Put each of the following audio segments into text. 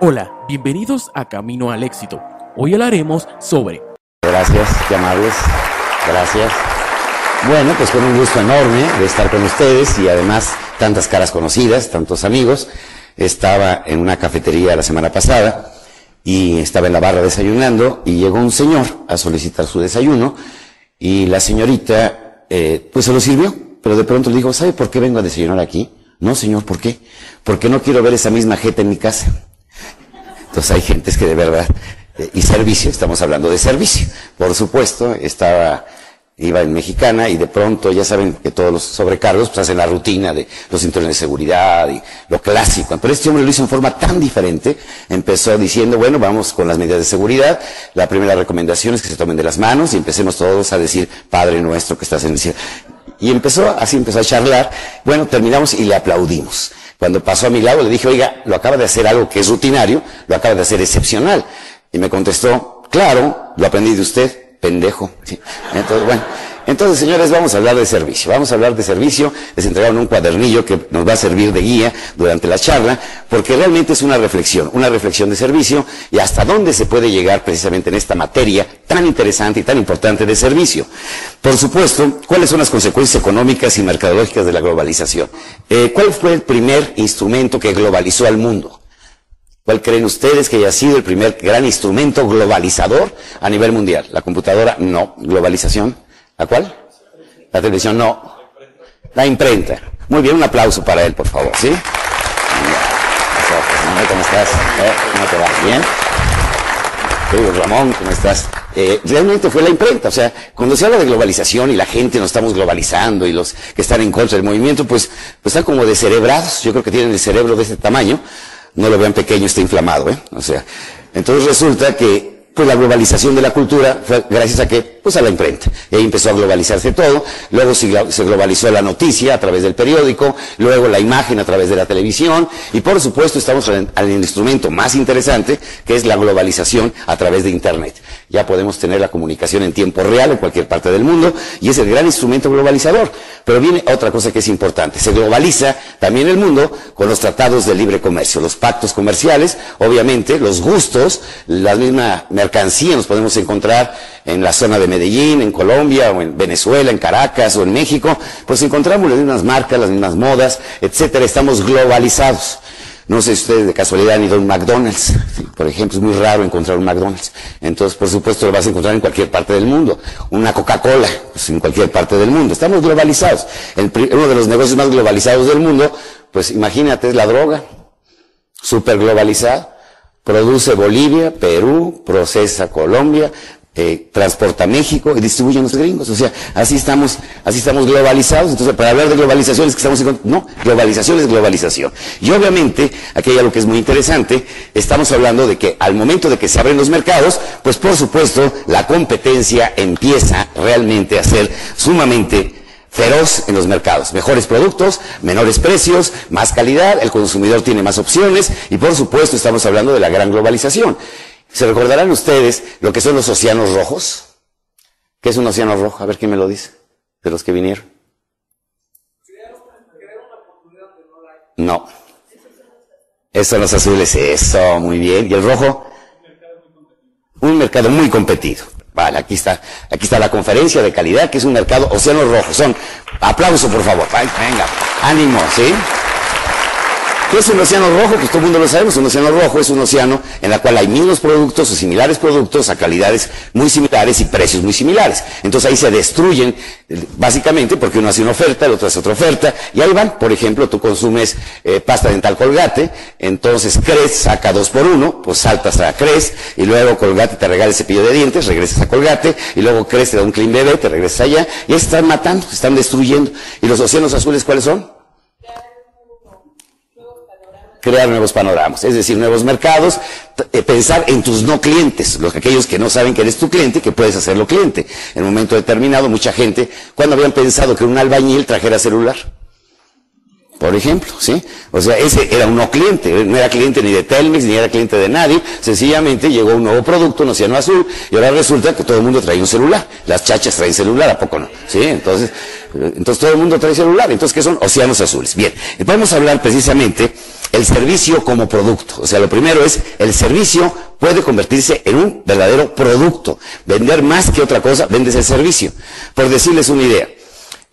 Hola, bienvenidos a Camino al Éxito. Hoy hablaremos sobre... Gracias, qué amables. Gracias. Bueno, pues con un gusto enorme de estar con ustedes y además tantas caras conocidas, tantos amigos. Estaba en una cafetería la semana pasada y estaba en la barra desayunando y llegó un señor a solicitar su desayuno y la señorita eh, pues se lo sirvió, pero de pronto le dijo, ¿sabe por qué vengo a desayunar aquí? No, señor, ¿por qué? Porque no quiero ver esa misma jeta en mi casa. Entonces hay gentes que de verdad, eh, y servicio, estamos hablando de servicio. Por supuesto, estaba, iba en Mexicana y de pronto ya saben que todos los sobrecargos pues hacen la rutina de los cinturones de seguridad y lo clásico. Pero este hombre lo hizo en forma tan diferente, empezó diciendo, bueno, vamos con las medidas de seguridad. La primera recomendación es que se tomen de las manos y empecemos todos a decir, Padre nuestro que estás en el cielo. Y empezó, así empezó a charlar. Bueno, terminamos y le aplaudimos. Cuando pasó a mi lado le dije, oiga, lo acaba de hacer algo que es rutinario, lo acaba de hacer excepcional. Y me contestó, claro, lo aprendí de usted, pendejo. Entonces, bueno, entonces señores, vamos a hablar de servicio. Vamos a hablar de servicio. Les entregaron un cuadernillo que nos va a servir de guía durante la charla, porque realmente es una reflexión, una reflexión de servicio y hasta dónde se puede llegar precisamente en esta materia tan interesante y tan importante de servicio. Por supuesto, ¿cuáles son las consecuencias económicas y mercadológicas de la globalización? Eh, ¿Cuál fue el primer instrumento que globalizó al mundo? ¿Cuál creen ustedes que haya sido el primer gran instrumento globalizador a nivel mundial? ¿La computadora? No. ¿Globalización? ¿La cuál? La televisión, no. La imprenta. Muy bien, un aplauso para él, por favor, ¿sí? ¿Cómo estás? ¿Eh? ¿Cómo te va? ¿Bien? Ramón, ¿cómo estás? Eh, realmente fue la imprenta, o sea, cuando se habla de globalización y la gente nos estamos globalizando y los que están en contra del movimiento, pues, pues están como descerebrados, yo creo que tienen el cerebro de este tamaño, no lo vean pequeño, está inflamado, ¿eh? O sea, entonces resulta que pues la globalización de la cultura fue gracias a que, pues a la imprenta. Y ahí empezó a globalizarse todo, luego se globalizó la noticia a través del periódico, luego la imagen a través de la televisión, y por supuesto estamos al, al instrumento más interesante, que es la globalización a través de Internet. Ya podemos tener la comunicación en tiempo real en cualquier parte del mundo, y es el gran instrumento globalizador. Pero viene otra cosa que es importante. Se globaliza también el mundo con los tratados de libre comercio, los pactos comerciales, obviamente, los gustos, la misma mercancía nos podemos encontrar en la zona de Medellín, en Colombia, o en Venezuela, en Caracas, o en México, pues encontramos las mismas marcas, las mismas modas, etcétera, estamos globalizados. No sé si ustedes de casualidad han ido a un McDonald's. Por ejemplo, es muy raro encontrar un McDonald's. Entonces, por supuesto, lo vas a encontrar en cualquier parte del mundo. Una Coca-Cola, pues en cualquier parte del mundo. Estamos globalizados. El, uno de los negocios más globalizados del mundo, pues imagínate, es la droga. Super globalizada. Produce Bolivia, Perú, procesa Colombia, eh, transporta México y distribuye a los gringos. O sea, así estamos, así estamos globalizados. Entonces, para hablar de globalización es que estamos en, no, globalización es globalización. Y obviamente, aquí hay algo que es muy interesante, estamos hablando de que al momento de que se abren los mercados, pues por supuesto, la competencia empieza realmente a ser sumamente feroz en los mercados. Mejores productos, menores precios, más calidad, el consumidor tiene más opciones y por supuesto estamos hablando de la gran globalización. ¿Se recordarán ustedes lo que son los océanos rojos? ¿Qué es un océano rojo? A ver quién me lo dice, de los que vinieron. No. Esos los azules, eso, muy bien. ¿Y el rojo? Un mercado muy competido. Vale, aquí está, aquí está la conferencia de calidad, que es un mercado océano rojo. Son, aplauso por favor. Venga, ánimo, ¿sí? ¿Qué es un océano rojo? Pues todo el mundo lo sabemos. Un océano rojo es un océano en el cual hay mismos productos o similares productos a calidades muy similares y precios muy similares. Entonces ahí se destruyen básicamente porque uno hace una oferta, el otro hace otra oferta. Y ahí van, por ejemplo, tú consumes eh, pasta dental colgate, entonces Cres saca dos por uno, pues saltas a Cres y luego colgate te regala el cepillo de dientes, regresas a colgate y luego Cres te da un clean bebé, te regresas allá y están matando, están destruyendo. ¿Y los océanos azules cuáles son? Crear nuevos panoramas, es decir, nuevos mercados, eh, pensar en tus no clientes, los aquellos que no saben que eres tu cliente, que puedes hacerlo cliente. En un momento determinado, mucha gente, cuando habían pensado que un albañil trajera celular, por ejemplo, ¿sí? O sea, ese era un no cliente, no era cliente ni de Telmex, ni era cliente de nadie, sencillamente llegó un nuevo producto, un océano azul, y ahora resulta que todo el mundo trae un celular. Las chachas traen celular, ¿a poco no? ¿Sí? Entonces, entonces todo el mundo trae celular, entonces, ¿qué son? Océanos azules. Bien, podemos hablar precisamente el servicio como producto. O sea, lo primero es, el servicio puede convertirse en un verdadero producto. Vender más que otra cosa, vendes el servicio. Por decirles una idea.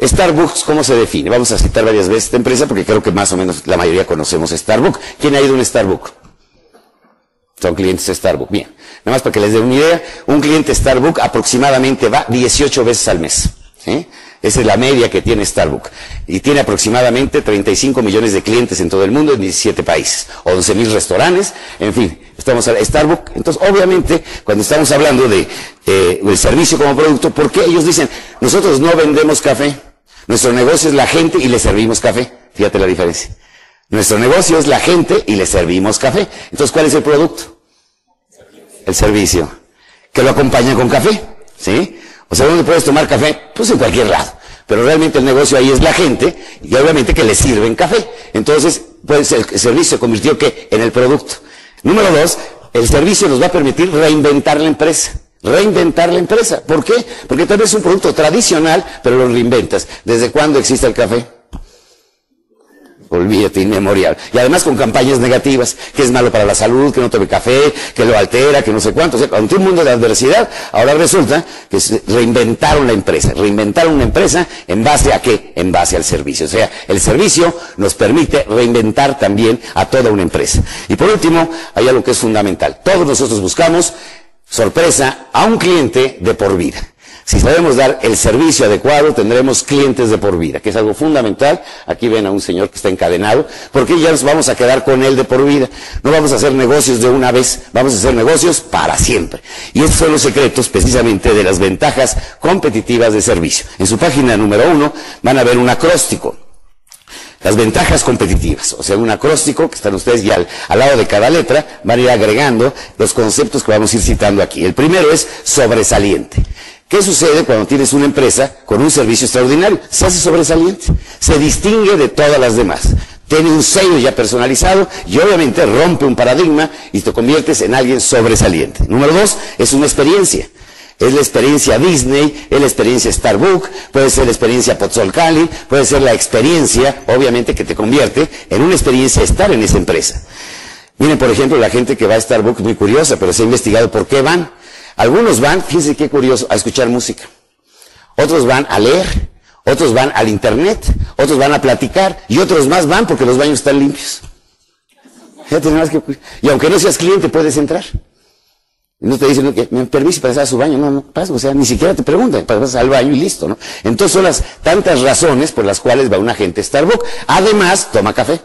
Starbucks, ¿cómo se define? Vamos a citar varias veces esta empresa porque creo que más o menos la mayoría conocemos Starbucks. ¿Quién ha ido a un Starbucks? Son clientes de Starbucks. Bien. Nada más para que les dé una idea, un cliente Starbucks aproximadamente va 18 veces al mes. Esa es la media que tiene Starbucks. Y tiene aproximadamente 35 millones de clientes en todo el mundo, en 17 países. 11 mil restaurantes, en fin. Estamos a Starbucks. Entonces, obviamente, cuando estamos hablando de eh, servicio como producto, ¿por qué ellos dicen, nosotros no vendemos café? Nuestro negocio es la gente y le servimos café. Fíjate la diferencia. Nuestro negocio es la gente y le servimos café. Entonces, ¿cuál es el producto? El servicio. Que lo acompaña con café. ¿Sí? O sea, ¿dónde puedes tomar café? Pues en cualquier lado. Pero realmente el negocio ahí es la gente y obviamente que le sirven café. Entonces, pues el servicio se convirtió en el producto. Número dos, el servicio nos va a permitir reinventar la empresa. Reinventar la empresa. ¿Por qué? Porque tal vez es un producto tradicional, pero lo reinventas. ¿Desde cuándo existe el café? olvídate, inmemorial. Y además con campañas negativas, que es malo para la salud, que no tome café, que lo altera, que no sé cuánto. O sea, ante un mundo de adversidad, ahora resulta que reinventaron la empresa. Reinventaron una empresa en base a qué? En base al servicio. O sea, el servicio nos permite reinventar también a toda una empresa. Y por último, hay algo que es fundamental. Todos nosotros buscamos sorpresa a un cliente de por vida. Si sabemos dar el servicio adecuado, tendremos clientes de por vida, que es algo fundamental. Aquí ven a un señor que está encadenado, porque ya nos vamos a quedar con él de por vida. No vamos a hacer negocios de una vez, vamos a hacer negocios para siempre. Y estos son los secretos precisamente de las ventajas competitivas de servicio. En su página número uno van a ver un acróstico. Las ventajas competitivas, o sea, un acróstico que están ustedes ya al, al, lado de cada letra, van a ir agregando los conceptos que vamos a ir citando aquí. El primero es sobresaliente. ¿Qué sucede cuando tienes una empresa con un servicio extraordinario? Se hace sobresaliente, se distingue de todas las demás. Tiene un sello ya personalizado y obviamente rompe un paradigma y te conviertes en alguien sobresaliente. Número dos, es una experiencia. Es la experiencia Disney, es la experiencia Starbucks, puede ser la experiencia Pozzolcali, puede ser la experiencia, obviamente, que te convierte en una experiencia estar en esa empresa. Miren, por ejemplo, la gente que va a Starbucks, muy curiosa, pero se ha investigado por qué van. Algunos van, fíjense qué curioso, a escuchar música. Otros van a leer, otros van al internet, otros van a platicar y otros más van porque los baños están limpios. Y aunque no seas cliente puedes entrar. No te dicen, que me permite pasar a su baño, no, no pasa, o sea, ni siquiera te preguntan, pasas al baño y listo, ¿no? Entonces son las tantas razones por las cuales va una gente a Starbucks. Además, toma café.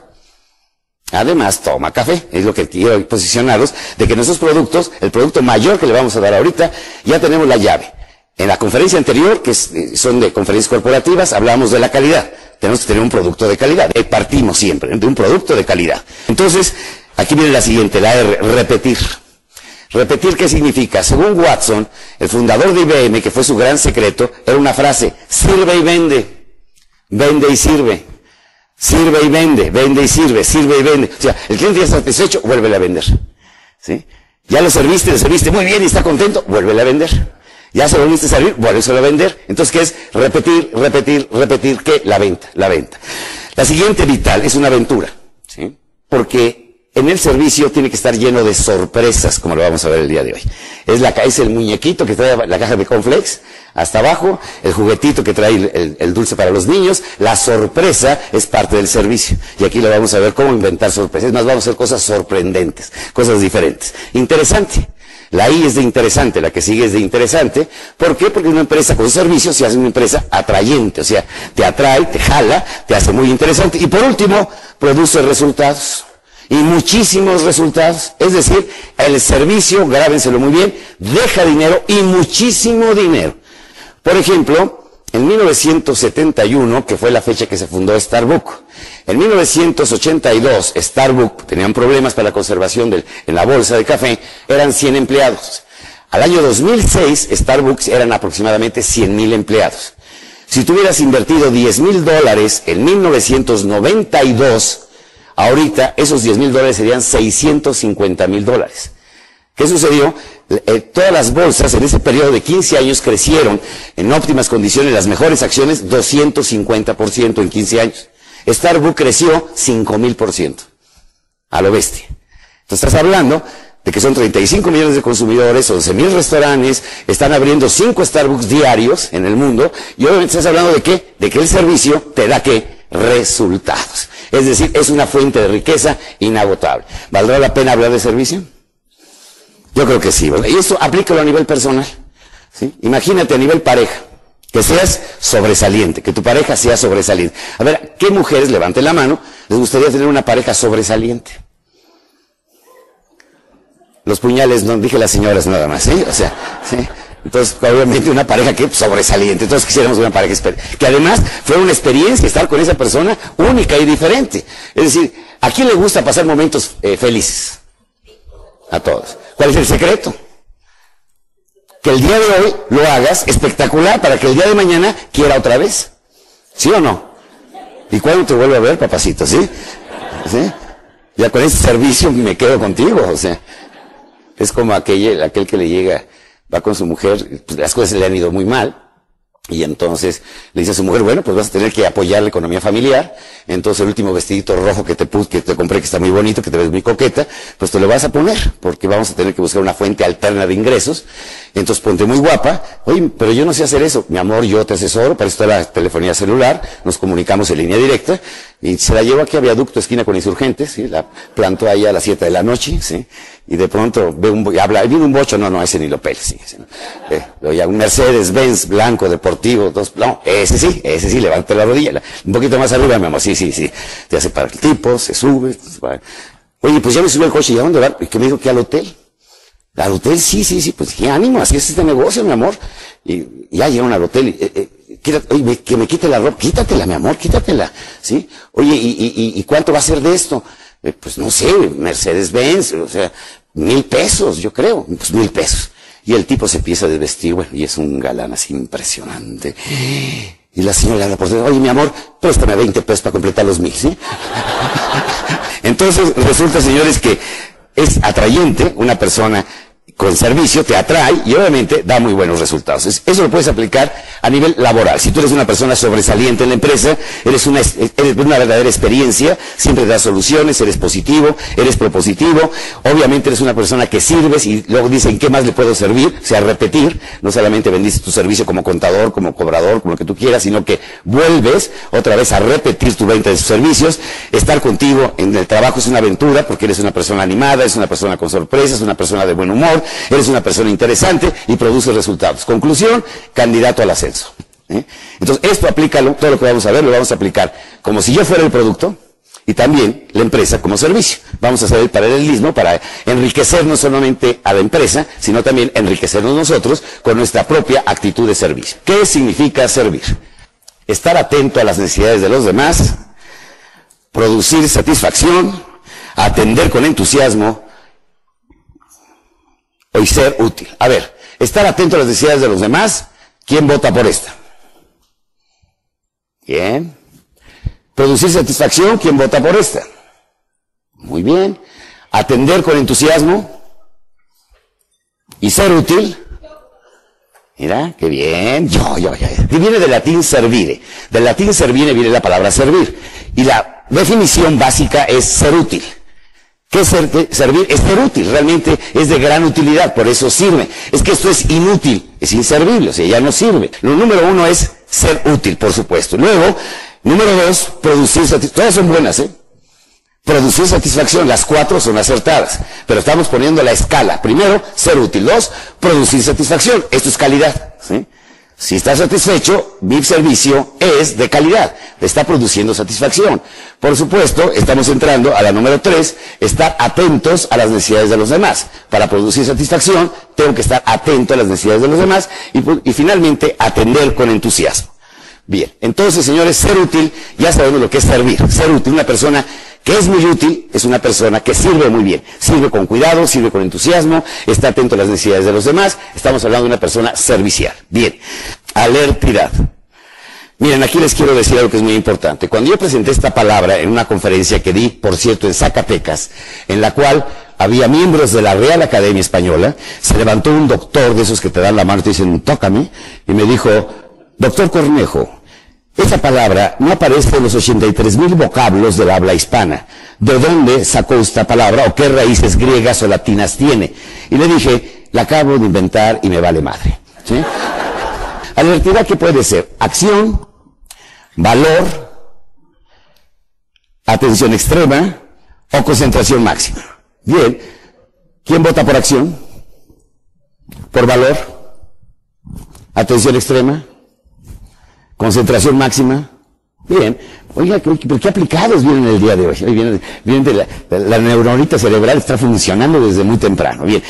Además, toma café. Es lo que quiero posicionaros de que nuestros productos, el producto mayor que le vamos a dar ahorita, ya tenemos la llave. En la conferencia anterior, que eh, son de conferencias corporativas, hablamos de la calidad. Tenemos que tener un producto de calidad. Partimos siempre de un producto de calidad. Entonces, aquí viene la siguiente, la R, repetir. Repetir, ¿qué significa? Según Watson, el fundador de IBM, que fue su gran secreto, era una frase, sirve y vende. Vende y sirve. Sirve y vende, vende y sirve, sirve y vende. O sea, el cliente ya está satisfecho, vuélvele a vender. ¿Sí? Ya lo serviste, lo serviste muy bien y está contento, vuélvele a vender. Ya se lo volviste a servir, vuélvele a vender. Entonces, ¿qué es? Repetir, repetir, repetir, ¿qué? La venta, la venta. La siguiente vital es una aventura. ¿Sí? Porque en el servicio tiene que estar lleno de sorpresas, como lo vamos a ver el día de hoy. Es, la, es el muñequito que trae la caja de conflex hasta abajo, el juguetito que trae el, dulce para los niños, la sorpresa es parte del servicio. Y aquí lo vamos a ver cómo inventar sorpresas. Es más, vamos a hacer cosas sorprendentes, cosas diferentes. Interesante. La I es de interesante, la que sigue es de interesante. ¿Por qué? Porque una empresa con servicios se hace una empresa atrayente, o sea, te atrae, te jala, te hace muy interesante. Y por último, produce resultados y muchísimos resultados. Es decir, el servicio, grábenselo muy bien, deja dinero y muchísimo dinero. Por ejemplo, en 1971, que fue la fecha que se fundó Starbucks, en 1982 Starbucks tenían problemas para la conservación en la bolsa de café, eran 100 empleados. Al año 2006 Starbucks eran aproximadamente 100 mil empleados. Si tú hubieras invertido 10 mil dólares en 1992, Ahorita esos 10 mil dólares serían 650 mil dólares. ¿Qué sucedió? Eh, todas las bolsas en ese periodo de 15 años crecieron en óptimas condiciones, las mejores acciones 250% en 15 años. Starbucks creció 5 mil por ciento. A lo bestia. Entonces estás hablando de que son 35 millones de consumidores, 11 mil restaurantes, están abriendo 5 Starbucks diarios en el mundo, y obviamente estás hablando de qué? De que el servicio te da qué? Resultados. Es decir, es una fuente de riqueza inagotable. ¿Valdrá la pena hablar de servicio? Yo creo que sí. Y esto aplícalo a nivel personal. ¿sí? Imagínate a nivel pareja, que seas sobresaliente, que tu pareja sea sobresaliente. A ver, ¿qué mujeres, levanten la mano, les gustaría tener una pareja sobresaliente? Los puñales, no dije las señoras nada más, ¿sí? O sea, ¿sí? Entonces, obviamente una pareja que sobresaliente. Entonces quisiéramos una pareja que además fue una experiencia estar con esa persona única y diferente. Es decir, ¿a quién le gusta pasar momentos eh, felices? A todos. ¿Cuál es el secreto? Que el día de hoy lo hagas espectacular para que el día de mañana quiera otra vez. ¿Sí o no? ¿Y cuándo te vuelve a ver, papacito? ¿Sí? ¿Sí? Ya con ese servicio me quedo contigo. O sea, es como aquel, aquel que le llega va con su mujer, pues las cosas le han ido muy mal, y entonces le dice a su mujer, bueno, pues vas a tener que apoyar la economía familiar. Entonces el último vestidito rojo que te puse, que te compré, que está muy bonito, que te ves muy coqueta, pues te lo vas a poner, porque vamos a tener que buscar una fuente alterna de ingresos. Entonces ponte muy guapa. Oye, pero yo no sé hacer eso. Mi amor, yo te asesoro, para esto es la telefonía celular, nos comunicamos en línea directa, y se la llevo aquí a Viaducto, esquina con Insurgentes, ¿sí? La planto ahí a las 7 de la noche, ¿sí? y de pronto ve un, habla, viene un bocho, no, no, ese ni lo pele, sí, eh, un Mercedes Benz blanco deportivo, dos, no, ese sí, ese sí, levanta la rodilla, un poquito más arriba, mi amor, sí, sí, sí, te hace para el tipo, se sube, oye, pues ya me subió el coche, ¿y a dónde va? Y que me dijo que al hotel. Al hotel, sí, sí, sí, pues qué ánimo, así es este negocio, mi amor. Y ya llegaron al hotel, y, eh, oye, que me quite la ropa, quítatela, mi amor, quítatela, ¿sí? Oye, ¿y, y, y cuánto va a ser de esto? Eh, pues no sé, Mercedes-Benz, o sea, mil pesos, yo creo, pues mil pesos. Y el tipo se empieza a desvestir, bueno, y es un galán así impresionante. Y la señora habla por oye, mi amor, préstame 20 pesos para completar los mil, ¿sí? Entonces, resulta, señores, que es atrayente una persona con servicio te atrae y obviamente da muy buenos resultados. Eso lo puedes aplicar a nivel laboral. Si tú eres una persona sobresaliente en la empresa, eres una, eres una verdadera experiencia, siempre das soluciones, eres positivo, eres propositivo, obviamente eres una persona que sirves y luego dicen, ¿qué más le puedo servir? O sea, repetir, no solamente vendiste tu servicio como contador, como cobrador, como lo que tú quieras, sino que vuelves otra vez a repetir tu venta de sus servicios. Estar contigo en el trabajo es una aventura porque eres una persona animada, es una persona con sorpresas, una persona de buen humor, eres una persona interesante y produce resultados. Conclusión, candidato al ascenso. ¿eh? Entonces, esto aplícalo, todo lo que vamos a ver lo vamos a aplicar como si yo fuera el producto y también la empresa como servicio. Vamos a hacer el paralelismo para enriquecer no solamente a la empresa, sino también enriquecernos nosotros con nuestra propia actitud de servicio. ¿Qué significa servir? Estar atento a las necesidades de los demás, producir satisfacción, atender con entusiasmo y ser útil. A ver, estar atento a las necesidades de los demás, ¿quién vota por esta? Bien. Producir satisfacción, ¿quién vota por esta? Muy bien. Atender con entusiasmo y ser útil. Mira, qué bien. Yo, yo, yo. Viene del latín servire. Del latín servire viene la palabra servir. Y la definición básica es ser útil. ¿Qué es ser, servir? Es ser útil, realmente es de gran utilidad, por eso sirve. Es que esto es inútil, es inservible, o sea, ya no sirve. Lo número uno es ser útil, por supuesto. Luego, número dos, producir satisfacción. Todas son buenas, ¿eh? Producir satisfacción, las cuatro son acertadas, pero estamos poniendo la escala. Primero, ser útil. Dos, producir satisfacción. Esto es calidad, ¿sí? Si está satisfecho, mi servicio es de calidad, está produciendo satisfacción. Por supuesto, estamos entrando a la número tres, estar atentos a las necesidades de los demás. Para producir satisfacción, tengo que estar atento a las necesidades de los demás y, y finalmente atender con entusiasmo. Bien, entonces señores, ser útil, ya sabemos lo que es servir. Ser útil, una persona que es muy útil, es una persona que sirve muy bien, sirve con cuidado, sirve con entusiasmo, está atento a las necesidades de los demás, estamos hablando de una persona servicial. Bien, alertidad. Miren, aquí les quiero decir algo que es muy importante. Cuando yo presenté esta palabra en una conferencia que di, por cierto, en Zacatecas, en la cual había miembros de la Real Academia Española, se levantó un doctor de esos que te dan la mano y te dicen, tócame, y me dijo, doctor Cornejo, esa palabra no aparece en los 83 mil vocablos del habla hispana. ¿De dónde sacó esta palabra o qué raíces griegas o latinas tiene? Y le dije, la acabo de inventar y me vale madre. ¿Sí? Alertidad que puede ser acción, valor, atención extrema o concentración máxima. Bien, ¿quién vota por acción? ¿Por valor? ¿Atención extrema? Concentración máxima. Bien. Oiga, ¿pero qué aplicados vienen el día de hoy? Vienen, de la, la neuronita cerebral está funcionando desde muy temprano. Bien.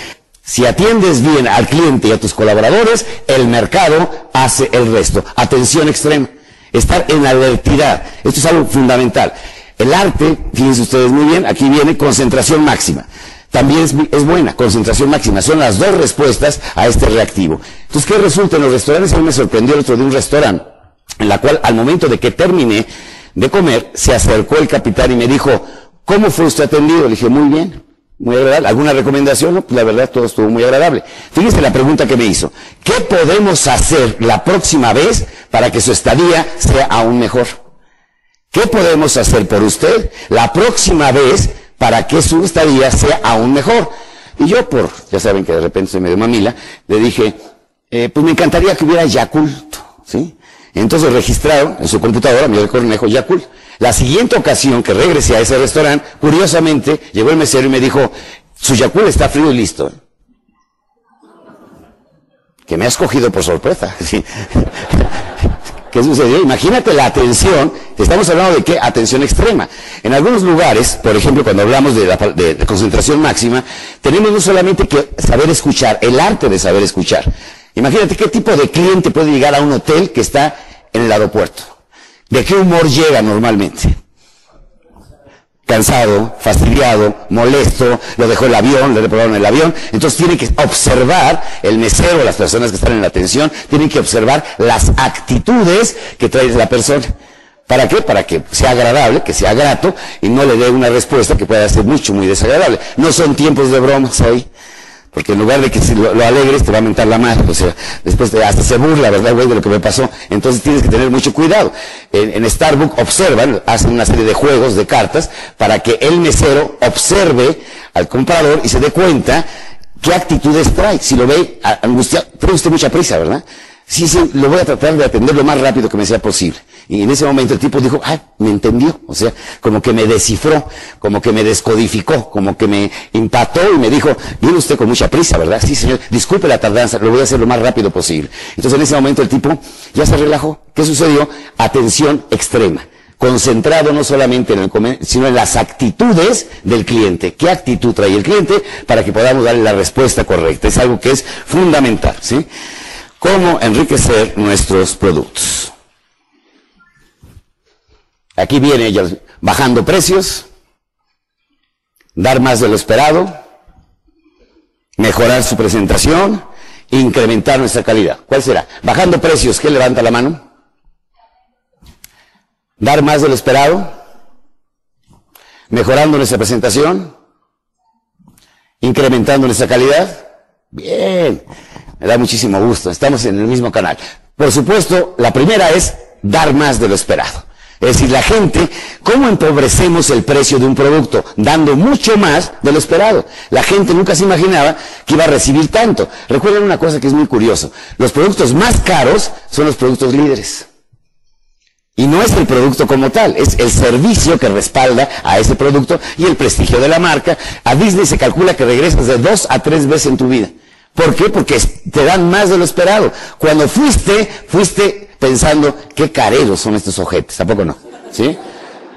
Si atiendes bien al cliente y a tus colaboradores, el mercado hace el resto. Atención extrema. Estar en alertidad. Esto es algo fundamental. El arte, fíjense ustedes muy bien, aquí viene concentración máxima. También es, es, buena, concentración máxima. Son las dos respuestas a este reactivo. Entonces, ¿qué resulta en los restaurantes? A mí me sorprendió el otro de un restaurante en la cual al momento de que terminé de comer, se acercó el capitán y me dijo, ¿cómo fue usted atendido? Le dije, muy bien, muy agradable. ¿Alguna recomendación? No, pues la verdad todo estuvo muy agradable. Fíjese la pregunta que me hizo. ¿Qué podemos hacer la próxima vez para que su estadía sea aún mejor? ¿Qué podemos hacer por usted la próxima vez para que su estadía sea aún mejor? Y yo, por, ya saben que de repente se me dio mamila, le dije, eh, pues me encantaría que hubiera Yakult, ¿sí? Entonces registraron en su computadora Miguel Cornejo Yakult. La siguiente ocasión que regresé a ese restaurante, curiosamente, llegó el mesero y me dijo, su Yakult está frío y listo. Que me has cogido por sorpresa. ¿Qué sucedió? Imagínate la atención, estamos hablando de qué? Atención extrema. En algunos lugares, por ejemplo, cuando hablamos de, la, de concentración máxima, tenemos no solamente que saber escuchar, el arte de saber escuchar. Imagínate qué tipo de cliente puede llegar a un hotel que está en el aeropuerto. ¿De qué humor llega normalmente? Cansado, fastidiado, molesto, lo dejó el avión, le reprobaron el avión. Entonces tiene que observar, el mesero, las personas que están en la atención, tienen que observar las actitudes que trae la persona. ¿Para qué? Para que sea agradable, que sea grato y no le dé una respuesta que pueda ser mucho, muy desagradable. No son tiempos de bromas ahí. Porque en lugar de que si lo, alegres te va a mentar la madre, o sea, después te, hasta se burla, ¿verdad, güey, de lo que me pasó? Entonces tienes que tener mucho cuidado. En, en Starbucks observan, hacen una serie de juegos, de cartas, para que el mesero observe al comprador y se dé cuenta qué actitudes trae. Si lo ve angustiado, trae usted mucha prisa, ¿verdad? Sí, sí, lo voy a tratar de atender lo más rápido que me sea posible. Y en ese momento el tipo dijo, ah, me entendió. O sea, como que me descifró, como que me descodificó, como que me impactó y me dijo, viene usted con mucha prisa, ¿verdad? Sí, señor, disculpe la tardanza, lo voy a hacer lo más rápido posible. Entonces en ese momento el tipo ya se relajó. ¿Qué sucedió? Atención extrema. concentrado no solamente en el sino en las actitudes del cliente. ¿Qué actitud trae el cliente para que podamos darle la respuesta correcta? Es algo que es fundamental, ¿sí? Cómo enriquecer nuestros productos. Aquí viene ellos bajando precios, dar más de lo esperado, mejorar su presentación, incrementar nuestra calidad. ¿Cuál será? Bajando precios, ¿qué levanta la mano? Dar más de lo esperado, mejorando nuestra presentación, incrementando nuestra calidad. Bien, me da muchísimo gusto, estamos en el mismo canal. Por supuesto, la primera es dar más de lo esperado. Es decir, la gente, ¿cómo empobrecemos el precio de un producto? Dando mucho más de lo esperado. La gente nunca se imaginaba que iba a recibir tanto. Recuerden una cosa que es muy curioso. Los productos más caros son los productos líderes. Y no es el producto como tal, es el servicio que respalda a ese producto y el prestigio de la marca. A Disney se calcula que regresas de dos a tres veces en tu vida. ¿Por qué? Porque te dan más de lo esperado. Cuando fuiste, fuiste pensando qué careros son estos objetos, tampoco no, ¿sí?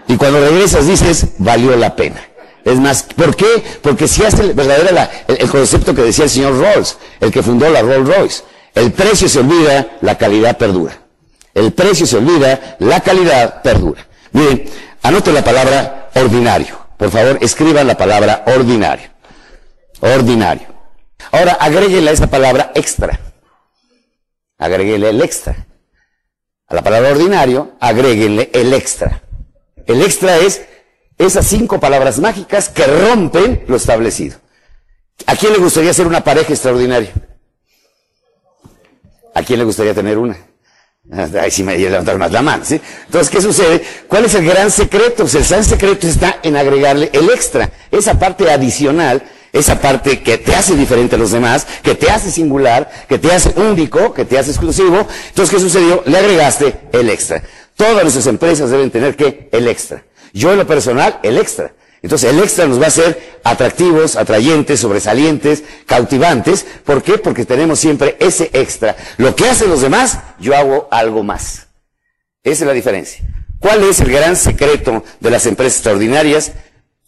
Y cuando regresas dices, valió la pena. Es más, ¿por qué? Porque si hace el verdadero el, concepto que decía el señor Rolls, el que fundó la Rolls Royce. El precio se olvida, la calidad perdura. El precio se olvida, la calidad perdura. Miren, anote la palabra ordinario. Por favor, escriban la palabra ordinario. Ordinario. Ahora, agréguele a esa palabra extra. Agréguele el extra. A la palabra ordinario, agréguenle el extra. El extra es esas cinco palabras mágicas que rompen lo establecido. ¿A quién le gustaría ser una pareja extraordinaria? ¿A quién le gustaría tener una? Ahí sí me levantar más la mano, ¿sí? Entonces, ¿qué sucede? ¿Cuál es el gran secreto? Pues el gran secreto está en agregarle el extra, esa parte adicional esa parte que te hace diferente a los demás, que te hace singular, que te hace único, que te hace exclusivo. Entonces, ¿qué sucedió? Le agregaste el extra. Todas nuestras empresas deben tener que el extra. Yo en lo personal, el extra. Entonces, el extra nos va a hacer atractivos, atrayentes, sobresalientes, cautivantes. ¿Por qué? Porque tenemos siempre ese extra. Lo que hacen los demás, yo hago algo más. Esa es la diferencia. ¿Cuál es el gran secreto de las empresas extraordinarias?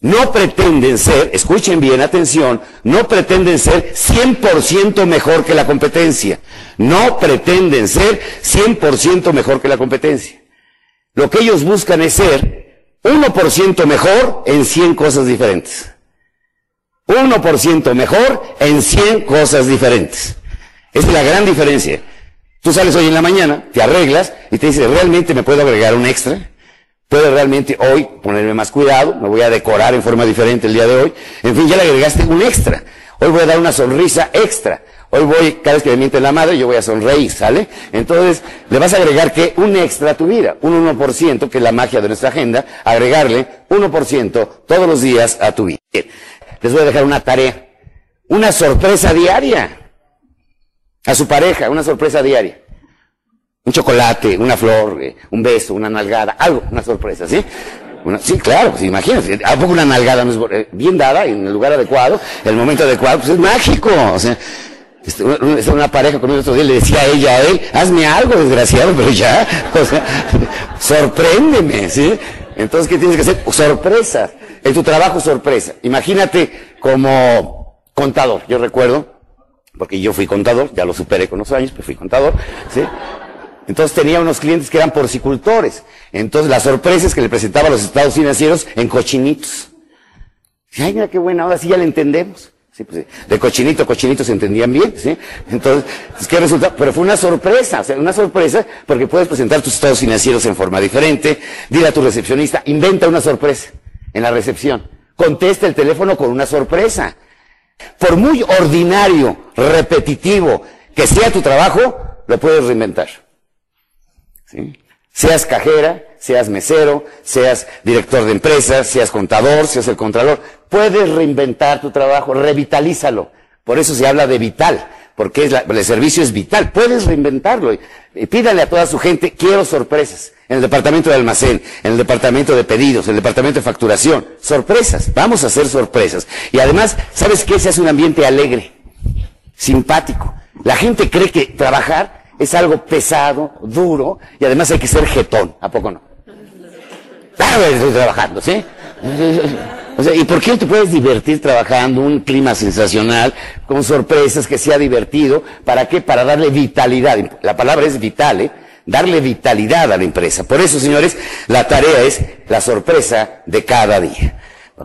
No pretenden ser, escuchen bien, atención, no pretenden ser 100% mejor que la competencia. No pretenden ser 100% mejor que la competencia. Lo que ellos buscan es ser 1% mejor en 100 cosas diferentes. 1% mejor en 100 cosas diferentes. Esa es la gran diferencia. Tú sales hoy en la mañana, te arreglas y te dices, ¿realmente me puedo agregar un extra? Puede realmente hoy ponerme más cuidado, me voy a decorar en forma diferente el día de hoy. En fin, ya le agregaste un extra. Hoy voy a dar una sonrisa extra. Hoy voy, cada vez que me miente la madre, yo voy a sonreír, ¿sale? Entonces, le vas a agregar que un extra a tu vida, un 1%, que es la magia de nuestra agenda, agregarle 1% todos los días a tu vida. Les voy a dejar una tarea, una sorpresa diaria a su pareja, una sorpresa diaria un chocolate, una flor, eh, un beso, una nalgada, algo, una sorpresa, ¿sí? sí, claro, pues imagínense, ¿a poco una nalgada no es eh, bien dada, en el lugar adecuado, el momento adecuado, pues es mágico, o sea, este, una pareja con otro día le decía a ella a él, hazme algo, desgraciado, pero ya, o sea, sorpréndeme, ¿sí? Entonces, ¿qué tienes que hacer? Sorpresa. En tu trabajo, sorpresa. Imagínate como contador. Yo recuerdo, porque yo fui contador, ya lo superé con los años, pero fui contador, ¿sí? Entonces tenía unos clientes que eran porcicultores. Entonces la sorpresa es que le presentaba los estados financieros en cochinitos. Ay, mira qué buena, ahora sí ya le entendemos. Sí, pues, de cochinito a cochinito se entendían bien, ¿sí? Entonces, pues, ¿qué resulta? Pero fue una sorpresa, o sea, una sorpresa porque puedes presentar tus estados financieros en forma diferente, dile a tu recepcionista, inventa una sorpresa en la recepción, contesta el teléfono con una sorpresa. Por muy ordinario, repetitivo que sea tu trabajo, lo puedes reinventar. Seas cajera, seas mesero, seas director de empresas, seas contador, seas el contralor. Puedes reinventar tu trabajo, revitalízalo. Por eso se habla de vital, porque el servicio es vital. Puedes reinventarlo. Pídale a toda su gente, quiero sorpresas. En el departamento de almacén, en el departamento de pedidos, en el departamento de facturación. Sorpresas. Vamos a hacer sorpresas. Y además, ¿sabes qué? Se hace un ambiente alegre, simpático. La gente cree que trabajar es algo pesado, duro, y además hay que ser jetón, ¿a poco no? Claro, estoy trabajando, ¿sí? O sea, ¿y por qué te puedes divertir trabajando un clima sensacional, con sorpresas, que sea divertido? ¿Para qué? Para darle vitalidad. La palabra es vital, ¿eh? Darle vitalidad a la empresa. Por eso, señores, la tarea es la sorpresa de cada día.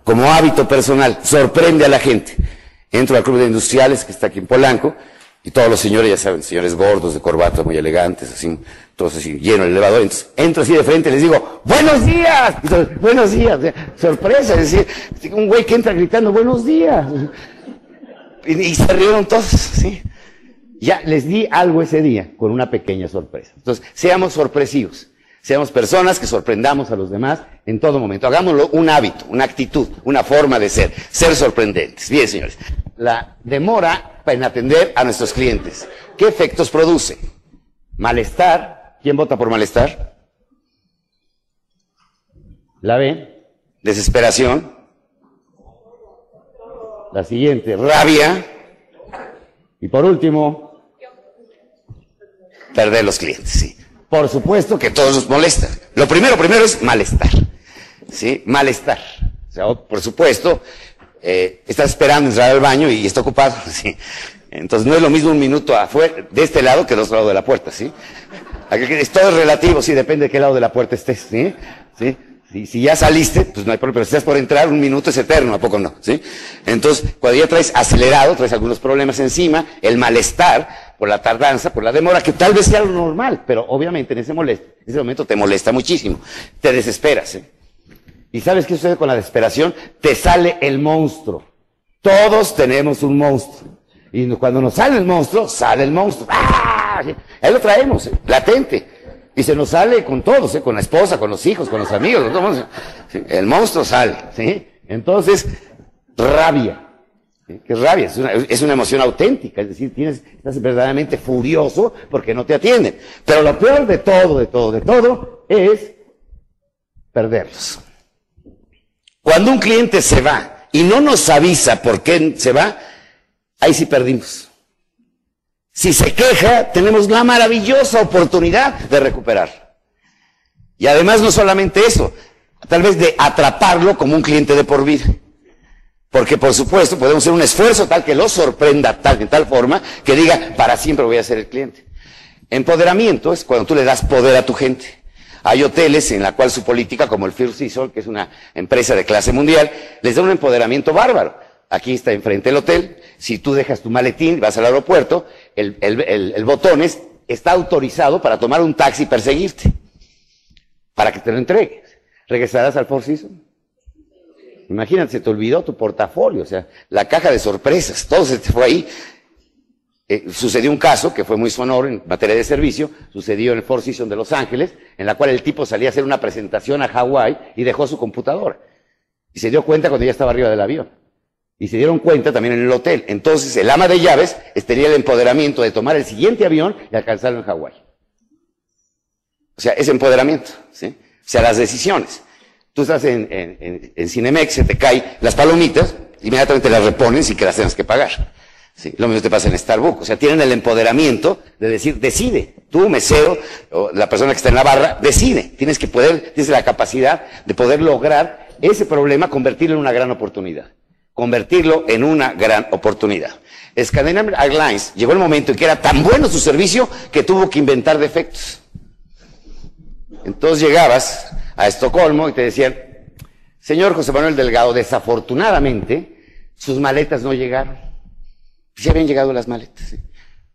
Como hábito personal, sorprende a la gente. Entro al Club de Industriales, que está aquí en Polanco, y todos los señores, ya saben, señores gordos, de corbata, muy elegantes, así, todos así, lleno el elevador. Entonces, entro así de frente y les digo, ¡Buenos días! buenos días. sorpresa, es decir, un güey que entra gritando, ¡Buenos días! Y, se rieron todos, ¿sí? Ya les di algo ese día, con una pequeña sorpresa. Entonces, seamos sorpresivos. Seamos personas que sorprendamos a los demás en todo momento. Hagámoslo un hábito, una actitud, una forma de ser. Ser sorprendentes. Bien, señores. La demora en atender a nuestros clientes. ¿Qué efectos produce? Malestar. ¿Quién vota por malestar? La B. Desesperación. La siguiente, rabia. Y por último, perder los clientes, sí. Por supuesto que todos nos molesta. Lo primero, primero es malestar. ¿Sí? Malestar. O sea, por supuesto, eh, estás esperando entrar al baño y está ocupado. ¿sí? Entonces no es lo mismo un minuto afuera, de este lado que del otro lado de la puerta, ¿sí? Es todo relativo, sí, depende de qué lado de la puerta estés, ¿sí? Si, ya saliste, pues no hay problema, pero si estás por entrar, un minuto es eterno, ¿a poco no? ¿Sí? Entonces, cuando ya traes acelerado, traes algunos problemas encima, el malestar por la tardanza, por la demora, que tal vez sea lo normal, pero obviamente en ese, en ese momento te molesta muchísimo, te desesperas. ¿eh? ¿Y sabes qué sucede con la desesperación? Te sale el monstruo. Todos tenemos un monstruo. Y cuando nos sale el monstruo, sale el monstruo. ¡Ah! Ahí lo traemos, ¿eh? latente. Y se nos sale con todos, ¿eh? con la esposa, con los hijos, con los amigos. El monstruo sale. Entonces, rabia. ¿Qué rabia? Es una, es una, emoción auténtica. Es decir, tienes, estás verdaderamente furioso porque no te atienden. Pero lo peor de todo, de todo, de todo, es perderlos. Cuando un cliente se va y no nos avisa por qué se va, ahí sí perdimos. Si se queja, tenemos la maravillosa oportunidad de recuperar. Y además no solamente eso, tal vez de atraparlo como un cliente de por vida. Porque por supuesto podemos hacer un esfuerzo tal que lo sorprenda tal, de tal forma que diga, para siempre voy a ser el cliente. Empoderamiento es cuando tú le das poder a tu gente. Hay hoteles en la cual su política, como el First Season, que es una empresa de clase mundial, les da un empoderamiento bárbaro. Aquí está enfrente el hotel. Si tú dejas tu maletín, vas al aeropuerto, el, botón está autorizado para tomar un taxi y perseguirte. Para que te lo entregues. ¿Regresarás al Four Seasons? Imagínate, se te olvidó tu portafolio, o sea, la caja de sorpresas, todo se te fue ahí. Eh, sucedió un caso que fue muy sonoro en materia de servicio, sucedió en el Four Seasons de Los Ángeles, en la cual el tipo salía a hacer una presentación a Hawái y dejó su computadora. Y se dio cuenta cuando ya estaba arriba del avión. Y se dieron cuenta también en el hotel. Entonces el ama de llaves tenía el empoderamiento de tomar el siguiente avión y alcanzarlo en Hawái. O sea, es empoderamiento, ¿sí? O sea, las decisiones. Tú estás en, en, en, Cinemex, se te caen las palomitas, inmediatamente las repones y que las tengas que pagar. Sí, lo mismo te pasa en Starbucks. O sea, tienen el empoderamiento de decir, decide. Tú, mesero, o la persona que está en la barra, decide. Tienes que poder, tienes la capacidad de poder lograr ese problema, convertirlo en una gran oportunidad. Convertirlo en una gran oportunidad. Scandinavian Airlines llegó el momento en que era tan bueno su servicio que tuvo que inventar defectos. Entonces llegabas a Estocolmo y te decían, señor José Manuel Delgado, desafortunadamente sus maletas no llegaron. Sí habían llegado las maletas.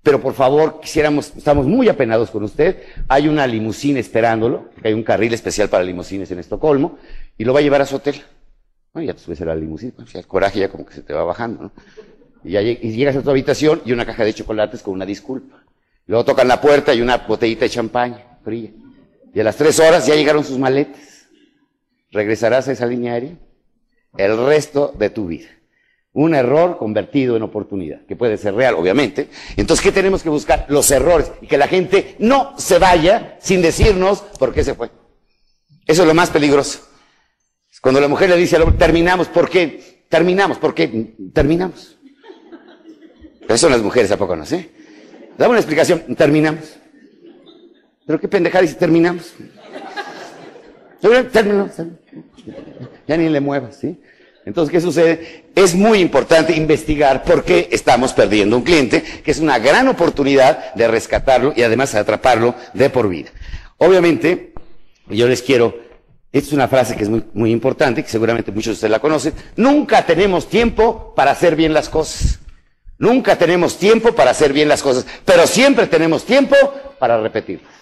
Pero por favor, quisiéramos, estamos muy apenados con usted. Hay una limusina esperándolo, hay un carril especial para limusines en Estocolmo, y lo va a llevar a su hotel. Bueno, ya te subes a la limusina, pues, el coraje ya como que se te va bajando, ¿no? Y, ya, y llegas a tu habitación y una caja de chocolates con una disculpa. Luego tocan la puerta y una botellita de champaña fría. Y a las tres horas ya llegaron sus maletas. ¿Regresarás a esa línea aérea? El resto de tu vida. Un error convertido en oportunidad, que puede ser real, obviamente. Entonces, ¿qué tenemos que buscar? Los errores. Y que la gente no se vaya sin decirnos por qué se fue. Eso es lo más peligroso. Cuando la mujer le dice al hombre, terminamos, ¿por qué? Terminamos, ¿por qué? Terminamos. Pero son las mujeres, ¿a poco no sé? Dame una explicación, terminamos. Pero qué pendejada, si terminamos. Término. Ya ni le muevas, ¿sí? Entonces, ¿qué sucede? Es muy importante investigar por qué estamos perdiendo un cliente, que es una gran oportunidad de rescatarlo y además atraparlo de por vida. Obviamente, yo les quiero, esta es una frase que es muy, muy importante, que seguramente muchos de ustedes la conocen, nunca tenemos tiempo para hacer bien las cosas. Nunca tenemos tiempo para hacer bien las cosas, pero siempre tenemos tiempo para repetirlas.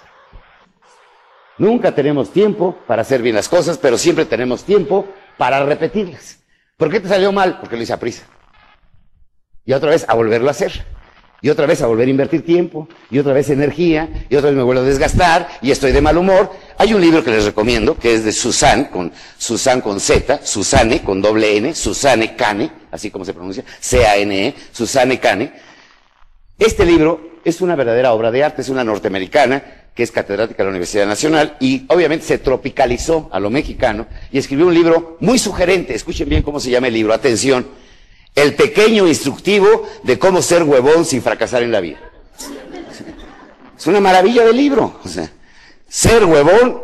Nunca tenemos tiempo para hacer bien las cosas, pero siempre tenemos tiempo para repetirlas. ¿Por qué te salió mal? Porque lo hice a prisa. Y otra vez a volverlo a hacer. Y otra vez a volver a invertir tiempo. Y otra vez energía. Y otra vez me vuelvo a desgastar. Y estoy de mal humor. Hay un libro que les recomiendo, que es de Susan, con Susan con Z, Susane con doble N, Susane Cane, así como se pronuncia, C-A-N-E, Susane Cane. Este libro es una verdadera obra de arte, es una norteamericana que es catedrática de la Universidad Nacional, y obviamente se tropicalizó a lo mexicano y escribió un libro muy sugerente. Escuchen bien cómo se llama el libro. Atención. El pequeño instructivo de cómo ser huevón sin fracasar en la vida. Es una maravilla de libro. O sea, ser huevón,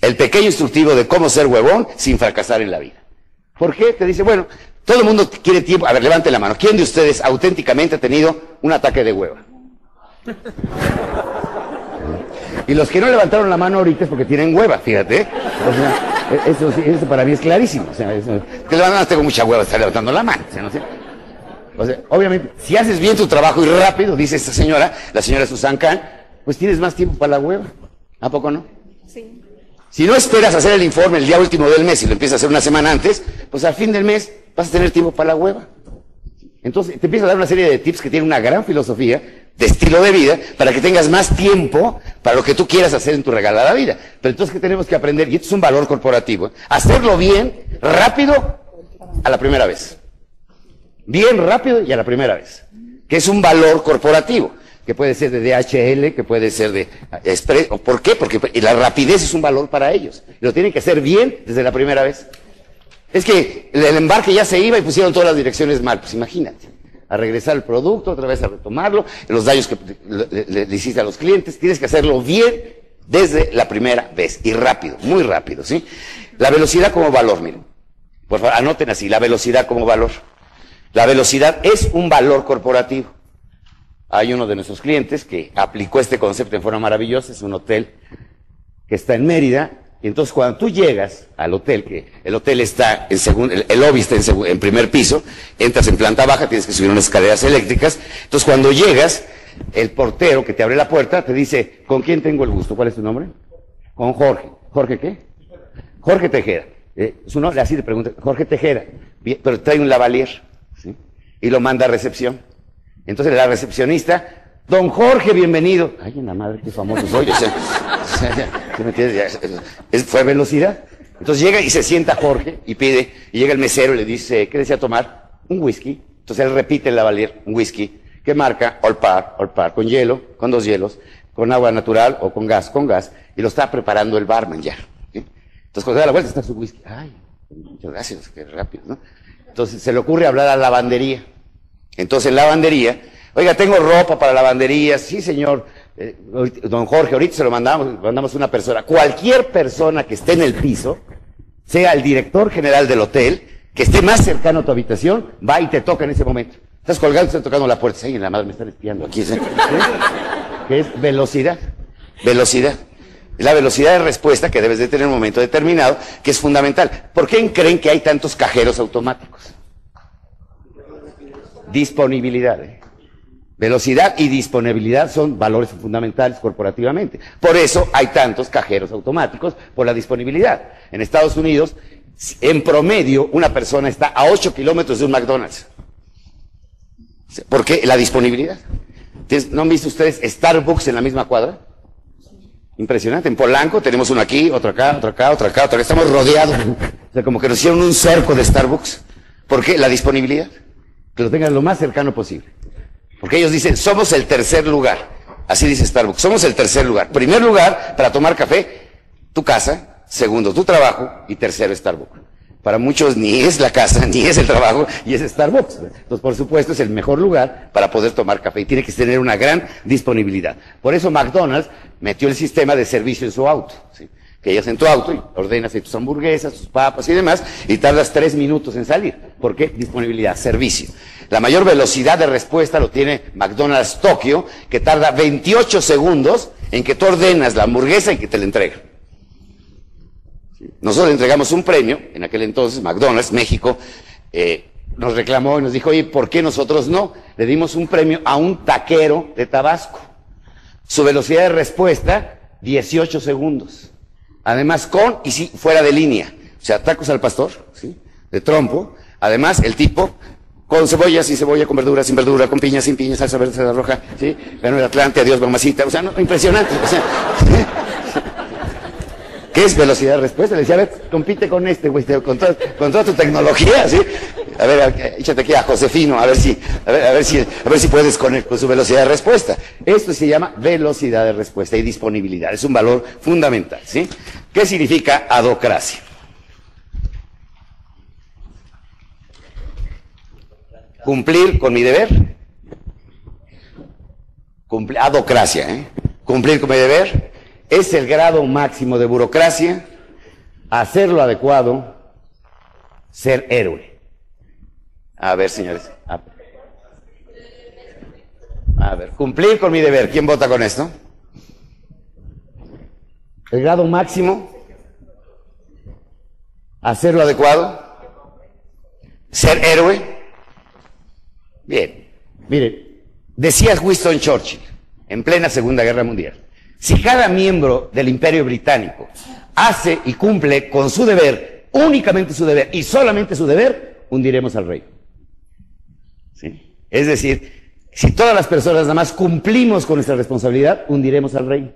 el pequeño instructivo de cómo ser huevón sin fracasar en la vida. ¿Por qué? Te dice, bueno, todo el mundo quiere tiempo. A ver, levante la mano. ¿Quién de ustedes auténticamente ha tenido un ataque de hueva? Y los que no levantaron la mano ahorita es porque tienen hueva, fíjate. O sea, e-, eso, eso para mí es clarísimo. O sea, eso, que levantan, tengo mucha hueva, estar levantando la mano. O sea, no sé. O sea, obviamente, si haces bien tu trabajo y rápido, dice esta señora, la señora Susan Kahn, pues tienes más tiempo para la hueva. ¿A poco no? Sí. Si no esperas hacer el informe el día último del mes y lo empiezas a hacer una semana antes, pues al fin del mes vas a tener tiempo para la hueva. Entonces te empieza a dar una serie de tips que tienen una gran filosofía de estilo de vida para que tengas más tiempo para lo que tú quieras hacer en tu regalada vida. Pero entonces, ¿qué tenemos que aprender? Y esto es un valor corporativo. Hacerlo bien, rápido, a la primera vez. Bien, rápido y a la primera vez. Que es un valor corporativo. Que puede ser de DHL, que puede ser de Express. ¿Por qué? Porque la rapidez es un valor para ellos. Lo tienen que hacer bien desde la primera vez. Es que el embarque ya se iba y pusieron todas las direcciones mal. Pues imagínate a regresar el producto, otra vez a retomarlo, los daños que le, hiciste a los clientes, tienes que hacerlo bien desde la primera vez y rápido, muy rápido, ¿sí? La velocidad como valor, miren. Por favor, anoten así, la velocidad como valor. La velocidad es un valor corporativo. Hay uno de nuestros clientes que aplicó este concepto en forma maravillosa, es un hotel que está en Mérida, entonces cuando tú llegas al hotel, que el hotel está en segundo, el, lobby está en, primer piso, entras en planta baja, tienes que subir unas escaleras eléctricas. Entonces cuando llegas, el portero que te abre la puerta te dice, ¿con quién tengo el gusto? ¿Cuál es tu nombre? Con Jorge. ¿Jorge qué? Jorge Tejera. Eh, su nombre, así te pregunta, Jorge Tejera. pero trae un lavalier. Y lo manda a recepción. Entonces la recepcionista Don Jorge, bienvenido. Ay, en la madre, qué famoso soy. Fue velocidad. Entonces llega y se sienta Jorge y pide, y llega el mesero y le dice, ¿qué desea tomar? Un whisky. Entonces él repite el lavalier, un whisky. ¿Qué marca? All par, all par, con hielo, con dos hielos, con agua natural o con gas, con gas. Y lo está preparando el barman ya. Entonces cuando da la vuelta está su whisky. Ay, muchas gracias, qué rápido, ¿no? Entonces se le ocurre hablar a la lavandería. Entonces en la lavandería Oiga, tengo ropa para lavandería. Sí, señor. Eh, don Jorge, ahorita se lo mandamos, mandamos una persona. Cualquier persona que esté en el piso, sea el director general del hotel, que esté más cercano a tu habitación, va y te toca en ese momento. Estás colgando, estás tocando la puerta. Ay, la madre me están espiando aquí. ¿sí? Que es velocidad. Velocidad. La velocidad de respuesta que debes de tener en un momento determinado, que es fundamental. ¿Por qué creen que hay tantos cajeros automáticos? Disponibilidad. ¿eh? Velocidad y disponibilidad son valores fundamentales corporativamente. Por eso hay tantos cajeros automáticos por la disponibilidad. En Estados Unidos, en promedio, una persona está a 8 kilómetros de un McDonald's. ¿Por qué? La disponibilidad. ¿No han visto ustedes Starbucks en la misma cuadra? Impresionante. En Polanco tenemos uno aquí, otro acá, otro acá, otro acá, otro acá. Estamos rodeados. O sea, como que nos hicieron un cerco de Starbucks. ¿Por qué? La disponibilidad. Que lo tengan lo más cercano posible. Porque ellos dicen, somos el tercer lugar. Así dice Starbucks, somos el tercer lugar. Primer lugar para tomar café, tu casa. Segundo, tu trabajo. Y tercero, Starbucks. Para muchos ni es la casa, ni es el trabajo, y es Starbucks. Entonces, por supuesto, es el mejor lugar para poder tomar café. Y tiene que tener una gran disponibilidad. Por eso McDonald's metió el sistema de servicio en su auto. Que llegas en tu auto y ordenas tus hamburguesas, tus papas y demás, y tardas tres minutos en salir. ¿Por qué? Disponibilidad, servicio. La mayor velocidad de respuesta lo tiene McDonald's Tokio, que tarda 28 segundos en que tú ordenas la hamburguesa y que te la entrega. Nosotros entregamos un premio, en aquel entonces, McDonald's, México, eh, nos reclamó y nos dijo, oye, ¿por qué nosotros no? Le dimos un premio a un taquero de Tabasco. Su velocidad de respuesta, 18 segundos. Además, con y si fuera de línea. O sea, tacos al pastor, ¿sí? De trompo. Además, el tipo con cebolla, sin cebolla, con verdura, sin verdura, con piña, sin piña, salsa verde, salsa roja, ¿sí? Ganó el Atlante, adiós, mamacita. O sea, no, impresionante. O sea, ¿Qué es velocidad de respuesta? Le decía, a ver, compite con este, güey, con, toda, con toda tu tecnología, ¿sí? A ver, échate aquí a Josefino, a ver si, a ver, si, a ver si puedes con, con su velocidad de respuesta. Esto se llama velocidad de respuesta y disponibilidad. Es un valor fundamental, ¿sí? ¿Qué significa adocracia? Cumplir con mi deber. Cumplir, adocracia, ¿eh? Cumplir con mi deber es el grado máximo de burocracia, hacer lo adecuado, ser héroe. A ver, señores. A ver, cumplir con mi deber. ¿Quién vota con esto? El grado máximo, hacer lo adecuado, ser héroe. Bien, miren, decía Winston Churchill en plena Segunda Guerra Mundial. Si cada miembro del imperio británico hace y cumple con su deber, únicamente su deber y solamente su deber, hundiremos al rey. ¿Sí? Es decir, si todas las personas nada más cumplimos con nuestra responsabilidad, hundiremos al rey.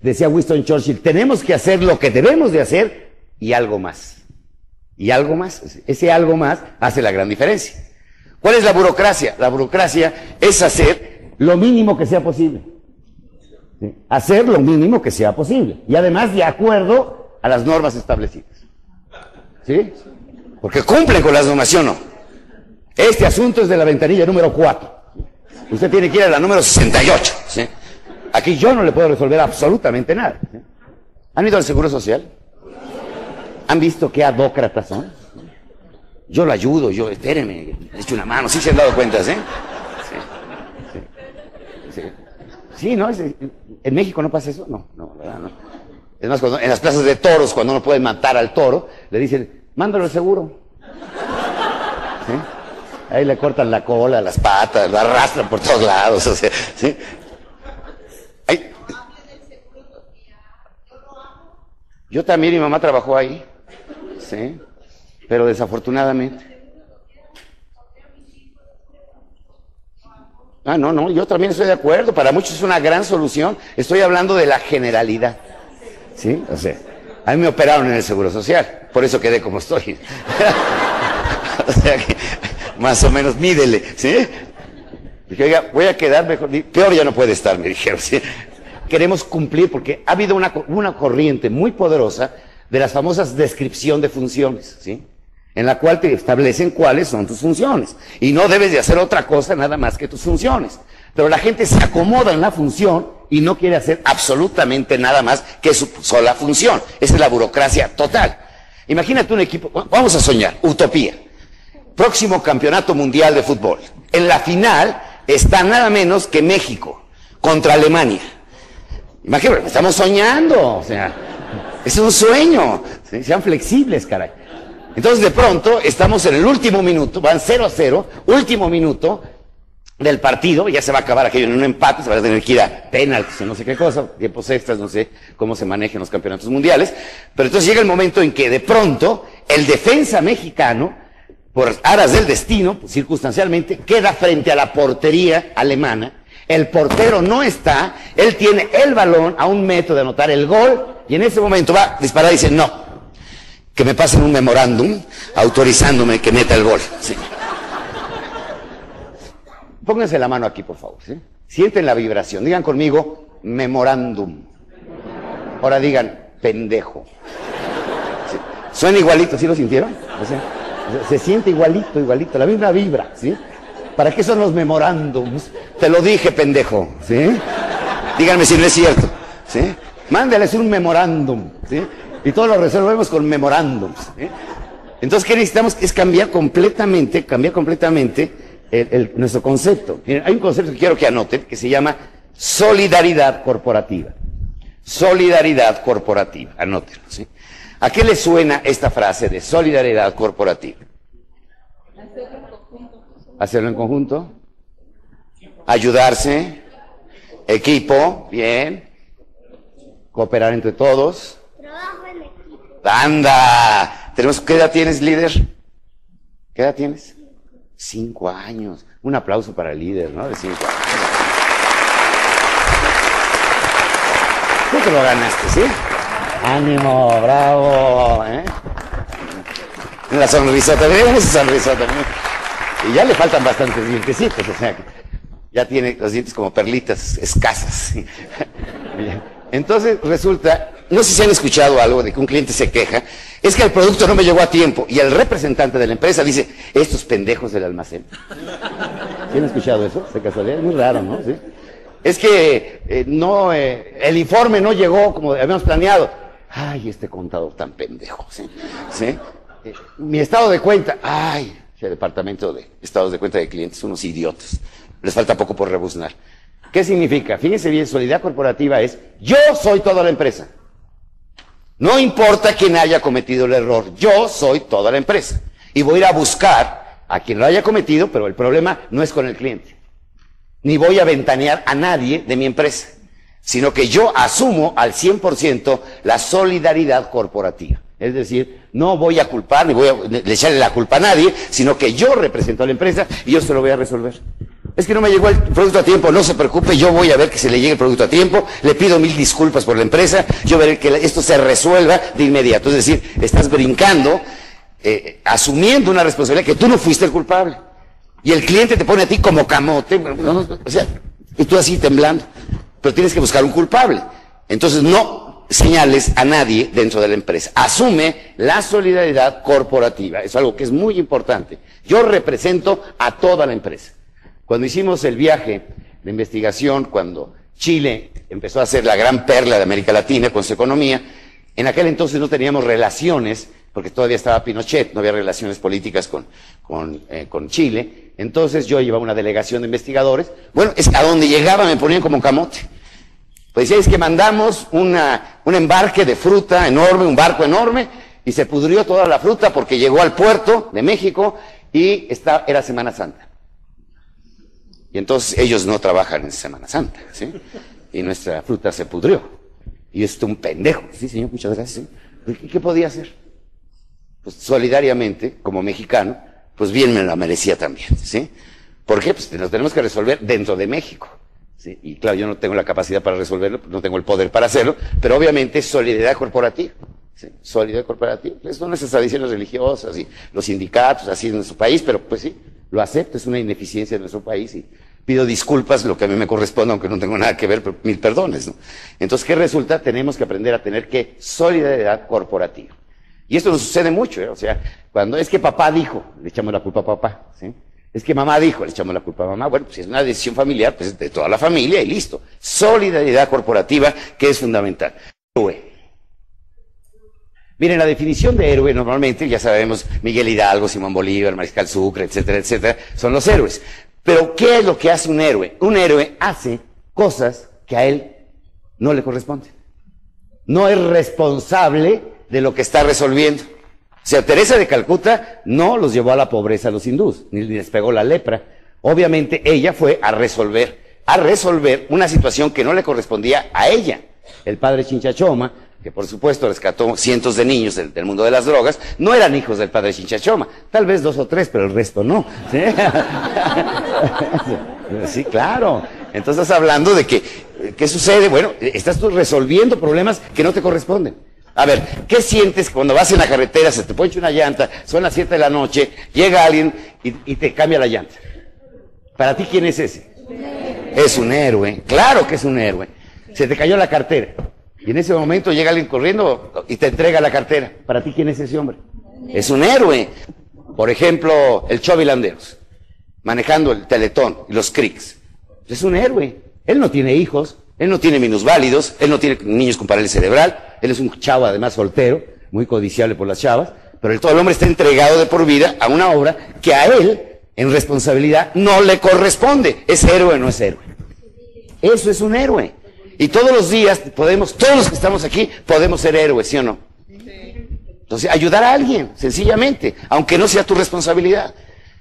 Decía Winston Churchill, tenemos que hacer lo que debemos de hacer y algo más. Y algo más. Ese algo más hace la gran diferencia. ¿Cuál es la burocracia? La burocracia es hacer lo mínimo que sea posible. Hacer lo mínimo que sea posible. Y además de acuerdo a las normas establecidas. ¿Sí? Porque cumplen con las normas, ¿sí o no? Este asunto es de la ventanilla número 4. Usted tiene que ir a la número 68. ¿sí? Aquí yo no le puedo resolver absolutamente nada. ¿Han ido al Seguro Social? ¿Han visto qué adócratas son? Yo lo ayudo, yo, espéreme, le echo una mano, sí se han dado cuenta, ¿eh? Sí, sí, ¿En México no pasa eso? No, no, ¿verdad? No. Es más, cuando, en las plazas de toros, cuando uno puede matar al toro, le dicen, mándalo al seguro. Ahí le cortan la cola, las patas, lo arrastran por todos lados, o sea, ¿sí? Ay. Yo también, mi mamá trabajó ahí, ¿sí? Pero desafortunadamente. Ah, no, no, yo también estoy de acuerdo. Para muchos es una gran solución. Estoy hablando de la generalidad. ¿Sí? O sea, a mí me operaron en el Seguro Social. Por eso quedé como estoy. o sea que, más o menos, mídele. ¿Sí? Dije, oiga, voy a quedar mejor. Peor ya no puede estar, me dijeron. ¿sí? Queremos cumplir porque ha habido una, una corriente muy poderosa de las famosas descripción de funciones. ¿Sí? En la cual te establecen cuáles son tus funciones. Y no debes de hacer otra cosa nada más que tus funciones. Pero la gente se acomoda en la función y no quiere hacer absolutamente nada más que su sola función. Esa es la burocracia total. Imagínate un equipo, vamos a soñar, utopía. Próximo campeonato mundial de fútbol. En la final está nada menos que México contra Alemania. Imagínate, estamos soñando, o sea, es un sueño. Sean flexibles, caray. Entonces de pronto estamos en el último minuto, van 0 a 0, último minuto del partido, ya se va a acabar aquello en un empate, se va a tener que ir a penaltis no sé qué cosa, tiempos extras, no sé cómo se manejan los campeonatos mundiales, pero entonces llega el momento en que de pronto el defensa mexicano, por aras del destino, circunstancialmente, queda frente a la portería alemana, el portero no está, él tiene el balón a un metro de anotar el gol, y en ese momento va a disparar y dice, no, que me pasen un memorándum autorizándome que meta el gol. ¿sí? Pónganse la mano aquí, por favor. ¿sí? Sienten la vibración. Digan conmigo, memorándum. Ahora digan, pendejo. Suena igualito, ¿sí lo sintieron? Se siente igualito, igualito, la misma vibra, ¿sí? ¿Para qué son los memorándums? Te lo dije, pendejo, ¿sí? Díganme si no es cierto, ¿sí? Mándales un memorándum, ¿sí? Y todo lo resolvemos con memorándums. ¿eh? Entonces, ¿qué necesitamos? Es cambiar completamente, cambiar completamente nuestro concepto. Hay un concepto que quiero que anoten que se llama solidaridad corporativa. Solidaridad corporativa. Anótenlo. ¿A qué le suena esta frase de solidaridad corporativa? Hacerlo en conjunto. Ayudarse. Equipo. Bien. Cooperar entre todos. ¡Anda! Tenemos, ¿Qué edad tienes, líder? ¿Qué edad tienes? Cinco años. Un aplauso para el líder, ¿no? De cinco años. Tú te lo ganaste, ¿sí? ¡Ánimo! ¡Bravo! ¿eh? La sonrisota, ¿ven esa sonrisota? Y ya le faltan bastantes dientecitos, o sea, ya tiene los dientes como perlitas escasas. Entonces resulta, no sé si han escuchado algo de que un cliente se queja, es que el producto no me llegó a tiempo y el representante de la empresa dice, estos pendejos del almacén. ¿Sí han escuchado eso? De casualidad, es muy raro, ¿no? Es que eh, no, eh, el informe no llegó como habíamos planeado. Ay, este contador tan pendejo. Eh, mi estado de cuenta, ay, el departamento de estados de cuenta de clientes, unos idiotas. Les falta poco por rebuznar. ¿Qué significa? Fíjense bien, solidaridad corporativa es, yo soy toda la empresa. No importa quién haya cometido el error, yo soy toda la empresa. Y voy a ir a buscar a quien lo haya cometido, pero el problema no es con el cliente. Ni voy a ventanear a nadie de mi empresa, sino que yo asumo al 100% la solidaridad corporativa. Es decir, no voy a culpar ni voy a le- echarle la culpa a nadie, sino que yo represento a la empresa y yo se lo voy a resolver. Es que no me llegó el producto a tiempo, no se preocupe, yo voy a ver que se le llegue el producto a tiempo, le pido mil disculpas por la empresa, yo veré que esto se resuelva de inmediato. Es decir, estás brincando, eh, asumiendo una responsabilidad que tú no fuiste el culpable. Y el cliente te pone a ti como camote, o sea, y tú así temblando. Pero tienes que buscar un culpable. Entonces no señales a nadie dentro de la empresa. Asume la solidaridad corporativa. Es algo que es muy importante. Yo represento a toda la empresa. Cuando hicimos el viaje de investigación, cuando Chile empezó a ser la gran perla de América Latina con su economía, en aquel entonces no teníamos relaciones, porque todavía estaba Pinochet, no había relaciones políticas con, con, eh, Chile. Entonces yo llevaba una delegación de investigadores. Bueno, es a donde llegaba me ponían como camote. Pues es que mandamos un embarque de fruta enorme, un barco enorme, y se pudrió toda la fruta porque llegó al puerto de México y era Semana Santa. Y entonces ellos no trabajan en Semana Santa, ¿sí? Y nuestra fruta se pudrió. Y esto un pendejo. Sí, señor, muchas gracias. ¿sí? ¿Qué, qué podía hacer? Pues solidariamente, como mexicano, pues bien me la merecía también, ¿sí? ¿Por qué? Pues nos tenemos que resolver dentro de México. Y claro, yo no tengo la capacidad para resolverlo, no tengo el poder para hacerlo, pero obviamente es solidaridad corporativa. ¿sí? Solidaridad corporativa. Pues son esas tradiciones religiosas y los sindicatos, así en nuestro país, pero pues sí, lo acepto, es una ineficiencia de nuestro país y pido disculpas, lo que a mí me corresponde, aunque no tengo nada que ver, pero mil perdones, ¿no? Entonces, ¿qué resulta? Tenemos que aprender a tener que solidaridad corporativa. Y esto nos sucede mucho, ¿eh? O sea, cuando es que papá dijo, le echamos la culpa a papá, ¿sí? Es que mamá dijo, le echamos la culpa a mamá. Bueno, pues si es una decisión familiar, pues es de toda la familia y listo. Solidaridad corporativa, que es fundamental. Miren, la definición de héroe normalmente, ya sabemos, Miguel Hidalgo, Simón Bolívar, Mariscal Sucre, etcétera, etcétera, son los héroes. Pero, ¿qué es lo que hace un héroe? Un héroe hace cosas que a él no le corresponden. No es responsable de lo que está resolviendo. O sea, Teresa de Calcuta no los llevó a la pobreza a los hindús, ni les pegó la lepra. Obviamente ella fue a resolver, a resolver una situación que no le correspondía a ella. El padre Chinchachoma, que por supuesto rescató cientos de niños del, mundo de las drogas, no eran hijos del padre Chinchachoma. Tal vez dos o tres, pero el resto no. ¿sí? Claro. Entonces hablando de que, ¿qué sucede? Bueno, estás tú resolviendo problemas que no te corresponden. A ver, ¿qué sientes cuando vas en la carretera, se te ponche una llanta, son las 7 de la noche, llega alguien y, y te cambia la llanta? ¿Para ti quién es ese? Es un héroe, claro que es un héroe. Se te cayó la cartera y en ese momento llega alguien corriendo y te entrega la cartera. ¿Para ti quién es ese hombre? Es un héroe. Por ejemplo, el Chovilanderos, manejando el Teletón y los Cricks. Es un héroe. Él no tiene hijos, Él no tiene minusválidos, él no tiene niños con parálisis cerebral, él es un chavo además soltero, muy codiciable por las chavas, pero todo el hombre está entregado de por vida a una obra que a él, en responsabilidad, no le corresponde. ¿Es héroe o no es héroe? Eso es un héroe. Y todos los días podemos, todos los que estamos aquí, podemos ser héroes, ¿sí o no? Entonces, ayudar a alguien, sencillamente, aunque no sea tu responsabilidad.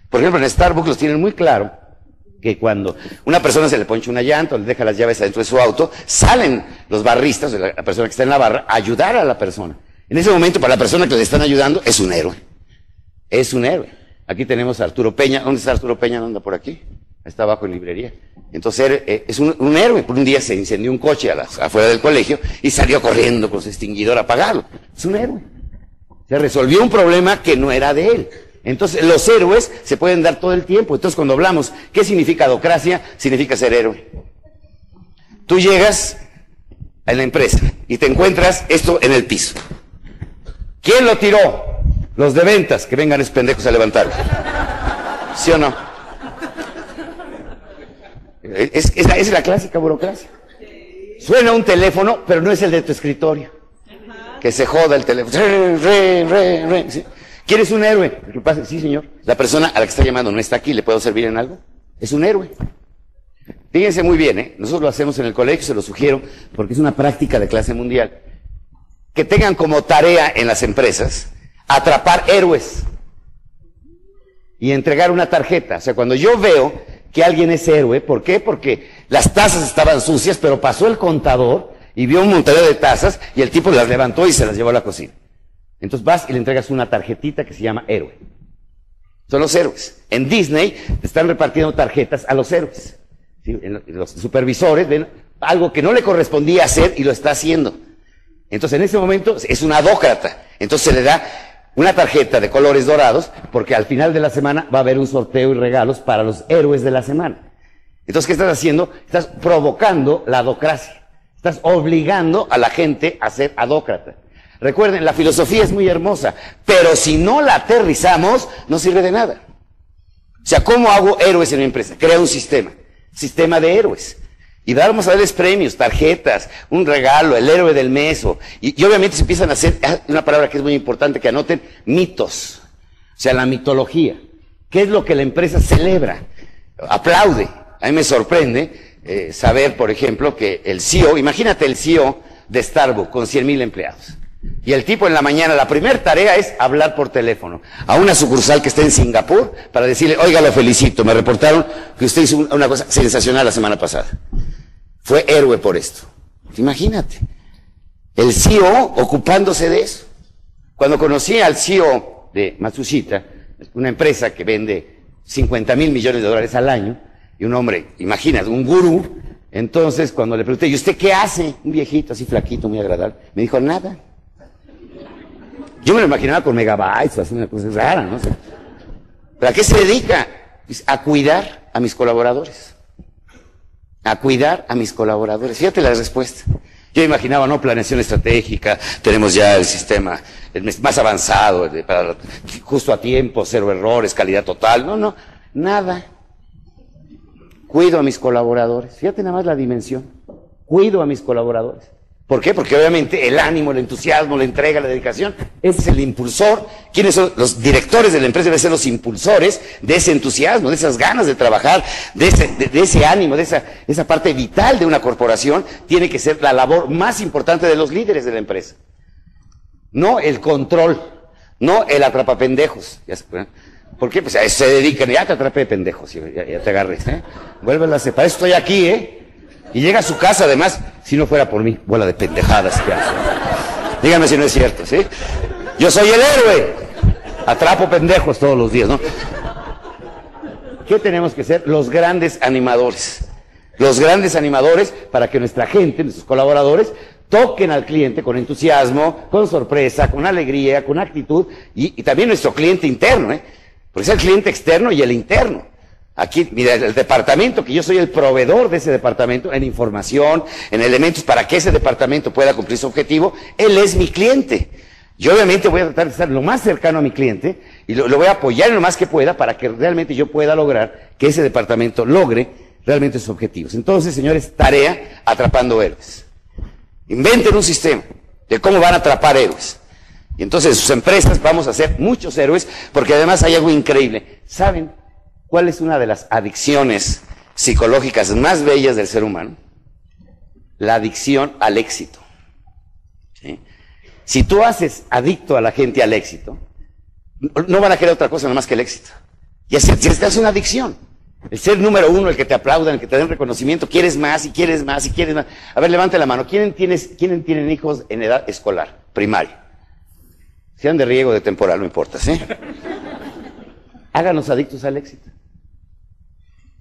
Por ejemplo, en Starbucks los tienen muy claro que cuando una persona se le poncha una llanta o le deja las llaves adentro de su auto, salen los barristas, la persona que está en la barra, a ayudar a la persona. En ese momento, para la persona que le están ayudando, es un héroe. Es un héroe. Aquí tenemos a Arturo Peña. ¿Dónde está Arturo Peña? ¿Dónde por aquí? Está abajo en librería. Entonces eh, es un, héroe. Por un día se incendió un coche a las, afuera del colegio y salió corriendo con su extinguidor a apagarlo. Es un héroe. Se resolvió un problema que no era de él. Entonces los héroes se pueden dar todo el tiempo. Entonces cuando hablamos, ¿qué significa docracia? Significa ser héroe. Tú llegas a la empresa y te encuentras esto en el piso. ¿Quién lo tiró? Los de ventas, que vengan esos pendejos a levantarlo. ¿Sí o no? Es, es, la, clásica burocracia. Suena un teléfono, pero no es el de tu escritorio. Que se joda el teléfono. ¿Quieres un héroe? Sí, señor. La persona a la que está llamando no está aquí, ¿le puedo servir en algo? Es un héroe. Fíjense muy bien, ¿eh? Nosotros lo hacemos en el colegio, se lo sugiero, porque es una práctica de clase mundial que tengan como tarea en las empresas atrapar héroes y entregar una tarjeta. O sea, cuando yo veo que alguien es héroe, ¿por qué? Porque las tazas estaban sucias, pero pasó el contador y vio un montón de tazas y el tipo las levantó y se las llevó a la cocina. Entonces vas y le entregas una tarjetita que se llama héroe. Son los héroes. En Disney están repartiendo tarjetas a los héroes. Los supervisores ven algo que no le correspondía hacer y lo está haciendo. Entonces, en ese momento es un adócrata. Entonces se le da una tarjeta de colores dorados porque al final de la semana va a haber un sorteo y regalos para los héroes de la semana. Entonces, ¿qué estás haciendo? Estás provocando la adocracia. Estás obligando a la gente a ser adócrata. Recuerden, la filosofía es muy hermosa, pero si no la aterrizamos, no sirve de nada. O sea, ¿cómo hago héroes en mi empresa? Crea un sistema. Sistema de héroes. Y vamos a darles premios, tarjetas, un regalo, el héroe del mes. y, obviamente se empiezan a hacer, ah, una palabra que es muy importante que anoten, mitos. O sea, la mitología. ¿Qué es lo que la empresa celebra? Aplaude. A mí me sorprende eh, saber, por ejemplo, que el CEO, imagínate el CEO de Starbucks con 100 mil empleados. Y el tipo en la mañana, la primera tarea es hablar por teléfono a una sucursal que está en Singapur para decirle, oiga, lo felicito, me reportaron que usted hizo una cosa sensacional la semana pasada. Fue héroe por esto. Imagínate. El CEO ocupándose de eso. Cuando conocí al CEO de Matsushita, una empresa que vende 50 mil millones de dólares al año, y un hombre, imagínate, un gurú, entonces cuando le pregunté, ¿y usted qué hace? Un viejito así flaquito, muy agradable. Me dijo, nada. Yo me lo imaginaba con megabytes, haciendo una cosa rara, ¿no? ¿Pero a qué se dedica? A cuidar a mis colaboradores a cuidar a mis colaboradores. Fíjate la respuesta. Yo imaginaba, ¿no? Planeación estratégica, tenemos ya el sistema más avanzado, para, justo a tiempo, cero errores, calidad total. No, no, nada. Cuido a mis colaboradores. Fíjate nada más la dimensión. Cuido a mis colaboradores. ¿Por qué? Porque obviamente el ánimo, el entusiasmo, la entrega, la dedicación, ese es el impulsor. ¿Quiénes son? Los directores de la empresa deben ser los impulsores de ese entusiasmo, de esas ganas de trabajar, de ese, de, ese ánimo, de esa, esa parte vital de una corporación. Tiene que ser la labor más importante de los líderes de la empresa. No el control, no el atrapapendejos. ¿Por qué? Pues a eso se dedican, ya te atrapé pendejos, ya, te agarres, ¿eh? Vuelve a separar, estoy aquí, ¿eh? Y llega a su casa, además, si no fuera por mí, bola de pendejadas que hace. Dígame si no es cierto, ¿sí? Yo soy el héroe. Atrapo pendejos todos los días, ¿no? ¿Qué tenemos que ser? Los grandes animadores. Los grandes animadores para que nuestra gente, nuestros colaboradores, toquen al cliente con entusiasmo, con sorpresa, con alegría, con actitud, y, y también nuestro cliente interno, ¿eh? Porque es el cliente externo y el interno. Aquí, mira, el departamento, que yo soy el proveedor de ese departamento en información, en elementos para que ese departamento pueda cumplir su objetivo, él es mi cliente. Yo obviamente voy a tratar de estar lo más cercano a mi cliente y lo, voy a apoyar en lo más que pueda para que realmente yo pueda lograr que ese departamento logre realmente sus objetivos. Entonces, señores, tarea atrapando héroes. Inventen un sistema de cómo van a atrapar héroes. Y entonces sus empresas vamos a hacer muchos héroes, porque además hay algo increíble. ¿Saben cuál es una de las adicciones psicológicas más bellas del ser humano? La adicción al éxito. Si tú haces adicto a la gente al éxito, no van a querer otra cosa nada más que el éxito. Y así, es una adicción. El ser número uno, el que te aplaudan, el que te den reconocimiento, quieres más y quieres más y quieres más. A ver, levante la mano. ¿Quiénes, tienes, ¿quiénes tienen hijos en edad escolar, primaria? Sean de riego, de temporal, no importa, ¿sí? Háganos adictos al éxito.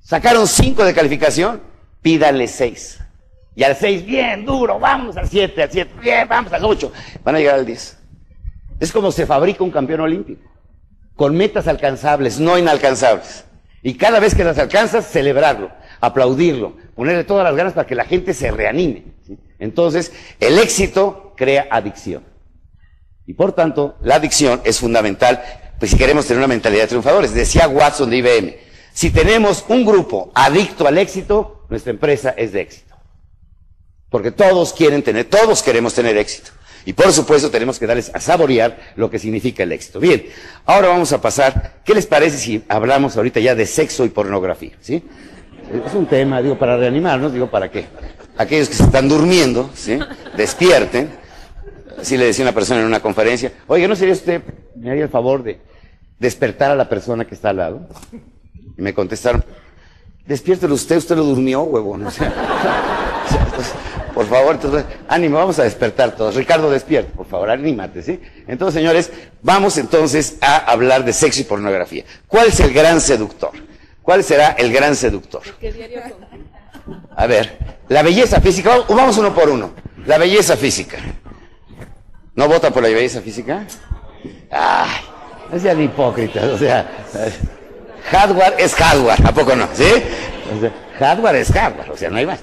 Sacaron cinco de calificación, pídale seis. Y al seis, bien, duro, vamos al siete, al siete, bien, vamos al ocho. Van a llegar al diez. Es como se fabrica un campeón olímpico. Con metas alcanzables, no inalcanzables. Y cada vez que las alcanzas, celebrarlo, aplaudirlo, ponerle todas las ganas para que la gente se reanime. Entonces, el éxito crea adicción. Y por tanto, la adicción es fundamental, pues si queremos tener una mentalidad de triunfadores. Decía Watson de IBM, si tenemos un grupo adicto al éxito, nuestra empresa es de éxito. Porque todos quieren tener, todos queremos tener éxito. Y por supuesto tenemos que darles a saborear lo que significa el éxito. Bien, ahora vamos a pasar, ¿qué les parece si hablamos ahorita ya de sexo y pornografía? ¿Sí? Es un tema, digo, para reanimarnos, digo, para que aquellos que se están durmiendo, ¿sí? Despierten. Así le decía una persona en una conferencia, oye, ¿no sería usted, me haría el favor de despertar a la persona que está al lado? Y me contestaron, despiértelo usted, usted lo durmió, huevón. O sea, por favor, entonces, ánimo, vamos a despertar todos. Ricardo, despierta, por favor, anímate, ¿sí? Entonces, señores, vamos entonces a hablar de sexo y pornografía. ¿Cuál es el gran seductor? ¿Cuál será el gran seductor? A ver, la belleza física, vamos uno por uno. La belleza física. ¿No vota por la belleza física? Ay, no sean hipócritas, o sea, hardware es hardware, ¿a poco no? ¿Sí? hardware es hardware, o sea, no hay más.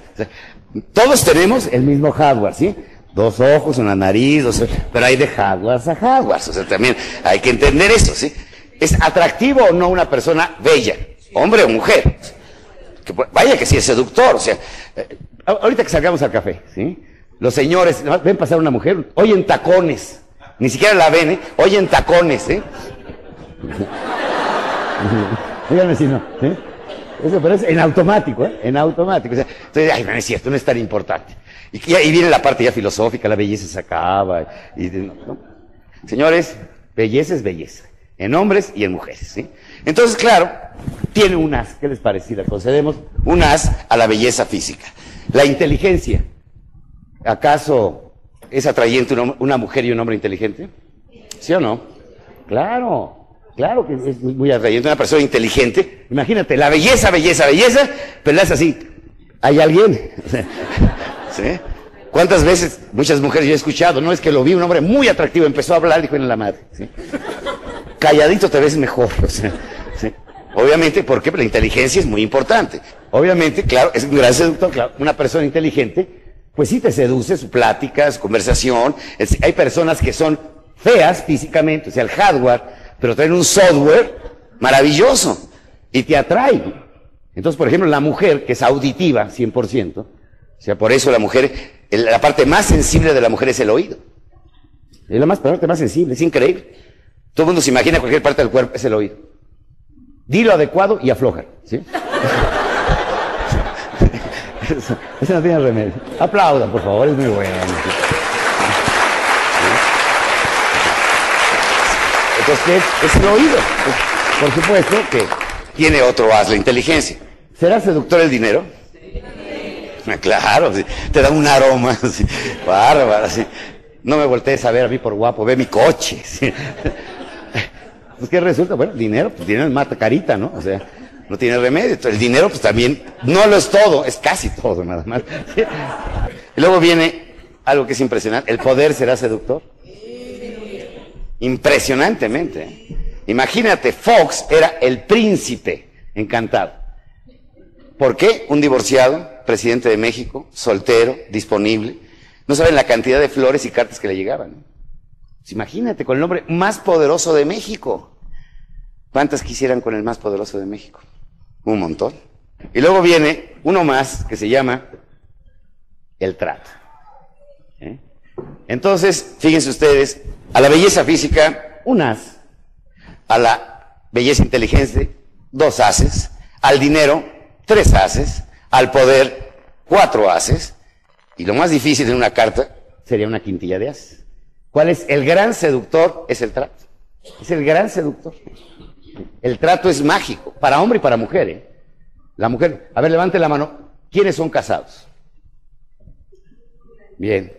Todos tenemos el mismo hardware, ¿sí? Dos ojos, una nariz, pero hay de hardware a hardware. O sea, también hay que entender eso, ¿sí? ¿Es atractivo o no una persona bella? Hombre o mujer. vaya que sí es seductor, o sea, eh, ahorita que salgamos al café, ¿sí? Los señores, ven pasar una mujer, oyen tacones, ni siquiera la ven, ¿eh? Oyen tacones, ¿eh? Díganme si no, ¿sí? Eso, es en automático, ¿eh? En automático. entonces, ay, no es cierto, no es tan importante. Y, viene la parte ya filosófica, la belleza se acaba. Señores, belleza es belleza. En hombres y en mujeres, ¿sí? Entonces, claro, tiene un as. ¿Qué les parece si le concedemos? Un as a la belleza física. La inteligencia. ¿Acaso es atrayente una mujer y un hombre inteligente? ¿Sí o no? Claro. Claro que es muy atrayente, una persona inteligente. Imagínate, la belleza, belleza, belleza, pero la es así. ¿Hay alguien? ¿Sí? ¿Cuántas veces, muchas mujeres yo he escuchado, no es que lo vi un hombre muy atractivo, empezó a hablar, dijo en la madre. Calladito te ves mejor. Obviamente, porque la inteligencia es muy importante. Obviamente, claro, es un gran seductor, claro, una persona inteligente, pues sí te seduce su plática, su conversación. hay personas que son feas físicamente, o sea, el hardware pero traen un software maravilloso y te atrae. Entonces, por ejemplo, la mujer, que es auditiva 100%, o sea, por eso la mujer, la parte más sensible de la mujer es el oído. Es la más, parte más sensible, es increíble. Todo el mundo se imagina cualquier parte del cuerpo, es el oído. Dilo adecuado y afloja, ¿sí? eso, no tiene remedio. Aplauda, por favor, es muy bueno. Es el oído. Por supuesto que tiene otro as, la inteligencia. ¿Será seductor el dinero? Sí. Claro, te da un aroma, bárbaro. No me voltees a ver a mí por guapo, ve mi coche. Pues, ¿qué resulta? Bueno, dinero, pues dinero mata carita, ¿no? O sea, no tiene remedio. El dinero, pues también, no lo es todo, es casi todo, nada más. Y luego viene algo que es impresionante, ¿el poder será seductor? Impresionantemente. Imagínate, Fox era el príncipe encantado. ¿Por qué? Un divorciado, presidente de México, soltero, disponible. No saben la cantidad de flores y cartas que le llegaban. Pues imagínate, con el nombre más poderoso de México. ¿Cuántas quisieran con el más poderoso de México? Un montón. Y luego viene uno más que se llama el trato. Entonces, fíjense ustedes, a la belleza física, un as, a la belleza inteligente, dos haces, al dinero, tres haces, al poder, cuatro haces, y lo más difícil en una carta sería una quintilla de haces. ¿Cuál es el gran seductor? Es el trato. Es el gran seductor. El trato es mágico, para hombre y para mujer. ¿eh? La mujer, a ver, levante la mano. ¿Quiénes son casados? Bien.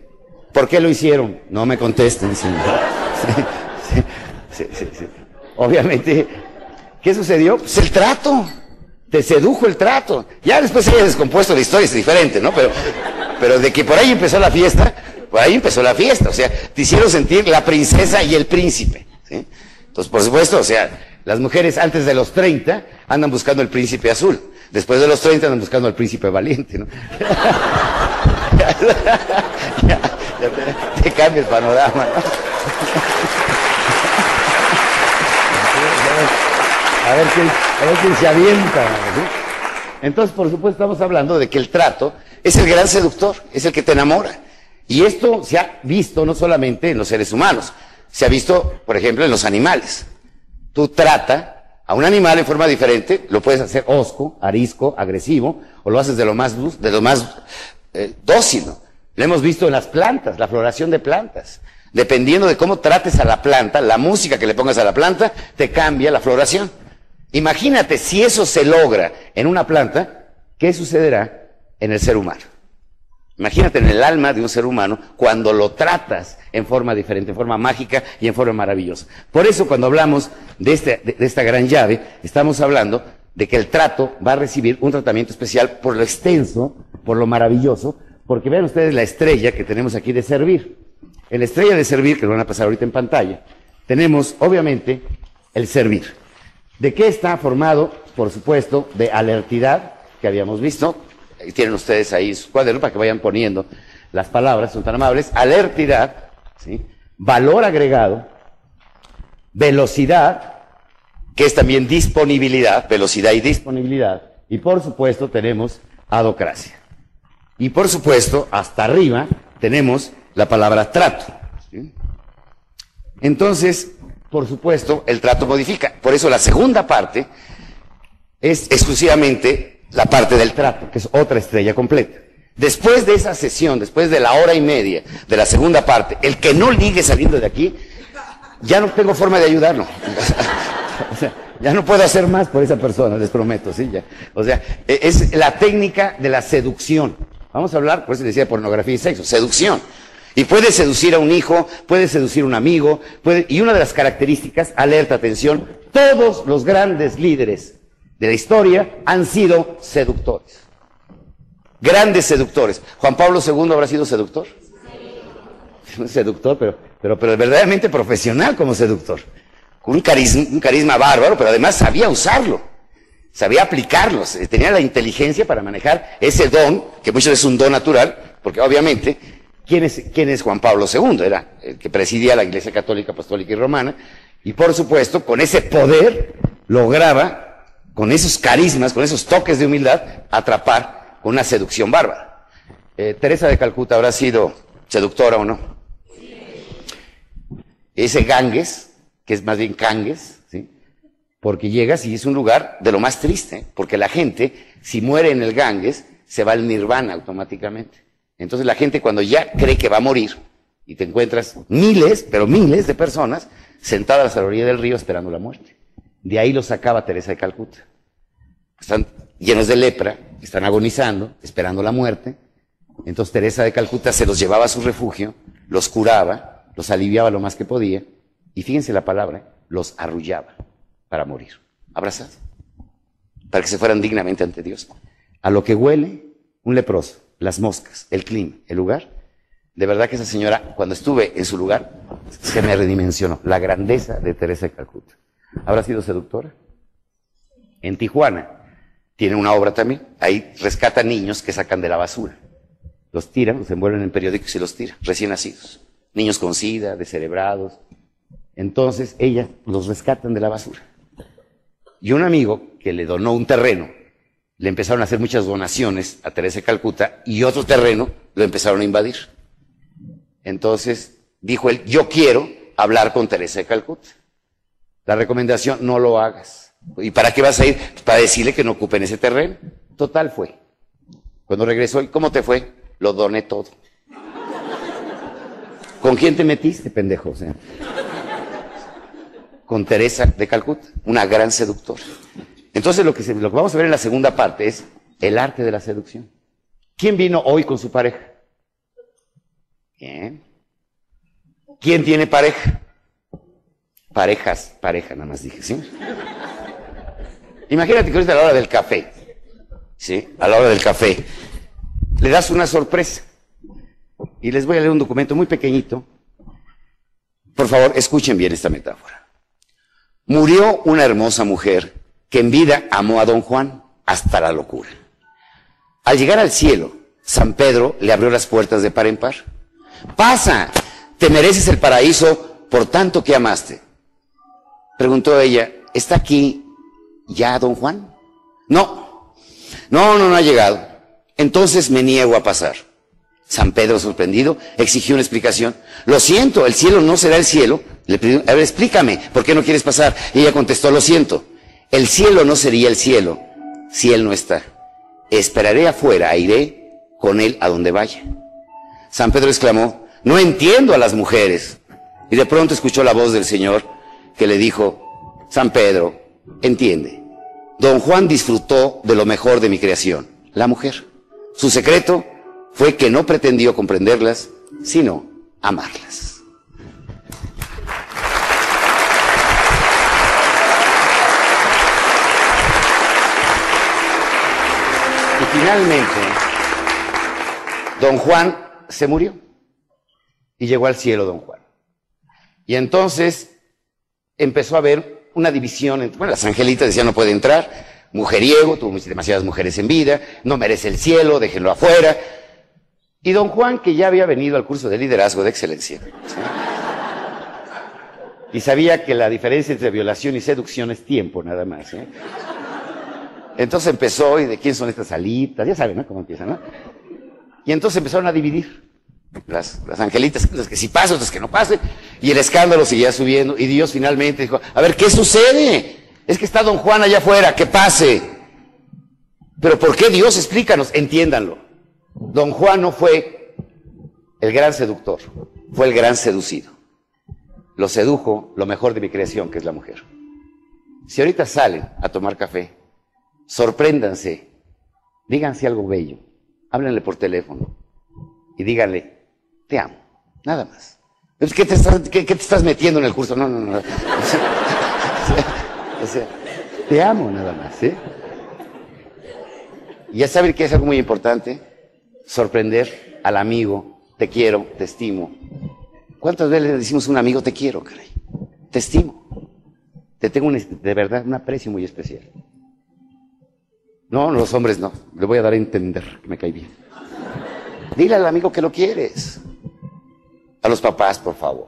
¿Por qué lo hicieron? No me contesten, señor. Sí, sí, sí, Obviamente, ¿qué sucedió? Pues el trato. Te sedujo el trato. Ya después se haya descompuesto la historia, es diferente, ¿no? Pero, pero de que por ahí empezó la fiesta, por ahí empezó la fiesta. O sea, te hicieron sentir la princesa y el príncipe. Entonces, por supuesto, o sea, las mujeres antes de los 30 andan buscando el príncipe azul. Después de los 30 andan buscando al príncipe valiente, ¿no? ya, te, te, cambia el panorama, ¿no? A ver quién, se avienta. ¿sí? Entonces, por supuesto, estamos hablando de que el trato es el gran seductor, es el que te enamora. Y esto se ha visto no solamente en los seres humanos, se ha visto, por ejemplo, en los animales. Tú trata a un animal en forma diferente, lo puedes hacer osco, arisco, agresivo, o lo haces de lo más, de lo más eh, dócil. Lo hemos visto en las plantas, la floración de plantas. Dependiendo de cómo trates a la planta, la música que le pongas a la planta, te cambia la floración. Imagínate si eso se logra en una planta, ¿qué sucederá en el ser humano? Imagínate en el alma de un ser humano cuando lo tratas en forma diferente, en forma mágica y en forma maravillosa. Por eso cuando hablamos de, este, de, de esta gran llave, estamos hablando de que el trato va a recibir un tratamiento especial por lo extenso, por lo maravilloso, porque vean ustedes la estrella que tenemos aquí de servir. En la estrella de servir, que lo van a pasar ahorita en pantalla, tenemos obviamente el servir. ¿De qué está formado? Por supuesto, de alertidad, que habíamos visto, tienen ustedes ahí su cuaderno para que vayan poniendo las palabras, son tan amables. Alertidad, ¿sí? valor agregado, velocidad, que es también disponibilidad, velocidad y disponibilidad. Y por supuesto tenemos adocracia. Y por supuesto, hasta arriba tenemos la palabra trato. Entonces, por supuesto, el trato modifica. Por eso la segunda parte es exclusivamente la parte del trato, que es otra estrella completa. Después de esa sesión, después de la hora y media de la segunda parte, el que no ligue saliendo de aquí, ya no tengo forma de ayudarlo. ya no puedo hacer más por esa persona, les prometo, ¿sí? Ya. O sea, es la técnica de la seducción. Vamos a hablar, por eso decía pornografía y sexo, seducción. Y puede seducir a un hijo, puede seducir a un amigo, puede, y una de las características, alerta, atención, todos los grandes líderes de la historia han sido seductores. Grandes seductores. Juan Pablo II habrá sido seductor. Sí. Seductor, pero, pero, pero verdaderamente profesional como seductor. Con un carisma, bárbaro, pero además sabía usarlo. Sabía aplicarlos. Tenía la inteligencia para manejar ese don, que muchas veces es un don natural, porque obviamente ¿Quién es, ¿Quién es, Juan Pablo II? Era el que presidía la Iglesia Católica, Apostólica y Romana. Y por supuesto, con ese poder lograba, con esos carismas, con esos toques de humildad, atrapar con una seducción bárbara. Eh, Teresa de Calcuta habrá sido seductora o no. Ese Ganges, que es más bien Ganges, ¿sí? porque llegas y es un lugar de lo más triste, porque la gente, si muere en el Ganges, se va al nirvana automáticamente. Entonces la gente cuando ya cree que va a morir, y te encuentras miles, pero miles de personas sentadas a la orilla del río esperando la muerte. De ahí lo sacaba Teresa de Calcuta. Están llenos de lepra, están agonizando, esperando la muerte. Entonces Teresa de Calcuta se los llevaba a su refugio, los curaba, los aliviaba lo más que podía, y fíjense la palabra, los arrullaba para morir, abrazados, para que se fueran dignamente ante Dios. A lo que huele un leproso las moscas, el clima, el lugar. De verdad que esa señora, cuando estuve en su lugar, se me redimensionó la grandeza de Teresa de Calcuta. ¿Habrá sido seductora? En Tijuana tiene una obra también. Ahí rescata niños que sacan de la basura. Los tiran, los envuelven en periódicos y los tiran, recién nacidos. Niños con sida, descerebrados. Entonces, ella los rescatan de la basura. Y un amigo que le donó un terreno le empezaron a hacer muchas donaciones a Teresa de Calcuta y otro terreno lo empezaron a invadir. Entonces dijo él, yo quiero hablar con Teresa de Calcuta. La recomendación, no lo hagas. ¿Y para qué vas a ir? Para decirle que no ocupen ese terreno. Total fue. Cuando regresó, ¿y cómo te fue? Lo doné todo. ¿Con quién te metiste, pendejo? Con Teresa de Calcuta, una gran seductora. Entonces lo que, vamos a ver en la segunda parte es el arte de la seducción. ¿Quién vino hoy con su pareja? Bien. ¿Quién tiene pareja? Parejas, pareja, nada más dije, ¿sí? Imagínate que ahorita a la hora del café, ¿sí? A la hora del café, le das una sorpresa. Y les voy a leer un documento muy pequeñito. Por favor, escuchen bien esta metáfora. Murió una hermosa mujer que en vida amó a don Juan hasta la locura. Al llegar al cielo, San Pedro le abrió las puertas de par en par. Pasa, te mereces el paraíso por tanto que amaste. Preguntó ella, ¿está aquí ya don Juan? No, no, no, no ha llegado. Entonces me niego a pasar. San Pedro, sorprendido, exigió una explicación. Lo siento, el cielo no será el cielo. Le pidió, a ver, explícame, ¿por qué no quieres pasar? Y ella contestó, lo siento, el cielo no sería el cielo si él no está. Esperaré afuera, iré con él a donde vaya. San Pedro exclamó, no entiendo a las mujeres. Y de pronto escuchó la voz del Señor que le dijo, San Pedro, entiende, don Juan disfrutó de lo mejor de mi creación, la mujer. Su secreto fue que no pretendió comprenderlas, sino amarlas. Y finalmente, don Juan se murió y llegó al cielo don Juan. Y entonces empezó a haber una división entre, bueno, las angelitas decían no puede entrar, mujeriego, tuvo demasiadas mujeres en vida, no merece el cielo, déjenlo afuera. Y don Juan, que ya había venido al curso de liderazgo de excelencia, y sabía que la diferencia entre violación y seducción es tiempo nada más. ¿eh? Entonces empezó, ¿y de quién son estas alitas? Ya saben, ¿no? Cómo empiezan, ¿no? Y entonces empezaron a dividir. Las, angelitas, las que sí pasan, las que no pasen. Y el escándalo seguía subiendo. Y Dios finalmente dijo, a ver, ¿qué sucede? Es que está don Juan allá afuera, que pase. Pero ¿por qué Dios? Explícanos, entiéndanlo. Don Juan no fue el gran seductor, fue el gran seducido. Lo sedujo lo mejor de mi creación, que es la mujer. Si ahorita salen a tomar café, sorpréndanse, díganse algo bello, háblenle por teléfono y díganle, te amo, nada más. ¿Qué te, estás, qué, te estás metiendo en el curso? No, no, no. O sea, te amo nada más, ¿eh? Y ya saben que es algo muy importante, sorprender al amigo, te quiero, te estimo. ¿Cuántas veces le decimos a un amigo, te quiero, caray? Te estimo. Te tengo de verdad un aprecio muy especial. No, los hombres no. Le voy a dar a entender que me cae bien. Dile al amigo que lo quieres. A los papás, por favor.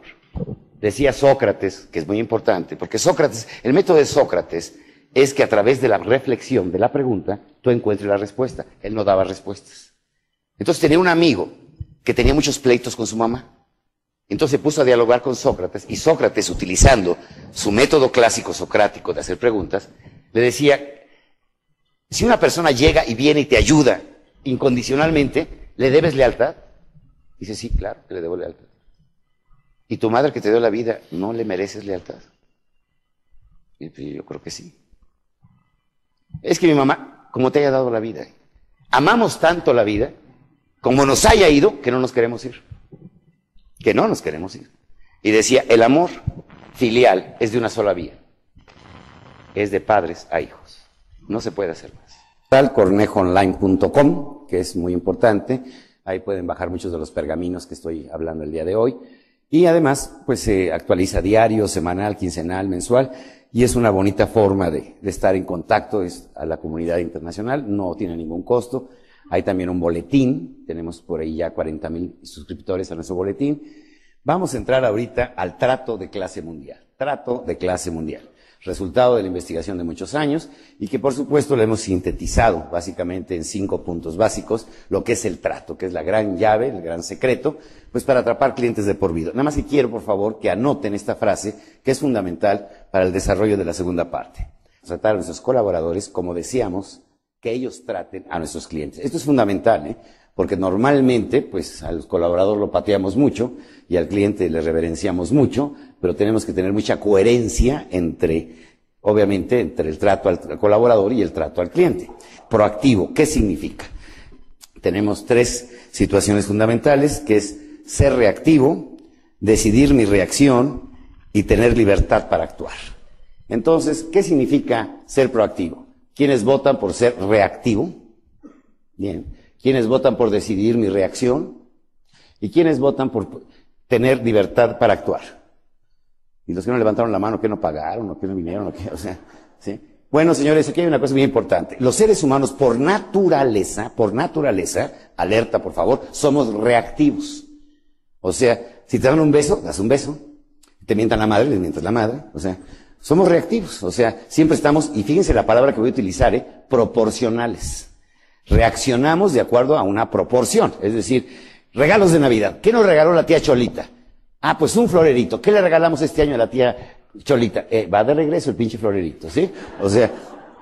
Decía Sócrates, que es muy importante, porque Sócrates, el método de Sócrates es que a través de la reflexión de la pregunta, tú encuentres la respuesta. Él no daba respuestas. Entonces tenía un amigo que tenía muchos pleitos con su mamá. Entonces se puso a dialogar con Sócrates y Sócrates, utilizando su método clásico socrático de hacer preguntas, le decía, si una persona llega y viene y te ayuda incondicionalmente, ¿le debes lealtad? Dice, sí, claro, que le debo lealtad. ¿Y tu madre que te dio la vida, no le mereces lealtad? Y pues, yo creo que sí. Es que mi mamá, como te haya dado la vida, amamos tanto la vida, como nos haya ido, que no nos queremos ir. Que no nos queremos ir. Y decía, el amor filial es de una sola vía. Es de padres a hijos. No se puede hacer más. Cornejoonline.com, que es muy importante. Ahí pueden bajar muchos de los pergaminos que estoy hablando el día de hoy. Y además, pues se actualiza diario, semanal, quincenal, mensual, y es una bonita forma de, estar en contacto a la comunidad internacional, no tiene ningún costo. Hay también un boletín, tenemos por ahí ya 40 mil suscriptores a nuestro boletín. Vamos a entrar ahorita al trato de clase mundial, trato de clase mundial. resultado de la investigación de muchos años y que por supuesto lo hemos sintetizado básicamente en cinco puntos básicos, lo que es el trato, que es la gran llave, el gran secreto, pues para atrapar clientes de por vida. Nada más que quiero, por favor, que anoten esta frase que es fundamental para el desarrollo de la segunda parte. Tratar a nuestros colaboradores como decíamos, que ellos traten a nuestros clientes. Esto es fundamental, ¿eh? porque normalmente, pues al colaborador lo pateamos mucho y al cliente le reverenciamos mucho, pero tenemos que tener mucha coherencia entre, obviamente, entre el trato al colaborador y el trato al cliente. Proactivo, ¿qué significa? Tenemos tres situaciones fundamentales, que es ser reactivo, decidir mi reacción y tener libertad para actuar. Entonces, ¿qué significa ser proactivo? ¿Quiénes votan por ser reactivo? Bien. ¿Quiénes votan por decidir mi reacción? ¿Y quiénes votan por tener libertad para actuar? Y los que no levantaron la mano, que no pagaron, o que no vinieron, o que, o sea, ¿sí? Bueno, señores, aquí hay una cosa muy importante. Los seres humanos, por naturaleza, por naturaleza, alerta, por favor, somos reactivos. O sea, si te dan un beso, das un beso. Te mientan la madre, les mientas la madre. O sea, somos reactivos. O sea, siempre estamos, y fíjense la palabra que voy a utilizar, ¿eh? proporcionales. Reaccionamos de acuerdo a una proporción. Es decir, regalos de Navidad. ¿Qué nos regaló la tía Cholita? Ah, pues un florerito. ¿Qué le regalamos este año a la tía Cholita? Eh, va de regreso el pinche florerito, ¿sí? O sea,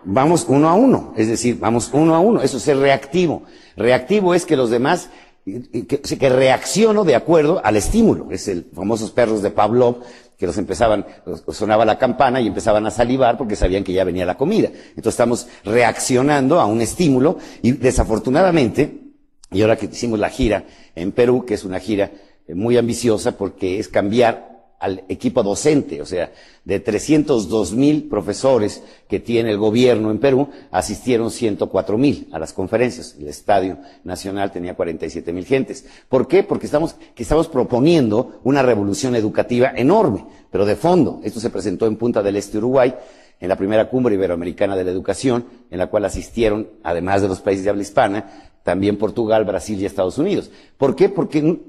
vamos uno a uno. Es decir, vamos uno a uno. Eso es ser reactivo. Reactivo es que los demás que, que reacciono de acuerdo al estímulo. Es el famosos perros de Pavlov que los empezaban, sonaba la campana y empezaban a salivar porque sabían que ya venía la comida. Entonces estamos reaccionando a un estímulo y desafortunadamente, y ahora que hicimos la gira en Perú, que es una gira eh, muy ambiciosa porque es cambiar al equipo docente, o sea, de 302 mil profesores que tiene el gobierno en Perú, asistieron 104 mil a las conferencias. El Estadio Nacional tenía 47 mil gentes. ¿Por qué? Porque estamos, que estamos proponiendo una revolución educativa enorme, pero de fondo. Esto se presentó en Punta del Este, Uruguay, en la primera cumbre iberoamericana de la educación, en la cual asistieron, además de los países de habla hispana, también Portugal, Brasil y Estados Unidos. ¿Por qué? Porque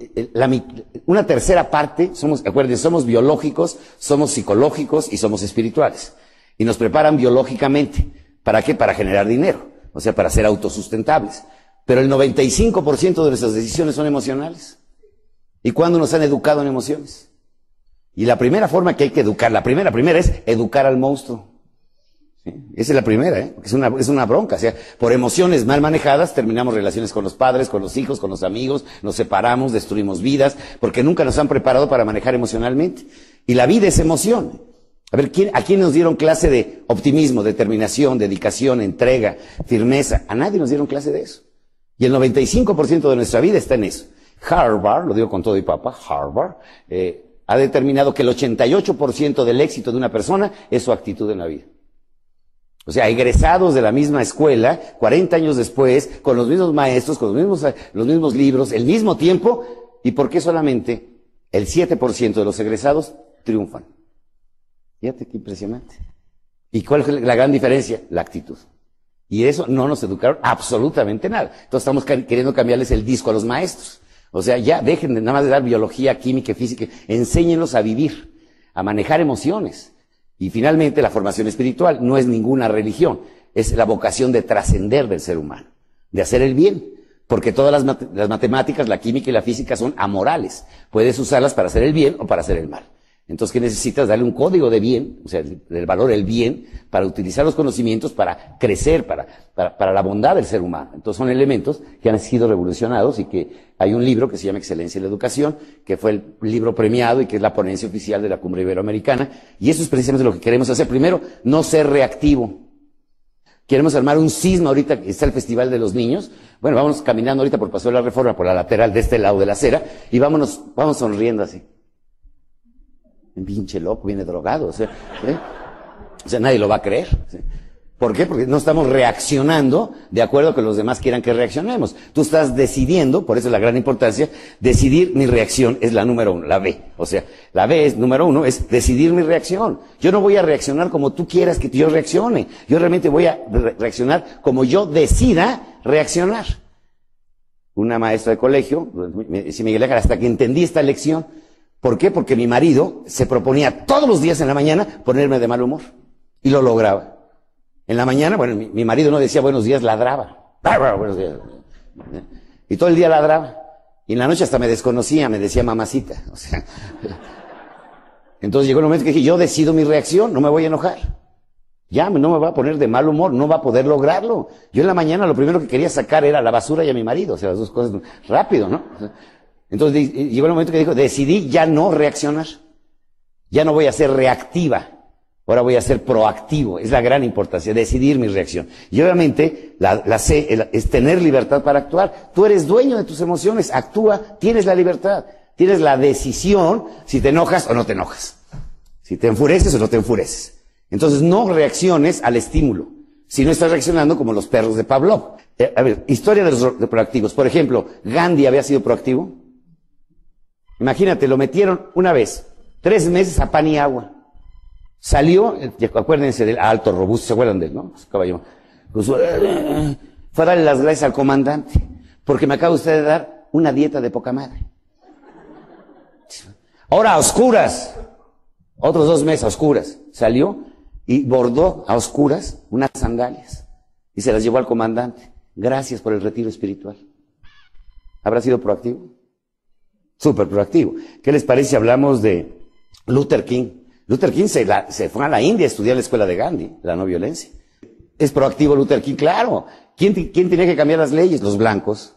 una tercera parte, somos, acuérdense, somos biológicos, somos psicológicos y somos espirituales. Y nos preparan biológicamente. ¿Para qué? Para generar dinero. O sea, para ser autosustentables. Pero el 95% de nuestras decisiones son emocionales. ¿Y cuándo nos han educado en emociones? Y la primera forma que hay que educar, la primera, primera es educar al monstruo. Esa es la primera, ¿eh? es, una, bronca. O sea, por emociones mal manejadas terminamos relaciones con los padres, con los hijos, con los amigos, nos separamos, destruimos vidas, porque nunca nos han preparado para manejar emocionalmente. Y la vida es emoción. A ver, ¿quién, ¿a quién nos dieron clase de optimismo, determinación, dedicación, entrega, firmeza? A nadie nos dieron clase de eso. Y el 95% de nuestra vida está en eso. Harvard, lo digo con todo y papa, Harvard, eh, ha determinado que el 88% del éxito de una persona es su actitud en la vida. O sea, egresados de la misma escuela, 40 años después, con los mismos maestros, con los mismos, los mismos libros, el mismo tiempo, ¿y por qué solamente el 7% de los egresados triunfan? Fíjate qué impresionante. ¿Y cuál es la gran diferencia? La actitud. Y eso no nos educaron absolutamente nada. Entonces estamos queriendo cambiarles el disco a los maestros. O sea, ya dejen de nada más de dar biología, química, física, enséñenlos a vivir, a manejar emociones. Y finalmente, la formación espiritual no es ninguna religión, es la vocación de trascender del ser humano, de hacer el bien. Porque todas las, matemáticas, la química y la física son amorales. Puedes usarlas para hacer el bien o para hacer el mal. Entonces, ¿qué necesitas? Darle un código de bien, o sea, el, valor, el bien, para utilizar los conocimientos para crecer, para, para, para, la bondad del ser humano. Entonces, son elementos que han sido revolucionados y que hay un libro que se llama Excelencia en la Educación, que fue el libro premiado y que es la ponencia oficial de la Cumbre Iberoamericana. Y eso es precisamente lo que queremos hacer. Primero, no ser reactivo. Queremos armar un sismo ahorita, que está el Festival de los Niños. Bueno, vamos caminando ahorita por Paso de la Reforma, por la lateral de este lado de la acera, y vámonos, vamos sonriendo así. Un pinche loco, viene drogado. O sea, ¿eh? o sea nadie lo va a creer. ¿Por qué? Porque no estamos reaccionando de acuerdo a que los demás quieran que reaccionemos. Tú estás decidiendo, por eso es la gran importancia, decidir mi reacción es la número uno, la B. O sea, la B es número uno, es decidir mi reacción. Yo no voy a reaccionar como tú quieras que yo reaccione. Yo realmente voy a re reaccionar como yo decida reaccionar. Una maestra de colegio, me dice Miguel Ángel, hasta que entendí esta lección, ¿Por qué? Porque mi marido se proponía todos los días en la mañana ponerme de mal humor. Y lo lograba. En la mañana, bueno, mi, marido no decía buenos días, ladraba. Buenos días. Y todo el día ladraba. Y en la noche hasta me desconocía, me decía mamacita. Entonces llegó el momento que dije, yo decido mi reacción, no me voy a enojar. Ya no me va a poner de mal humor, no va a poder lograrlo. Yo en la mañana lo primero que quería sacar era la basura y a mi marido, o sea, las dos cosas rápido, ¿no? Entonces llegó el momento que dijo, decidí ya no reaccionar. Ya no voy a ser reactiva. Ahora voy a ser proactivo. Es la gran importancia, decidir mi reacción. Y obviamente, la, es tener libertad para actuar. Tú eres dueño de tus emociones, actúa, tienes la libertad. Tienes la decisión si te enojas o no te enojas. Si te enfureces o no te enfureces. Entonces no reacciones al estímulo, si no estás reaccionando como los perros de Pavlov. Eh, a ver, historia de los proactivos. Por ejemplo, Gandhi había sido proactivo. Imagínate, lo metieron una vez, tres meses a pan y agua. Salió, eh, acuérdense del alto, robusto, ¿se acuerdan de él, no? Caballo. Pues, eh, fue a darle las gracias al comandante, porque me acaba usted de dar una dieta de poca madre. Ahora a oscuras, otros dos meses a oscuras. Salió, y bordó a oscuras unas sandalias y se las llevó al comandante. Gracias por el retiro espiritual. ¿Habrá sido proactivo? Súper proactivo. ¿Qué les parece si hablamos de Luther King? Luther King se, se fue a la India a estudiar la escuela de Gandhi, la no violencia. ¿Es proactivo Luther King? Claro. ¿Quién, ¿Quién tenía que cambiar las leyes? Los blancos.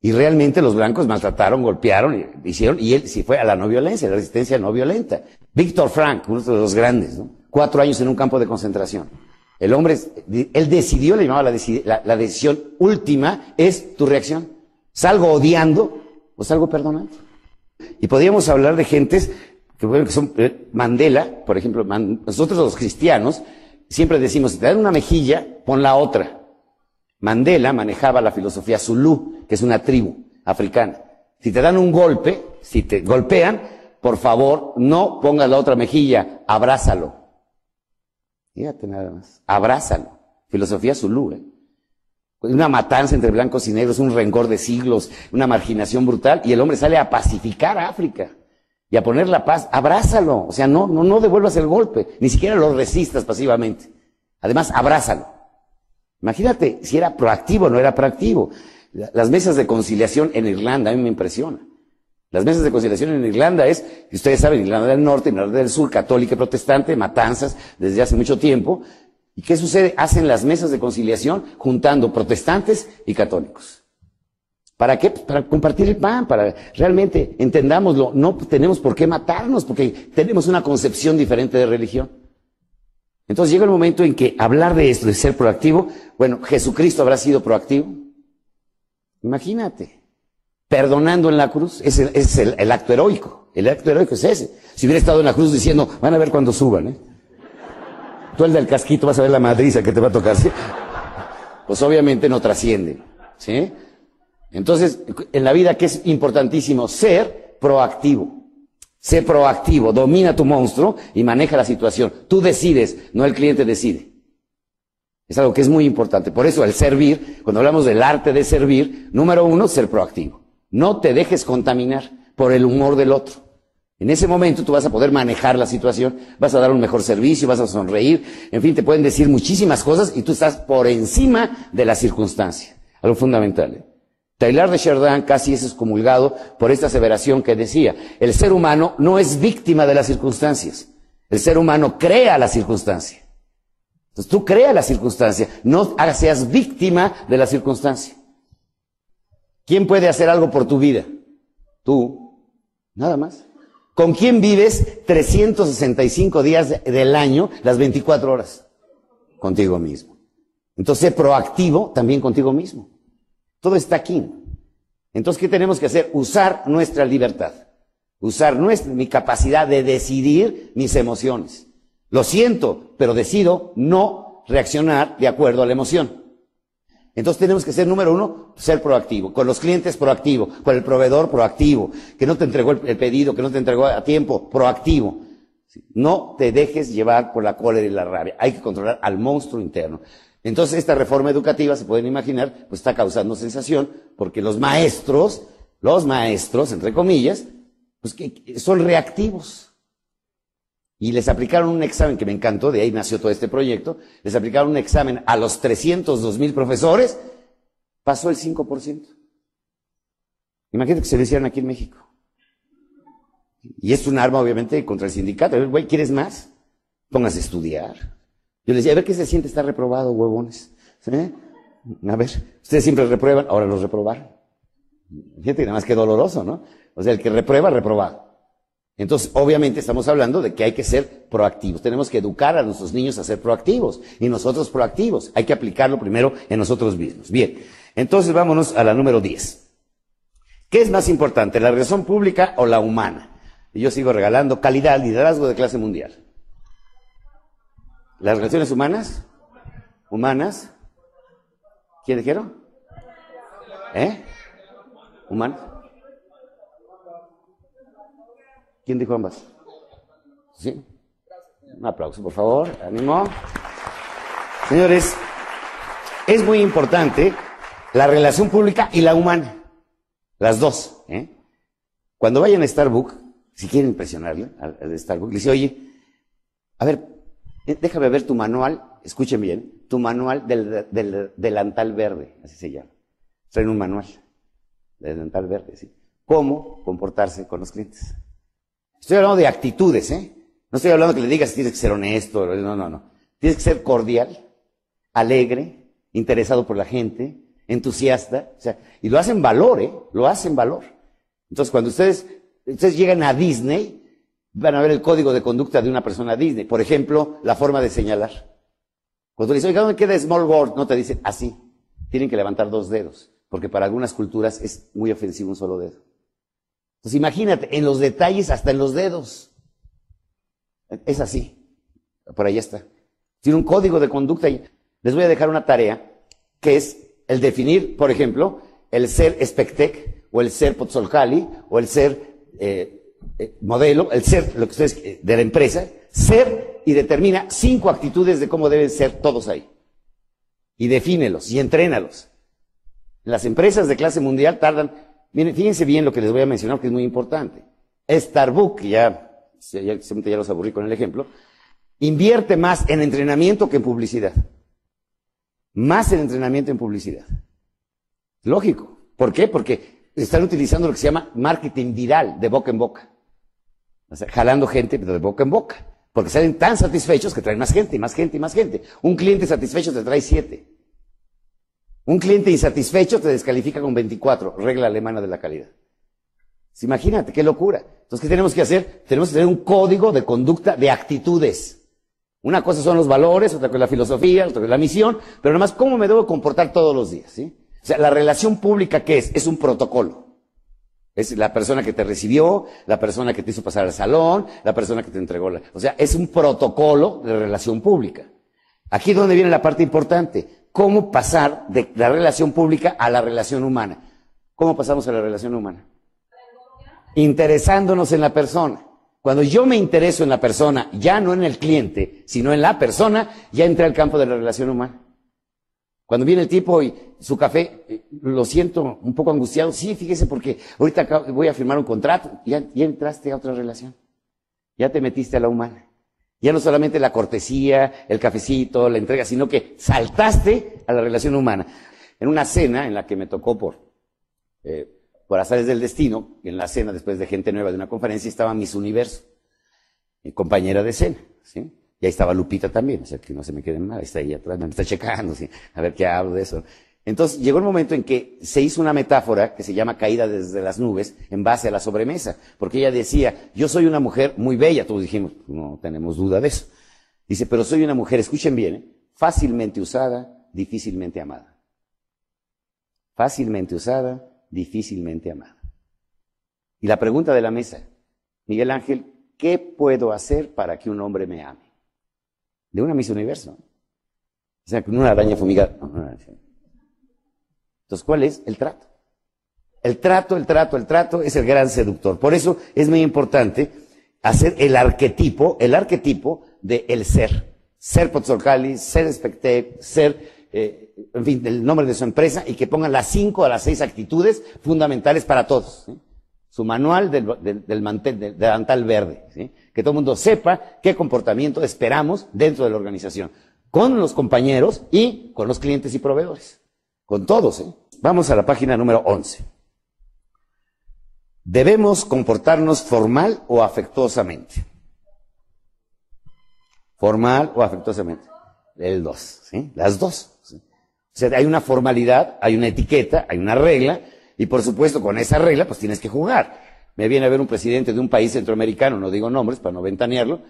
Y realmente los blancos maltrataron, golpearon, hicieron, y él sí fue a la no violencia, la resistencia no violenta. Víctor Frank, uno de los grandes, ¿no? cuatro años en un campo de concentración. El hombre, él decidió, le llamaba la, la, decisión última, es tu reacción. ¿Salgo odiando o salgo perdonando? Y podríamos hablar de gentes que, bueno, que son eh, Mandela, por ejemplo, nosotros los cristianos siempre decimos, si te dan una mejilla, pon la otra. Mandela manejaba la filosofía Zulu, que es una tribu africana. Si te dan un golpe, si te golpean, por favor, no pongas la otra mejilla, abrázalo. Fíjate nada más. Abrázalo. Filosofía Zulu, ¿eh? Una matanza entre blancos y negros, un rencor de siglos, una marginación brutal, y el hombre sale a pacificar a África y a poner la paz. Abrázalo. O sea, no, no, no devuelvas el golpe, ni siquiera lo resistas pasivamente. Además, abrázalo. Imagínate si era proactivo o no era proactivo. Las mesas de conciliación en Irlanda, a mí me impresiona. Las mesas de conciliación en Irlanda es, ustedes saben, Irlanda del Norte, Irlanda del Sur, católica y protestante, matanzas desde hace mucho tiempo. ¿Y qué sucede? Hacen las mesas de conciliación juntando protestantes y católicos. ¿Para qué? Para compartir el pan, para realmente entendámoslo. No tenemos por qué matarnos porque tenemos una concepción diferente de religión. Entonces llega el momento en que hablar de esto, de ser proactivo, bueno, Jesucristo habrá sido proactivo. Imagínate perdonando en la cruz, es, el, es el, acto heroico. El acto heroico es ese. Si hubiera estado en la cruz diciendo, van a ver cuando suban, ¿eh? Tú el del casquito vas a ver la madriza que te va a tocar. Pues obviamente no trasciende, ¿sí? Entonces, en la vida que es importantísimo ser proactivo. Sé proactivo, domina tu monstruo y maneja la situación. Tú decides, no el cliente decide. Es algo que es muy importante. Por eso el servir, cuando hablamos del arte de servir, número uno, ser proactivo. No te dejes contaminar por el humor del otro. En ese momento tú vas a poder manejar la situación, vas a dar un mejor servicio, vas a sonreír, en fin, te pueden decir muchísimas cosas y tú estás por encima de la circunstancia. Algo fundamental. ¿eh? Taylor de Chardin casi es excomulgado por esta aseveración que decía, el ser humano no es víctima de las circunstancias, el ser humano crea la circunstancia. Entonces tú crea la circunstancia, no seas víctima de la circunstancia. ¿Quién puede hacer algo por tu vida? Tú. Nada más. ¿Con quién vives 365 días del año, las 24 horas? Contigo mismo. Entonces, proactivo también contigo mismo. Todo está aquí. Entonces, ¿qué tenemos que hacer? Usar nuestra libertad. Usar nuestra, mi capacidad de decidir mis emociones. Lo siento, pero decido no reaccionar de acuerdo a la emoción. Entonces tenemos que ser, número uno, ser proactivo. Con los clientes proactivo, con el proveedor proactivo, que no te entregó el, pedido, que no te entregó a tiempo, proactivo. No te dejes llevar por la cólera y la rabia. Hay que controlar al monstruo interno. Entonces esta reforma educativa, se pueden imaginar, pues está causando sensación, porque los maestros, los maestros, entre comillas, pues que son reactivos. Y les aplicaron un examen que me encantó, de ahí nació todo este proyecto, les aplicaron un examen a los 302 mil profesores, pasó el 5%. Imagínate que se lo hicieran aquí en México. Y es un arma, obviamente, contra el sindicato. Güey, ¿quieres más? Póngase a estudiar. Yo les decía, a ver qué se siente estar reprobado, huevones. ¿Eh? A ver, ustedes siempre reprueban, ahora los reprobaron. Fíjate, nada más que doloroso, ¿no? O sea, el que reprueba, reprobado. Entonces, obviamente estamos hablando de que hay que ser proactivos. Tenemos que educar a nuestros niños a ser proactivos y nosotros proactivos. Hay que aplicarlo primero en nosotros mismos. Bien, entonces vámonos a la número 10. ¿Qué es más importante, la relación pública o la humana? Y yo sigo regalando calidad, liderazgo de clase mundial. ¿Las relaciones humanas? ¿Humanas? ¿Quién dijeron? ¿Eh? ¿Humanas? ¿Quién dijo ambas? ¿Sí? Un aplauso, por favor. Ánimo. Señores, es muy importante la relación pública y la humana. Las dos. ¿eh? Cuando vayan a Starbucks, si quieren impresionarle al, al Starbucks, le dice, oye, a ver, eh, déjame ver tu manual, escuchen bien, tu manual del, del delantal verde, así se llama. Traen un manual del delantal verde, ¿sí? Cómo comportarse con los clientes. Estoy hablando de actitudes, ¿eh? No estoy hablando que le digas tienes que ser honesto, no, no, no. Tienes que ser cordial, alegre, interesado por la gente, entusiasta, o sea, y lo hacen valor, ¿eh? Lo hacen valor. Entonces, cuando ustedes, ustedes llegan a Disney, van a ver el código de conducta de una persona Disney. Por ejemplo, la forma de señalar. Cuando le dicen, oiga, ¿dónde queda Small World? No te dicen así. Tienen que levantar dos dedos, porque para algunas culturas es muy ofensivo un solo dedo. Entonces imagínate, en los detalles, hasta en los dedos. Es así. Por ahí está. Tiene un código de conducta. Les voy a dejar una tarea, que es el definir, por ejemplo, el ser Spectec, o el ser Pozzolcali, o el ser eh, eh, modelo, el ser, lo que ustedes, eh, de la empresa, ser y determina cinco actitudes de cómo deben ser todos ahí. Y defínelos y entrénalos. Las empresas de clase mundial tardan Miren, fíjense bien lo que les voy a mencionar, que es muy importante. Starbucks, ya, ya, ya los aburrí con el ejemplo, invierte más en entrenamiento que en publicidad. Más en entrenamiento en publicidad. Lógico. ¿Por qué? Porque están utilizando lo que se llama marketing viral, de boca en boca. O sea, jalando gente de boca en boca. Porque salen tan satisfechos que traen más gente, más gente, más gente. Un cliente satisfecho te trae siete. Un cliente insatisfecho te descalifica con 24, regla alemana de la calidad. Imagínate, qué locura. Entonces, ¿qué tenemos que hacer? Tenemos que tener un código de conducta de actitudes. Una cosa son los valores, otra cosa es la filosofía, otra cosa es la misión, pero nada más cómo me debo comportar todos los días, ¿sí? O sea, la relación pública, ¿qué es? Es un protocolo. Es la persona que te recibió, la persona que te hizo pasar al salón, la persona que te entregó la... O sea, es un protocolo de relación pública. Aquí es donde viene la parte importante cómo pasar de la relación pública a la relación humana. ¿Cómo pasamos a la relación humana? Interesándonos en la persona. Cuando yo me intereso en la persona, ya no en el cliente, sino en la persona, ya entré al campo de la relación humana. Cuando viene el tipo y su café, eh, lo siento un poco angustiado, sí, fíjese porque ahorita voy a firmar un contrato, ya, ya entraste a otra relación, ya te metiste a la humana. Ya no solamente la cortesía, el cafecito, la entrega, sino que saltaste a la relación humana. En una cena en la que me tocó por, eh, por azares del destino, en la cena después de gente nueva de una conferencia, estaba Miss Universo, mi compañera de cena, ¿sí? Y ahí estaba Lupita también, o sea, que no se me queden mal, está ahí atrás, me está checando, ¿sí? A ver qué hablo de eso. Entonces llegó el momento en que se hizo una metáfora que se llama caída desde las nubes en base a la sobremesa, porque ella decía, yo soy una mujer muy bella, todos dijimos, no tenemos duda de eso. Dice, pero soy una mujer, escuchen bien, ¿eh? fácilmente usada, difícilmente amada. Fácilmente usada, difícilmente amada. Y la pregunta de la mesa, Miguel Ángel, ¿qué puedo hacer para que un hombre me ame? De una misa universo. O sea, con una araña fumigada. Entonces, ¿cuál es? El trato. El trato, el trato, el trato es el gran seductor. Por eso es muy importante hacer el arquetipo, el arquetipo de el ser. Ser Pozzolcali, ser Spectec, ser, eh, en fin, el nombre de su empresa y que pongan las cinco a las seis actitudes fundamentales para todos. su manual del, del, del mantel, del delantal verde, ¿sí? que todo el mundo sepa qué comportamiento esperamos dentro de la organización, con los compañeros y con los clientes y proveedores, con todos. ¿eh? Vamos a la página número 11. Debemos comportarnos formal o afectuosamente. Formal o afectuosamente. El dos, ¿sí? Las dos. O sea, hay una formalidad, hay una etiqueta, hay una regla, y por supuesto con esa regla pues tienes que jugar. Me viene a ver un presidente de un país centroamericano, no digo nombres para no ventanearlo,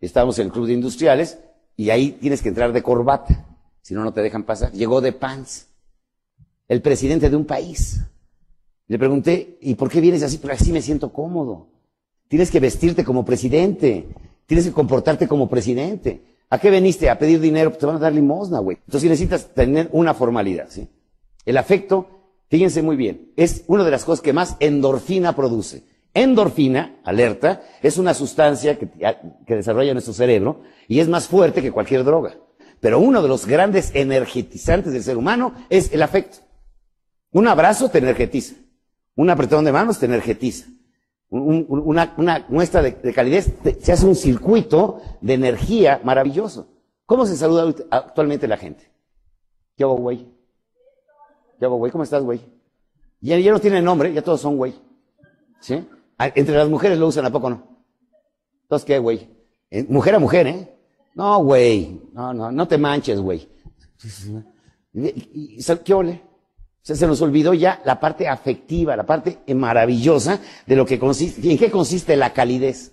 estábamos en el club de industriales, y ahí tienes que entrar de corbata, si no, no te dejan pasar. Llegó de pants. El presidente de un país. Le pregunté, ¿y por qué vienes así? Porque así me siento cómodo. Tienes que vestirte como presidente. Tienes que comportarte como presidente. ¿A qué veniste? A pedir dinero, te van a dar limosna, güey. Entonces necesitas tener una formalidad, ¿sí? El afecto, fíjense muy bien, es una de las cosas que más endorfina produce. Endorfina, alerta, es una sustancia que, que desarrolla nuestro cerebro y es más fuerte que cualquier droga. Pero uno de los grandes energetizantes del ser humano es el afecto. Un abrazo te energetiza. Un apretón de manos te energetiza. Un, un, una, muestra de, de calidez se hace un circuito de energía maravilloso. ¿Cómo se saluda actualmente la gente? ¿Qué hago, güey? ¿Qué hago, güey? ¿Cómo estás, güey? Ya, ya no tienen nombre, ya todos son güey. ¿Sí? Entre las mujeres lo usan, ¿a poco no? Entonces, ¿qué, güey? Mujer a mujer, ¿eh? No, güey. No, no, no te manches, güey. ¿Qué ole? Se nos olvidó ya la parte afectiva, la parte maravillosa de lo que consiste. ¿En qué consiste la calidez?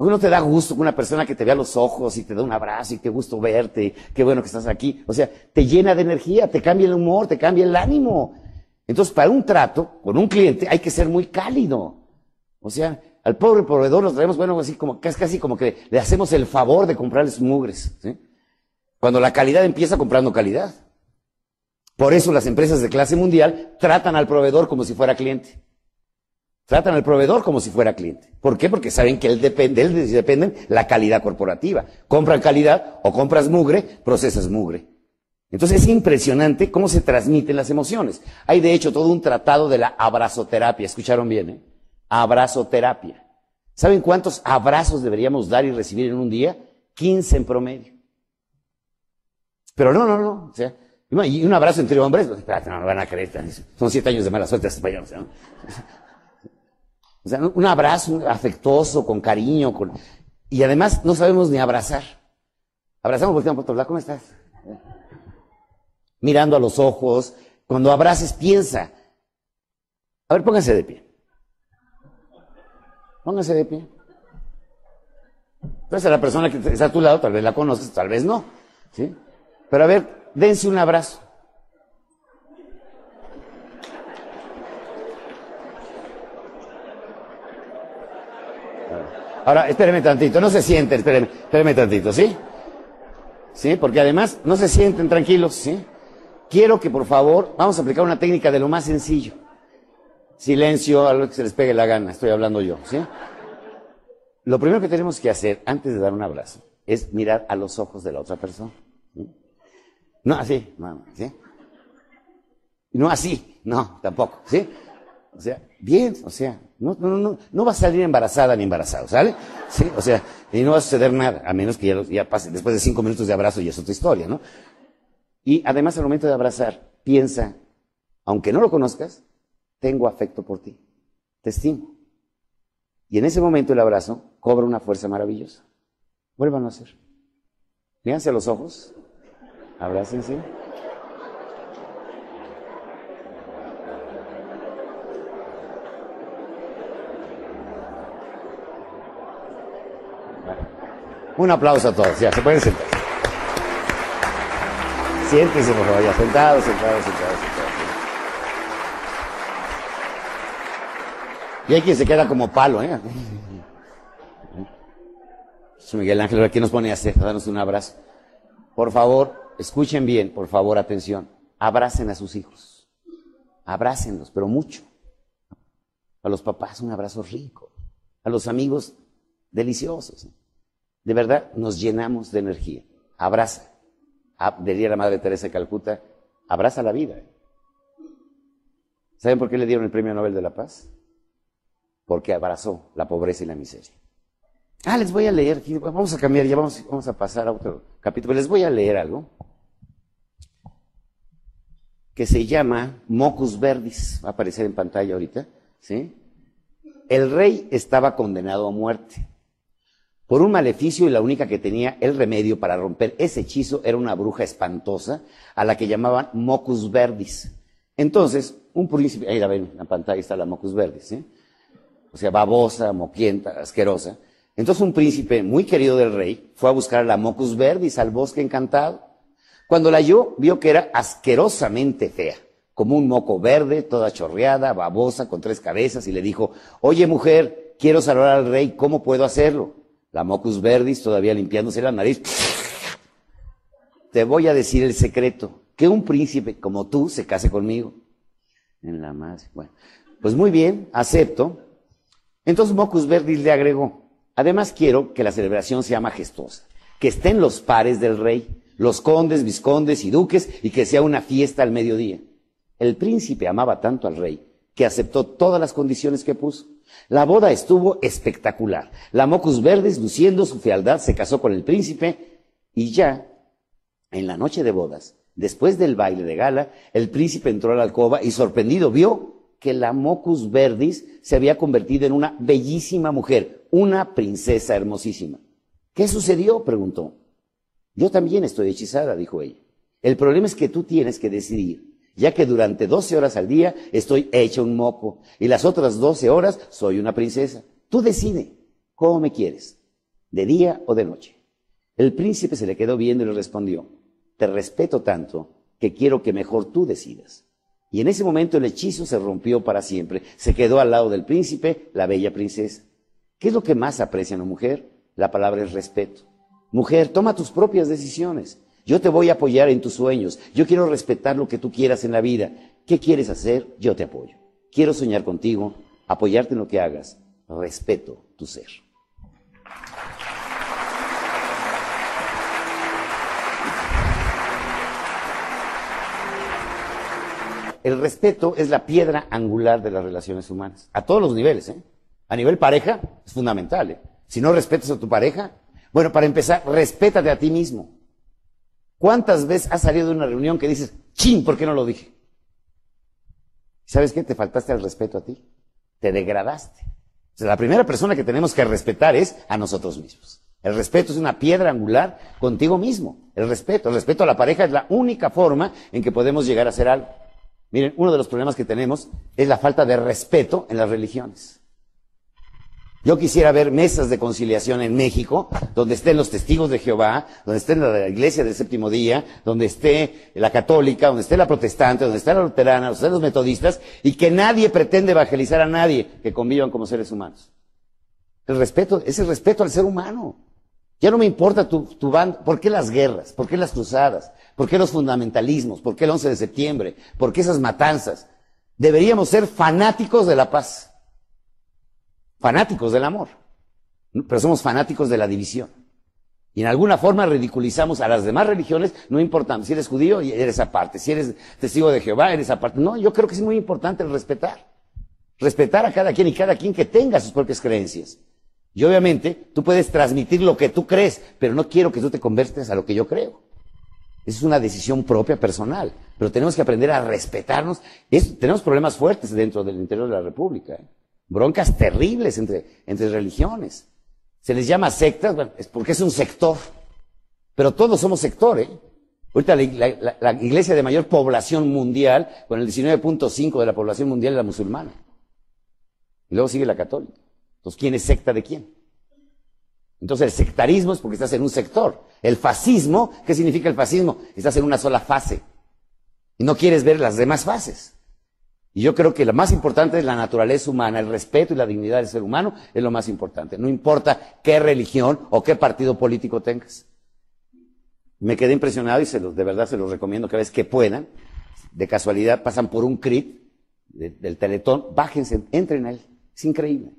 no te da gusto que una persona que te vea los ojos y te da un abrazo y qué gusto verte, qué bueno que estás aquí. O sea, te llena de energía, te cambia el humor, te cambia el ánimo. Entonces, para un trato con un cliente hay que ser muy cálido. O sea, al pobre proveedor nos traemos, bueno, así como, casi, casi como que le hacemos el favor de comprarles mugres. Cuando la calidad empieza comprando calidad. Por eso las empresas de clase mundial tratan al proveedor como si fuera cliente. Tratan al proveedor como si fuera cliente. ¿Por qué? Porque saben que él depende, de él dependen la calidad corporativa. Compran calidad o compras mugre, procesas mugre. Entonces es impresionante cómo se transmiten las emociones. Hay de hecho todo un tratado de la abrazoterapia. ¿Escucharon bien? Eh? Abrazoterapia. ¿Saben cuántos abrazos deberíamos dar y recibir en un día? 15 en promedio. Pero no, no, no. O sea, y un abrazo entre hombres, pues, espérate, no, no van a creer. Son siete años de mala suerte españoles. ¿no? O sea, un abrazo afectuoso, con cariño, con... y además no sabemos ni abrazar. Abrazamos, volteamos por otro lado, ¿cómo estás? Mirando a los ojos, cuando abraces, piensa. A ver, pónganse de pie. Pónganse de pie. Entonces, la persona que está a tu lado, tal vez la conoces, tal vez no. ¿sí? Pero a ver, dense un abrazo. Ahora, espérenme tantito, no se sienten, espérenme, espérenme tantito, ¿sí? ¿Sí? Porque además, no se sienten tranquilos, ¿sí? Quiero que por favor, vamos a aplicar una técnica de lo más sencillo. Silencio, a lo que se les pegue la gana, estoy hablando yo, ¿sí? Lo primero que tenemos que hacer antes de dar un abrazo es mirar a los ojos de la otra persona. ¿sí? No así, no, ¿sí? No así, no, tampoco, ¿sí? O sea, bien, o sea, no, no, no, no va a salir embarazada ni embarazado, ¿sale? Sí, o sea, y no va a suceder nada, a menos que ya, ya pase, después de cinco minutos de abrazo y es otra historia, ¿no? Y además al momento de abrazar, piensa, aunque no lo conozcas, tengo afecto por ti, te estimo. Y en ese momento el abrazo cobra una fuerza maravillosa. Vuelvan a hacer. Fíjense a los ojos, abrácense. Un aplauso a todos, ya, se pueden sentar. Siéntense, por favor, ya, sentados, sentados, sentados, sentados. Y hay quien se queda como palo, ¿eh? Miguel Ángel, aquí nos pone a hacer, darnos un abrazo. Por favor, escuchen bien, por favor, atención. Abracen a sus hijos. Abrácenlos, pero mucho. A los papás un abrazo rico. A los amigos deliciosos. De verdad, nos llenamos de energía. Abraza. Diría la Madre Teresa de Calcuta, abraza la vida. ¿Saben por qué le dieron el Premio Nobel de la Paz? porque abrazó la pobreza y la miseria. Ah, les voy a leer, vamos a cambiar, ya vamos a pasar a otro capítulo. Les voy a leer algo que se llama Mocus Verdis, va a aparecer en pantalla ahorita, ¿sí? El rey estaba condenado a muerte por un maleficio y la única que tenía el remedio para romper ese hechizo era una bruja espantosa a la que llamaban Mocus Verdis. Entonces, un príncipe, ahí la ven, en la pantalla está la Mocus Verdis. O sea, babosa, moquienta, asquerosa. Entonces un príncipe muy querido del rey fue a buscar a la Mocus Verdis al bosque encantado cuando la halló, vio que era asquerosamente fea, como un moco verde, toda chorreada, babosa, con tres cabezas, y le dijo, oye mujer, quiero saludar al rey, ¿cómo puedo hacerlo? La mocus verdis, todavía limpiándose la nariz, te voy a decir el secreto, que un príncipe como tú se case conmigo. En la más, bueno, pues muy bien, acepto. Entonces Mocus Verdis le agregó, además quiero que la celebración sea majestuosa, que estén los pares del rey, los condes, viscondes y duques, y que sea una fiesta al mediodía. El príncipe amaba tanto al rey que aceptó todas las condiciones que puso. La boda estuvo espectacular. La Mocus Verdes, luciendo su fealdad, se casó con el príncipe y ya, en la noche de bodas, después del baile de gala, el príncipe entró a la alcoba y sorprendido vio que la Mocus Verdis se había convertido en una bellísima mujer, una princesa hermosísima. ¿Qué sucedió? preguntó. Yo también estoy hechizada, dijo ella. El problema es que tú tienes que decidir, ya que durante 12 horas al día estoy hecha un moco y las otras 12 horas soy una princesa. Tú decide cómo me quieres, de día o de noche. El príncipe se le quedó viendo y le respondió, te respeto tanto que quiero que mejor tú decidas. Y en ese momento el hechizo se rompió para siempre. Se quedó al lado del príncipe la bella princesa. ¿Qué es lo que más aprecia una mujer? La palabra es respeto. Mujer, toma tus propias decisiones. Yo te voy a apoyar en tus sueños. Yo quiero respetar lo que tú quieras en la vida. ¿Qué quieres hacer? Yo te apoyo. Quiero soñar contigo, apoyarte en lo que hagas. Respeto tu ser. El respeto es la piedra angular de las relaciones humanas, a todos los niveles. ¿eh? A nivel pareja es fundamental. ¿eh? Si no respetas a tu pareja, bueno, para empezar, respétate a ti mismo. ¿Cuántas veces has salido de una reunión que dices, chin, ¿por qué no lo dije? ¿Sabes qué? Te faltaste al respeto a ti. Te degradaste. La primera persona que tenemos que respetar es a nosotros mismos. El respeto es una piedra angular contigo mismo. El respeto. El respeto a la pareja es la única forma en que podemos llegar a ser algo. Miren, uno de los problemas que tenemos es la falta de respeto en las religiones. Yo quisiera ver mesas de conciliación en México, donde estén los testigos de Jehová, donde esté la iglesia del séptimo día, donde esté la católica, donde esté la protestante, donde esté la luterana, donde estén los metodistas, y que nadie pretende evangelizar a nadie, que convivan como seres humanos. El respeto, ese respeto al ser humano. Ya no me importa tu, tu ¿por qué las guerras? ¿Por qué las cruzadas? ¿Por qué los fundamentalismos? ¿Por qué el 11 de septiembre? ¿Por qué esas matanzas? Deberíamos ser fanáticos de la paz fanáticos del amor, pero somos fanáticos de la división. Y en alguna forma ridiculizamos a las demás religiones, no importa, si eres judío, eres aparte, si eres testigo de Jehová, eres aparte. No, yo creo que es muy importante el respetar. Respetar a cada quien y cada quien que tenga sus propias creencias. Y obviamente tú puedes transmitir lo que tú crees, pero no quiero que tú te conviertas a lo que yo creo. Esa es una decisión propia, personal. Pero tenemos que aprender a respetarnos. tenemos problemas fuertes dentro del interior de la República. ¿eh? Broncas terribles entre, entre religiones. Se les llama sectas, es porque es un sector. Pero todos somos sector, ¿eh? Ahorita la, la, iglesia de mayor población mundial, con el 19.5 de la población mundial es la musulmana. Y luego sigue la católica. Entonces, ¿quién es secta de quién? Entonces, el sectarismo es porque estás en un sector. El fascismo, ¿qué significa el fascismo? Estás en una sola fase. Y no quieres ver las demás fases. Y yo creo que lo más importante es la naturaleza humana, el respeto y la dignidad del ser humano es lo más importante. No importa qué religión o qué partido político tengas. Me quedé impresionado y se los, de verdad se los recomiendo cada vez que puedan. De casualidad pasan por un CRIT del Teletón, bájense, entren a él. Es increíble.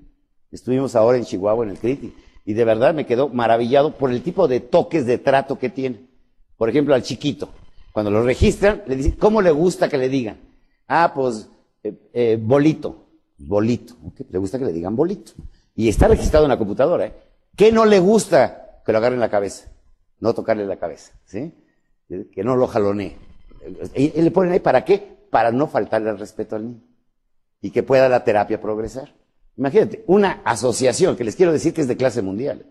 Estuvimos ahora en Chihuahua en el CRIT y, y de verdad me quedó maravillado por el tipo de toques de trato que tiene. Por ejemplo, al chiquito. Cuando lo registran, le dicen, ¿cómo le gusta que le digan? Ah, pues eh, eh, bolito. Bolito. Le gusta que le digan bolito. Y está registrado en la computadora. ¿eh? ¿Qué no le gusta que lo agarren la cabeza? No tocarle la cabeza. ¿sí? Que no lo jalonee. Y, y le ponen ahí, ¿para qué? Para no faltarle el respeto al niño. Y que pueda la terapia progresar. Imagínate, una asociación que les quiero decir que es de clase mundial.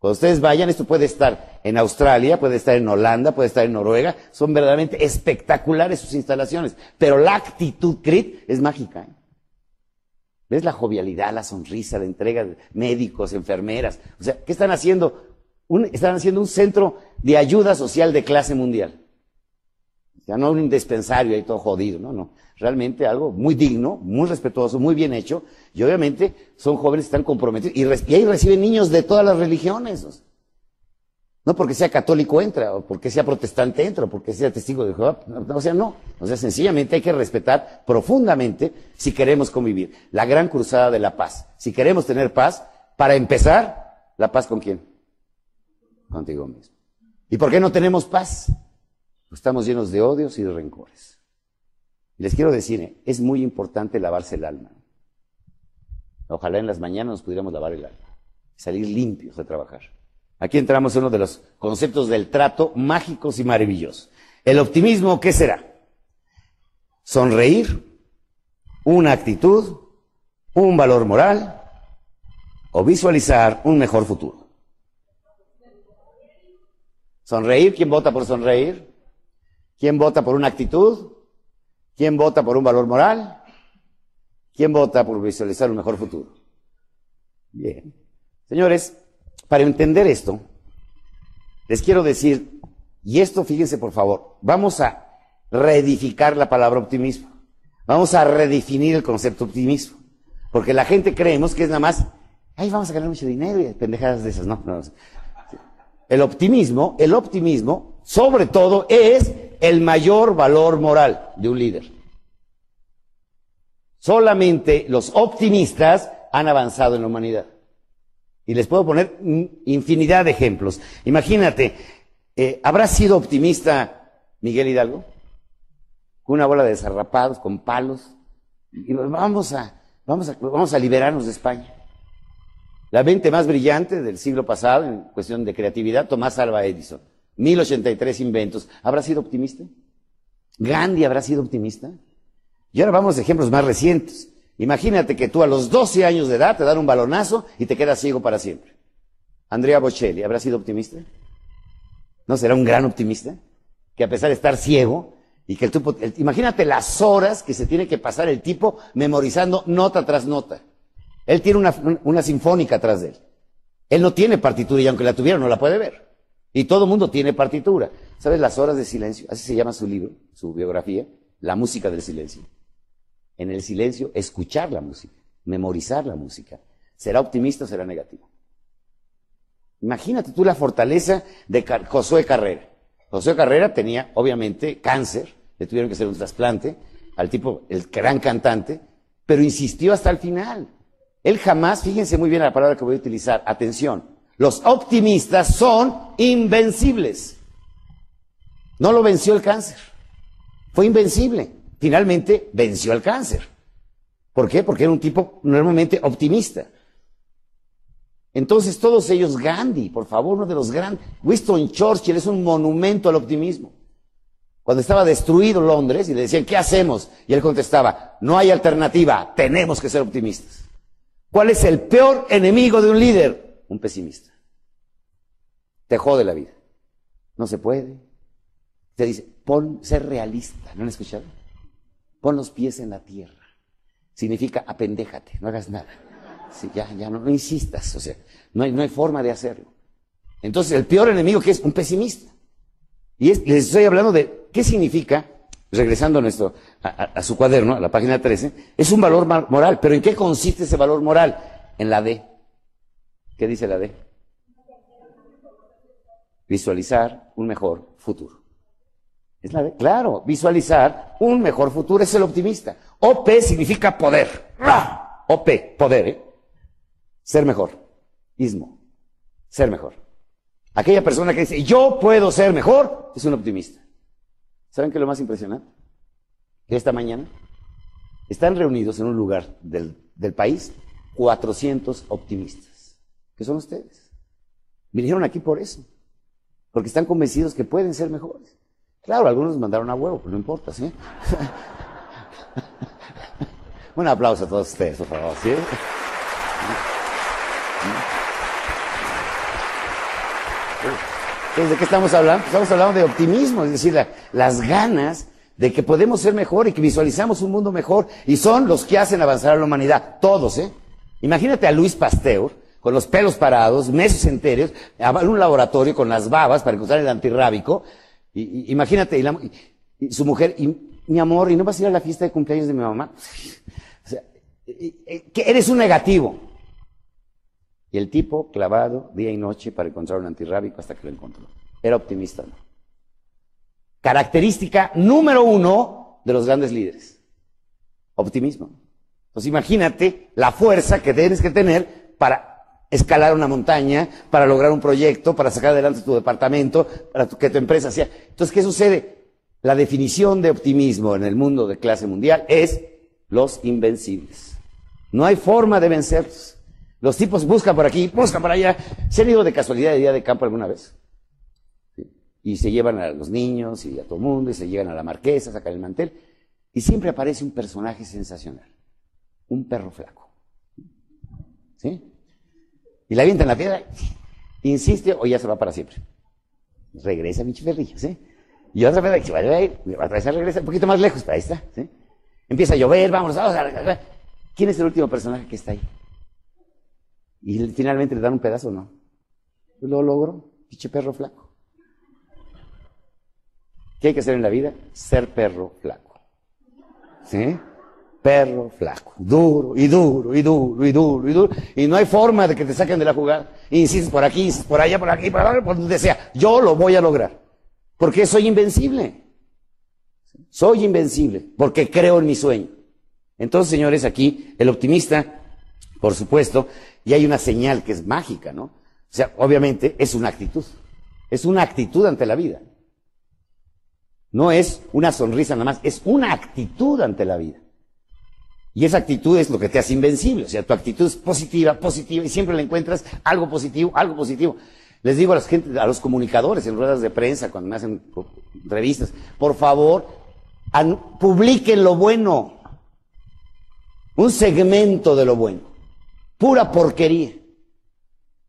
Cuando ustedes vayan, esto puede estar en Australia, puede estar en Holanda, puede estar en Noruega. Son verdaderamente espectaculares sus instalaciones. Pero la actitud CRIT es mágica. ¿eh? ¿Ves la jovialidad, la sonrisa, la entrega de médicos, enfermeras? O sea, ¿qué están haciendo? Están haciendo un centro de ayuda social de clase mundial. Ya no un dispensario ahí todo jodido, no, no. Realmente algo muy digno, muy respetuoso, muy bien hecho. Y obviamente son jóvenes que están comprometidos. Y, ahí reciben niños de todas las religiones. No porque sea católico entra, o porque sea protestante entra, o porque sea testigo de Jehová. O sea, no. O sea, sencillamente hay que respetar profundamente si queremos convivir. La gran cruzada de la paz. Si queremos tener paz, para empezar, ¿la paz con quién? Contigo mismo. ¿Y por qué no tenemos paz? Estamos llenos de odios y de rencores. Les quiero decir, ¿eh? es muy importante lavarse el alma. Ojalá en las mañanas nos pudiéramos lavar el alma, salir limpios de trabajar. Aquí entramos en uno de los conceptos del trato mágicos y maravillosos. El optimismo, ¿qué será? Sonreír, una actitud, un valor moral o visualizar un mejor futuro. Sonreír, ¿quién vota por sonreír? ¿Quién vota por una actitud? ¿Quién vota por un valor moral? ¿Quién vota por visualizar un mejor futuro? Bien. Señores, para entender esto, les quiero decir, y esto fíjense por favor, vamos a reedificar la palabra optimismo. Vamos a redefinir el concepto optimismo. Porque la gente creemos que es nada más, ay, vamos a ganar mucho dinero y pendejadas de esas. No, no. El optimismo, el optimismo, sobre todo, es el mayor valor moral de un líder. Solamente los optimistas han avanzado en la humanidad. Y les puedo poner infinidad de ejemplos. Imagínate, eh, ¿habrá sido optimista Miguel Hidalgo? Con una bola de desarrapados, con palos. Y vamos a, vamos a, vamos a liberarnos de España. La mente más brillante del siglo pasado en cuestión de creatividad, Tomás Alva Edison. 1083 inventos. ¿Habrá sido optimista? ¿Gandhi habrá sido optimista? Y ahora vamos a ejemplos más recientes. Imagínate que tú a los 12 años de edad te dan un balonazo y te quedas ciego para siempre. Andrea Bocelli, ¿habrá sido optimista? ¿No será un gran optimista? Que a pesar de estar ciego, y que el tipo, imagínate las horas que se tiene que pasar el tipo memorizando nota tras nota. Él tiene una, una sinfónica atrás de él. Él no tiene partitura y aunque la tuviera no la puede ver. Y todo el mundo tiene partitura. ¿Sabes las horas de silencio? Así se llama su libro, su biografía, La música del silencio. En el silencio, escuchar la música, memorizar la música. ¿Será optimista o será negativo? Imagínate tú la fortaleza de Josué Carrera. Josué Carrera tenía, obviamente, cáncer, le tuvieron que hacer un trasplante al tipo, el gran cantante, pero insistió hasta el final. Él jamás, fíjense muy bien la palabra que voy a utilizar, atención, los optimistas son invencibles. No lo venció el cáncer. Fue invencible. Finalmente venció el cáncer. ¿Por qué? Porque era un tipo normalmente optimista. Entonces todos ellos, Gandhi, por favor, uno de los grandes, Winston Churchill es un monumento al optimismo. Cuando estaba destruido Londres y le decían, ¿qué hacemos? Y él contestaba, no hay alternativa, tenemos que ser optimistas. ¿Cuál es el peor enemigo de un líder? Un pesimista. Te jode la vida. No se puede. Te dice, pon, ser realista. ¿No han escuchado? Pon los pies en la tierra. Significa apendéjate, no hagas nada. Sí, ya, ya, no, no insistas. O sea, no hay, no hay forma de hacerlo. Entonces, el peor enemigo que es un pesimista. Y es, les estoy hablando de qué significa, regresando a, nuestro, a, a, a, su cuaderno, a la página 13, es un valor moral. Pero ¿en qué consiste ese valor moral? En la D. ¿Qué dice la D? Visualizar un mejor futuro. Es la D. Claro, visualizar un mejor futuro es el optimista. OP significa poder. OP, poder, ¿eh? Ser mejor. Ismo. Ser mejor. Aquella persona que dice, yo puedo ser mejor, es un optimista. ¿Saben qué es lo más impresionante? Esta mañana están reunidos en un lugar del, del país 400 optimistas, que son ustedes. Vinieron aquí por eso, porque están convencidos que pueden ser mejores. Claro, algunos mandaron a huevo, pero no importa, ¿sí? Un aplauso a todos ustedes, por favor, ¿sí? Entonces, ¿de qué estamos hablando? Estamos hablando de optimismo, es decir, la- las ganas de que podemos ser mejor y que visualizamos un mundo mejor y son los que hacen avanzar a la humanidad, todos, ¿eh? Imagínate a Luis Pasteur con los pelos parados, meses enteros, en un laboratorio con las babas para encontrar el antirrábico. Y, imagínate, y, su mujer, y, mi amor, ¿y no vas a ir a la fiesta de cumpleaños de mi mamá? O sea, que eres un negativo. Y el tipo clavado día y noche para encontrar un antirrábico hasta que lo encontró. Era optimista, ¿no? Característica número uno de los grandes líderes. Optimismo. Pues imagínate la fuerza que tienes que tener para escalar una montaña, para lograr un proyecto, para sacar adelante tu departamento, para que tu empresa sea. Entonces, ¿qué sucede? La definición de optimismo en el mundo de clase mundial es los invencibles. No hay forma de vencerlos. Los tipos buscan por aquí, buscan por allá. ¿Se han ido de casualidad de día de campo alguna vez? Y se llevan a los niños y a todo el mundo, y se llegan a la marquesa, sacan el mantel, y siempre aparece un personaje sensacional. Un perro flaco. ¿Sí? Y la avientan la piedra, insiste o ya se va para siempre. Regresa mi chiferrillo, ¿sí? Y otra vez, se va a ir, otra vez se regresa un poquito más lejos, pero ahí está, ¿sí? Empieza a llover, vamos, vamos a... ¿Quién es el último personaje que está ahí? Y finalmente le dan un pedazo, ¿no? Lo logró, pinche perro flaco. ¿Qué hay que hacer en la vida? Ser perro flaco. ¿Sí? Perro flaco. Duro, y duro, y duro, y duro, y duro. Y no hay forma de que te saquen de la jugada. Insistes por aquí, por allá, por aquí, por allá, por donde sea. Yo lo voy a lograr. Porque soy invencible. Soy invencible. Porque creo en mi sueño. Entonces, señores, aquí el optimista, por supuesto, y hay una señal que es mágica, ¿no? O sea, obviamente es una actitud. Es una actitud ante la vida. No es una sonrisa nada más, es una actitud ante la vida. Y esa actitud es lo que te hace invencible. O sea, tu actitud es positiva, positiva, y siempre le encuentras algo positivo, algo positivo. Les digo a las gente, a los comunicadores en ruedas de prensa, cuando me hacen revistas, por favor, publiquen lo bueno. Un segmento de lo bueno. Pura porquería.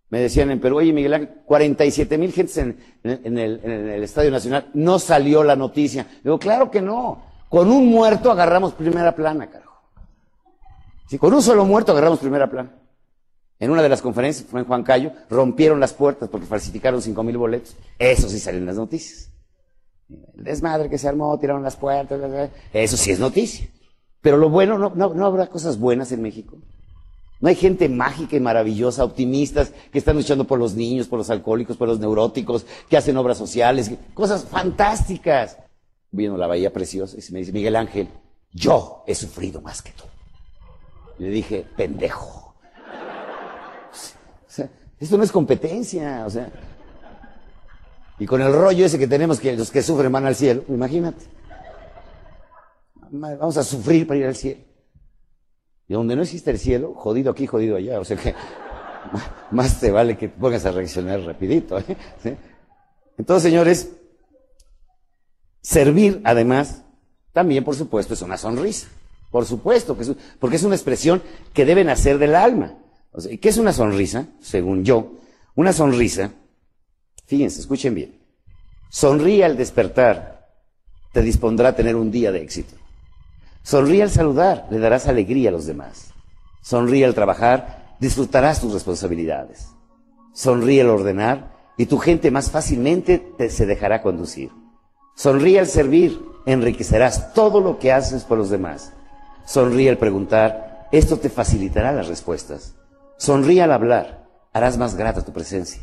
Me decían en Perú, oye Miguel Ángel, 47 mil gentes en, en- en el, en el Estadio Nacional, no salió la noticia. Digo, claro que no. Con un muerto agarramos primera plana, carajo. Sí, con un solo muerto agarramos primera plana. En una de las conferencias, fue en Juan Cayo, rompieron las puertas porque falsificaron 5 mil boletos. Eso sí salen en las noticias. El desmadre que se armó, tiraron las puertas, eso sí es noticia. Pero lo bueno, no, no, no habrá cosas buenas en México. No hay gente mágica y maravillosa, optimistas, que están luchando por los niños, por los alcohólicos, por los neuróticos, que hacen obras sociales, cosas fantásticas. Vino la Bahía Preciosa y me dice, Miguel Ángel, yo he sufrido más que tú. Le dije, pendejo. O sea, esto no es competencia, o sea. Y con el rollo ese que tenemos que los que sufren van al cielo, imagínate. Vamos a sufrir para ir al cielo. Y donde no existe el cielo, jodido aquí, jodido allá. O sea que más te vale que pongas a reaccionar rapidito. ¿eh? Entonces, señores, servir además, también por supuesto es una sonrisa. Por supuesto, que es, porque es una expresión que debe nacer del alma. O sea, ¿y ¿Qué es una sonrisa? Según yo, una sonrisa, fíjense, escuchen bien, sonríe al despertar, te dispondrá a tener un día de éxito. Sonríe al saludar, le darás alegría a los demás. Sonríe al trabajar, disfrutarás tus responsabilidades. Sonríe al ordenar y tu gente más fácilmente te, se dejará conducir. Sonríe al servir, enriquecerás todo lo que haces por los demás. Sonríe al preguntar, esto te facilitará las respuestas. Sonríe al hablar, harás más grata tu presencia.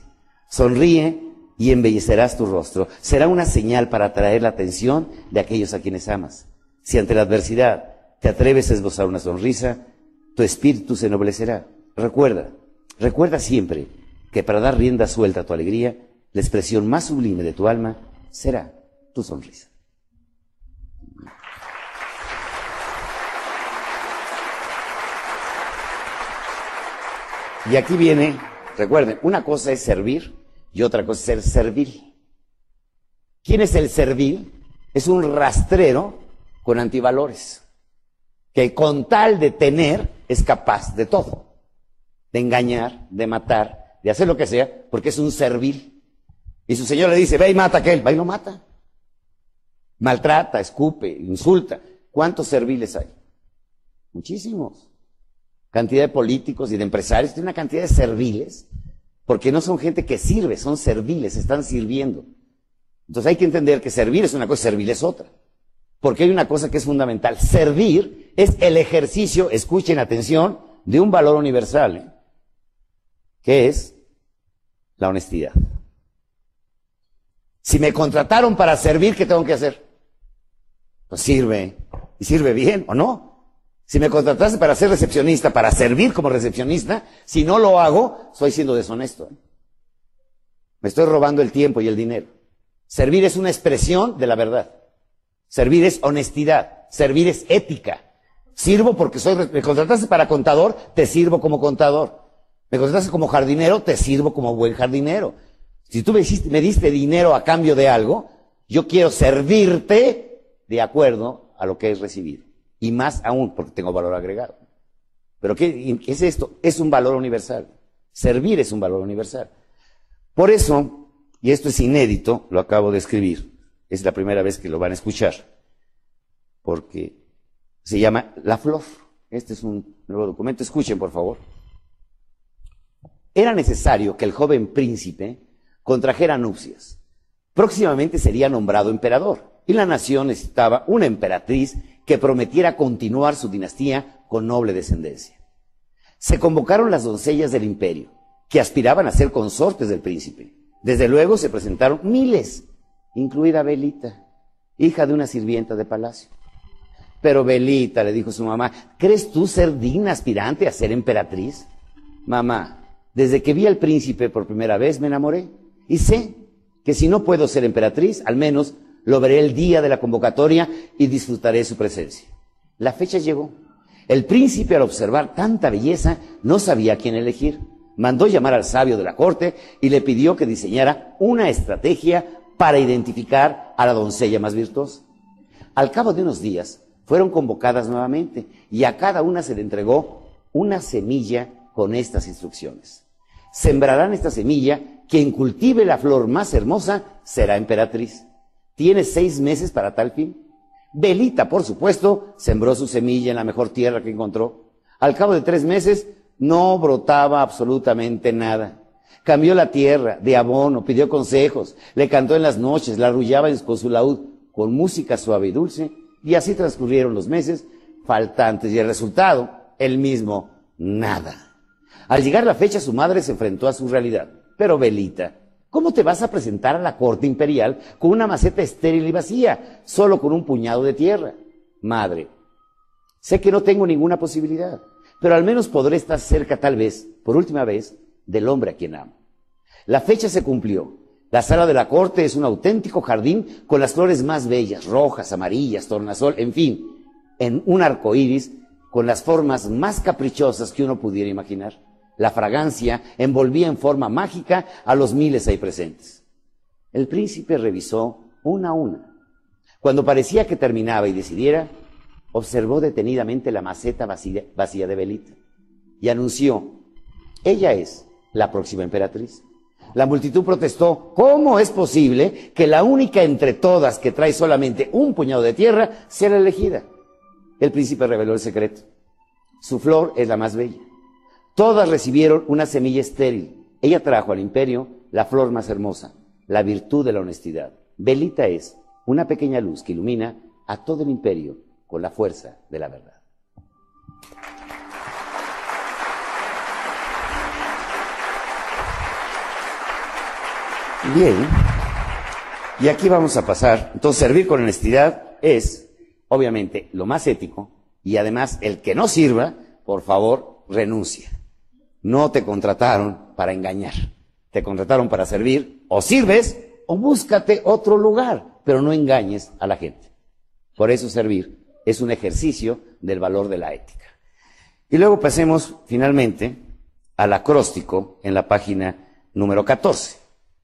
Sonríe y embellecerás tu rostro. Será una señal para atraer la atención de aquellos a quienes amas. Si ante la adversidad te atreves a esbozar una sonrisa, tu espíritu se ennoblecerá. Recuerda, recuerda siempre que para dar rienda suelta a tu alegría, la expresión más sublime de tu alma será tu sonrisa. Y aquí viene, recuerden, una cosa es servir y otra cosa es ser servil. ¿Quién es el servil? Es un rastrero con antivalores, que con tal de tener es capaz de todo, de engañar, de matar, de hacer lo que sea, porque es un servil. Y su señor le dice, ve y mata a aquel, va y lo mata. Maltrata, escupe, insulta. ¿Cuántos serviles hay? Muchísimos. Cantidad de políticos y de empresarios, tiene una cantidad de serviles, porque no son gente que sirve, son serviles, están sirviendo. Entonces hay que entender que servir es una cosa, servir es otra. Porque hay una cosa que es fundamental. Servir es el ejercicio, escuchen atención, de un valor universal, ¿eh? que es la honestidad. Si me contrataron para servir, ¿qué tengo que hacer? Pues sirve. ¿Y sirve bien o no? Si me contrataste para ser recepcionista, para servir como recepcionista, si no lo hago, estoy siendo deshonesto. Me estoy robando el tiempo y el dinero. Servir es una expresión de la verdad. Servir es honestidad. Servir es ética. Sirvo porque soy, me contrataste para contador, te sirvo como contador. Me contrataste como jardinero, te sirvo como buen jardinero. Si tú me, me diste dinero a cambio de algo, yo quiero servirte de acuerdo a lo que he recibido. Y más aún porque tengo valor agregado. Pero ¿qué, ¿qué es esto? Es un valor universal. Servir es un valor universal. Por eso, y esto es inédito, lo acabo de escribir, es la primera vez que lo van a escuchar, porque se llama La Flor. Este es un nuevo documento. Escuchen, por favor. Era necesario que el joven príncipe contrajera nupcias. Próximamente sería nombrado emperador y la nación necesitaba una emperatriz que prometiera continuar su dinastía con noble descendencia. Se convocaron las doncellas del imperio, que aspiraban a ser consortes del príncipe. Desde luego se presentaron miles, incluida Belita, hija de una sirvienta de palacio. Pero Belita, le dijo su mamá, ¿crees tú ser digna aspirante a ser emperatriz? Mamá, desde que vi al príncipe por primera vez me enamoré y sé que si no puedo ser emperatriz, al menos lo veré el día de la convocatoria y disfrutaré su presencia. La fecha llegó. El príncipe, al observar tanta belleza, no sabía quién elegir. Mandó llamar al sabio de la corte y le pidió que diseñara una estrategia para identificar a la doncella más virtuosa. Al cabo de unos días, fueron convocadas nuevamente y a cada una se le entregó una semilla con estas instrucciones. Sembrarán esta semilla, quien cultive la flor más hermosa será emperatriz. Tiene seis meses para tal fin. Belita, por supuesto, sembró su semilla en la mejor tierra que encontró. Al cabo de tres meses no brotaba absolutamente nada. Cambió la tierra de abono, pidió consejos, le cantó en las noches, la arrullaba con su laúd, con música suave y dulce, y así transcurrieron los meses faltantes, y el resultado, el mismo, nada. Al llegar la fecha, su madre se enfrentó a su realidad. Pero Belita, ¿Cómo te vas a presentar a la corte imperial con una maceta estéril y vacía, solo con un puñado de tierra? Madre, sé que no tengo ninguna posibilidad, pero al menos podré estar cerca tal vez, por última vez, del hombre a quien amo. La fecha se cumplió. La sala de la corte es un auténtico jardín con las flores más bellas, rojas, amarillas, tornasol, en fin, en un arco iris con las formas más caprichosas que uno pudiera imaginar. La fragancia envolvía en forma mágica a los miles ahí presentes. El príncipe revisó una a una. Cuando parecía que terminaba y decidiera, observó detenidamente la maceta vacía, vacía de Belita y anunció, ella es la próxima emperatriz. La multitud protestó, ¿cómo es posible que la única entre todas que trae solamente un puñado de tierra sea la elegida? El príncipe reveló el secreto. Su flor es la más bella. Todas recibieron una semilla estéril. Ella trajo al imperio la flor más hermosa, la virtud de la honestidad. Belita es una pequeña luz que ilumina a todo el imperio con la fuerza de la verdad. Bien, y aquí vamos a pasar. Entonces, servir con honestidad es, obviamente, lo más ético y además el que no sirva, por favor, renuncia. No te contrataron para engañar. Te contrataron para servir. O sirves o búscate otro lugar, pero no engañes a la gente. Por eso servir es un ejercicio del valor de la ética. Y luego pasemos finalmente al acróstico en la página número 14.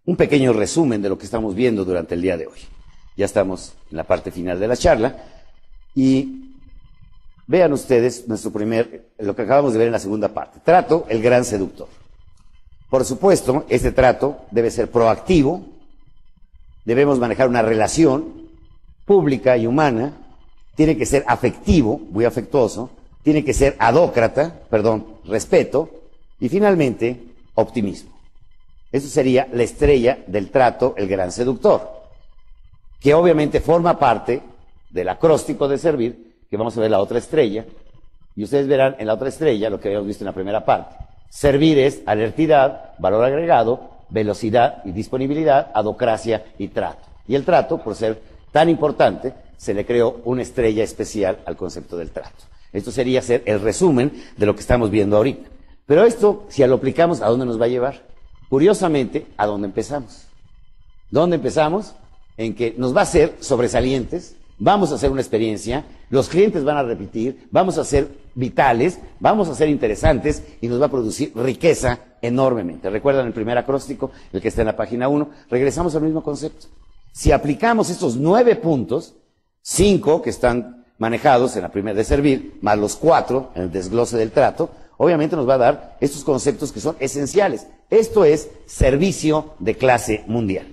Un pequeño resumen de lo que estamos viendo durante el día de hoy. Ya estamos en la parte final de la charla y vean ustedes nuestro primer, lo que acabamos de ver en la segunda parte. Trato, el gran seductor. Por supuesto, este trato debe ser proactivo, debemos manejar una relación pública y humana, tiene que ser afectivo, muy afectuoso, tiene que ser adócrata, perdón, respeto, y finalmente, optimismo. Eso sería la estrella del trato, el gran seductor, que obviamente forma parte del acróstico de servir, que vamos a ver la otra estrella, y ustedes verán en la otra estrella lo que habíamos visto en la primera parte. Servir es alertidad, valor agregado, velocidad y disponibilidad, adocracia y trato. Y el trato, por ser tan importante, se le creó una estrella especial al concepto del trato. Esto sería ser el resumen de lo que estamos viendo ahorita. Pero esto, si lo aplicamos, ¿a dónde nos va a llevar? Curiosamente, ¿a dónde empezamos? ¿Dónde empezamos? En que nos va a ser sobresalientes, vamos a hacer una experiencia, los clientes van a repetir, vamos a ser vitales, vamos a ser interesantes y nos va a producir riqueza enormemente. ¿Recuerdan el primer acróstico, el que está en la página 1? Regresamos al mismo concepto. Si aplicamos estos nueve puntos, cinco que están manejados en la primera de servir, más los cuatro en el desglose del trato, obviamente nos va a dar estos conceptos que son esenciales. Esto es servicio de clase mundial.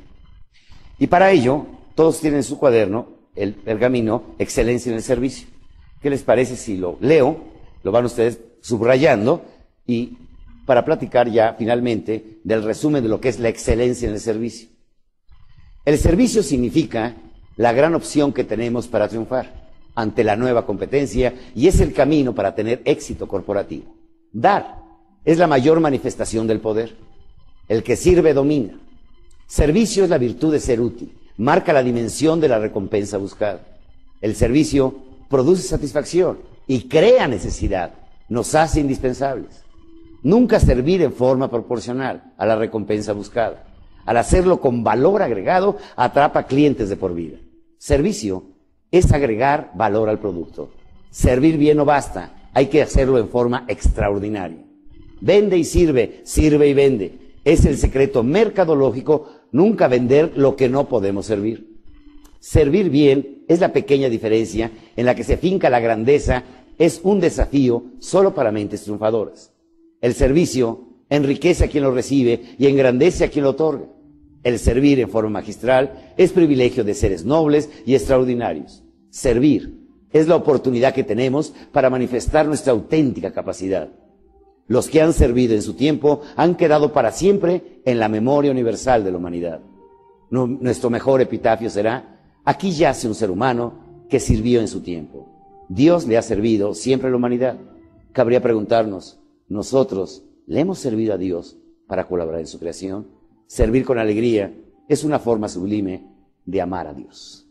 Y para ello, todos tienen en su cuaderno el pergamino Excelencia en el Servicio. ¿Qué les parece si lo leo? Lo van ustedes subrayando y para platicar ya finalmente del resumen de lo que es la excelencia en el servicio. El servicio significa la gran opción que tenemos para triunfar ante la nueva competencia y es el camino para tener éxito corporativo. Dar es la mayor manifestación del poder. El que sirve domina. Servicio es la virtud de ser útil. Marca la dimensión de la recompensa buscada. El servicio produce satisfacción y crea necesidad. Nos hace indispensables. Nunca servir en forma proporcional a la recompensa buscada. Al hacerlo con valor agregado, atrapa clientes de por vida. Servicio es agregar valor al producto. Servir bien no basta, hay que hacerlo en forma extraordinaria. Vende y sirve, sirve y vende. Es el secreto mercadológico, nunca vender lo que no podemos servir. Servir bien es la pequeña diferencia en la que se finca la grandeza, es un desafío solo para mentes triunfadoras. El servicio enriquece a quien lo recibe y engrandece a quien lo otorga. El servir en forma magistral es privilegio de seres nobles y extraordinarios. Servir es la oportunidad que tenemos para manifestar nuestra auténtica capacidad. Los que han servido en su tiempo han quedado para siempre en la memoria universal de la humanidad. Nuestro mejor epitafio será, aquí yace un ser humano que sirvió en su tiempo. Dios le ha servido siempre a la humanidad. Cabría preguntarnos, ¿nosotros le hemos servido a Dios para colaborar en su creación? Servir con alegría es una forma sublime de amar a Dios.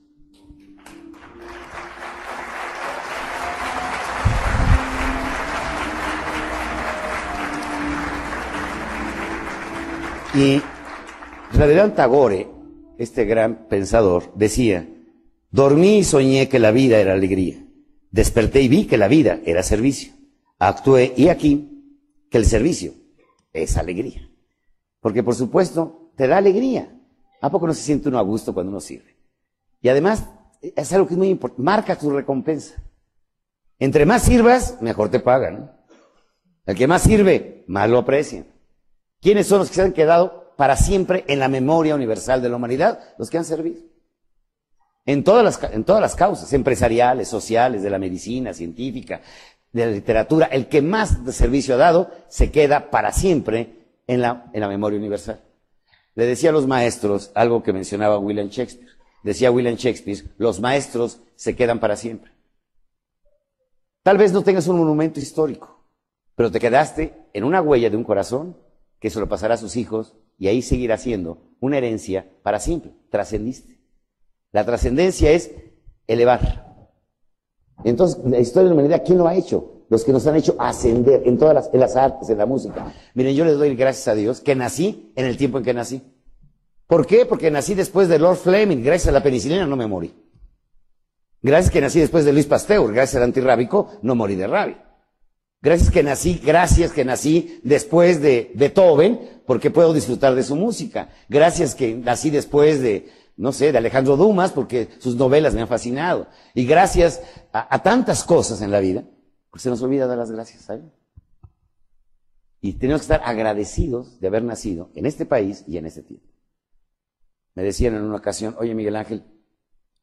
Y Rabelais Tagore, este gran pensador, decía, dormí y soñé que la vida era alegría. Desperté y vi que la vida era servicio. Actué y aquí que el servicio es alegría. Porque por supuesto te da alegría. ¿A poco no se siente uno a gusto cuando uno sirve? Y además es algo que es muy importante. Marca tu recompensa. Entre más sirvas, mejor te pagan. El que más sirve, más lo aprecian. ¿Quiénes son los que se han quedado para siempre en la memoria universal de la humanidad? Los que han servido. En todas las, causas, empresariales, sociales, de la medicina, científica, de la literatura, el que más servicio ha dado se queda para siempre en la memoria universal. Le decía a los maestros algo que mencionaba William Shakespeare. Decía William Shakespeare, los maestros se quedan para siempre. Tal vez no tengas un monumento histórico, pero te quedaste en una huella de un corazón que se lo pasará a sus hijos y ahí seguirá siendo una herencia para siempre. Trascendiste. La trascendencia es elevar. Entonces, la historia de la humanidad, ¿quién lo ha hecho? Los que nos han hecho ascender en todas las, en las artes, en la música. Miren, yo les doy gracias a Dios que nací en el tiempo en que nací. ¿Por qué? Porque nací después de Lord Fleming, gracias a la penicilina no me morí. Gracias que nací después de Luis Pasteur, gracias al antirrábico, no morí de rabia. Gracias que nací, gracias que nací después de Beethoven, porque puedo disfrutar de su música. Gracias que nací después de, no sé, de Alejandro Dumas, porque sus novelas me han fascinado. Y gracias a, tantas cosas en la vida, porque se nos olvida dar las gracias, ¿saben? Y tenemos que estar agradecidos de haber nacido en este país y en este tiempo. Me decían en una ocasión, oye Miguel Ángel,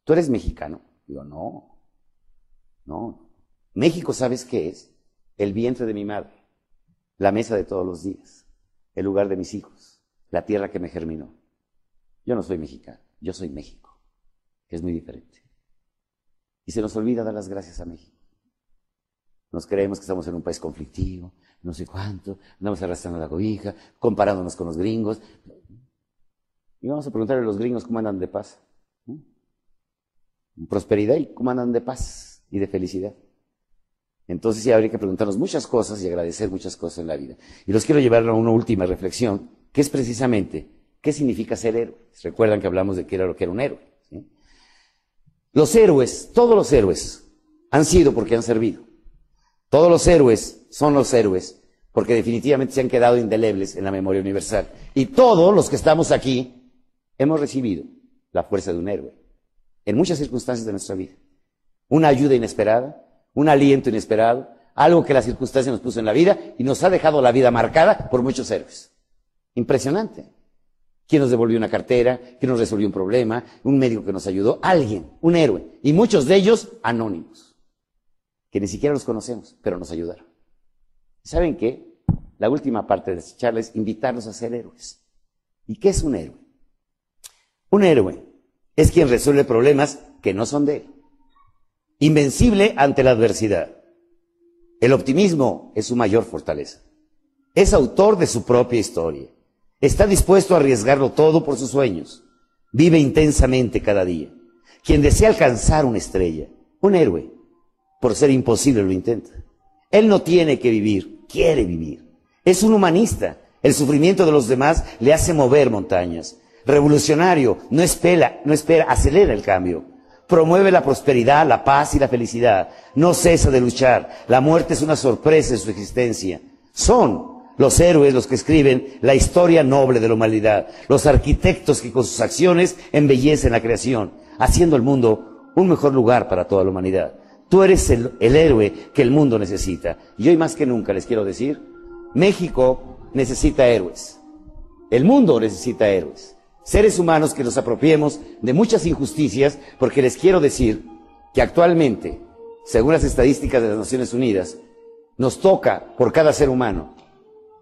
¿tú eres mexicano? Digo, no, no. México, ¿sabes qué es? El vientre de mi madre, la mesa de todos los días, el lugar de mis hijos, la tierra que me germinó. Yo no soy mexicano, yo soy México, que es muy diferente. Y se nos olvida dar las gracias a México. Nos creemos que estamos en un país conflictivo, no sé cuánto, andamos arrastrando la cobija, comparándonos con los gringos. Y vamos a preguntarle a los gringos cómo andan de paz. Prosperidad y cómo andan de paz y de felicidad. Entonces sí habría que preguntarnos muchas cosas y agradecer muchas cosas en la vida. Y los quiero llevar a una última reflexión, que es precisamente, ¿qué significa ser héroe? Recuerdan que hablamos de qué era lo que era un héroe. Los héroes, todos los héroes, han sido porque han servido. Todos los héroes son los héroes porque definitivamente se han quedado indelebles en la memoria universal. Y todos los que estamos aquí hemos recibido la fuerza de un héroe en muchas circunstancias de nuestra vida. Una ayuda inesperada, un aliento inesperado, algo que la circunstancia nos puso en la vida y nos ha dejado la vida marcada por muchos héroes. Impresionante. ¿Quién nos devolvió una cartera? ¿Quién nos resolvió un problema? ¿Un médico que nos ayudó? Alguien, un héroe. Y muchos de ellos anónimos que ni siquiera los conocemos, pero nos ayudaron. ¿Saben qué? La última parte de esta charla es invitarlos a ser héroes. ¿Y qué es un héroe? Un héroe es quien resuelve problemas que no son de él. Invencible ante la adversidad. El optimismo es su mayor fortaleza. Es autor de su propia historia. Está dispuesto a arriesgarlo todo por sus sueños. Vive intensamente cada día. Quien desea alcanzar una estrella, un héroe, por ser imposible lo intenta. Él no tiene que vivir, quiere vivir. Es un humanista. El sufrimiento de los demás le hace mover montañas. Revolucionario, no espera, no espera, acelera el cambio. Promueve la prosperidad, la paz y la felicidad. No cesa de luchar. La muerte es una sorpresa en su existencia. Son los héroes los que escriben la historia noble de la humanidad. Los arquitectos que con sus acciones embellecen la creación, haciendo el mundo un mejor lugar para toda la humanidad. Tú eres el, héroe que el mundo necesita. Y hoy más que nunca les quiero decir, México necesita héroes. El mundo necesita héroes. Seres humanos que nos apropiemos de muchas injusticias, porque les quiero decir que actualmente, según las estadísticas de las Naciones Unidas, nos toca por cada ser humano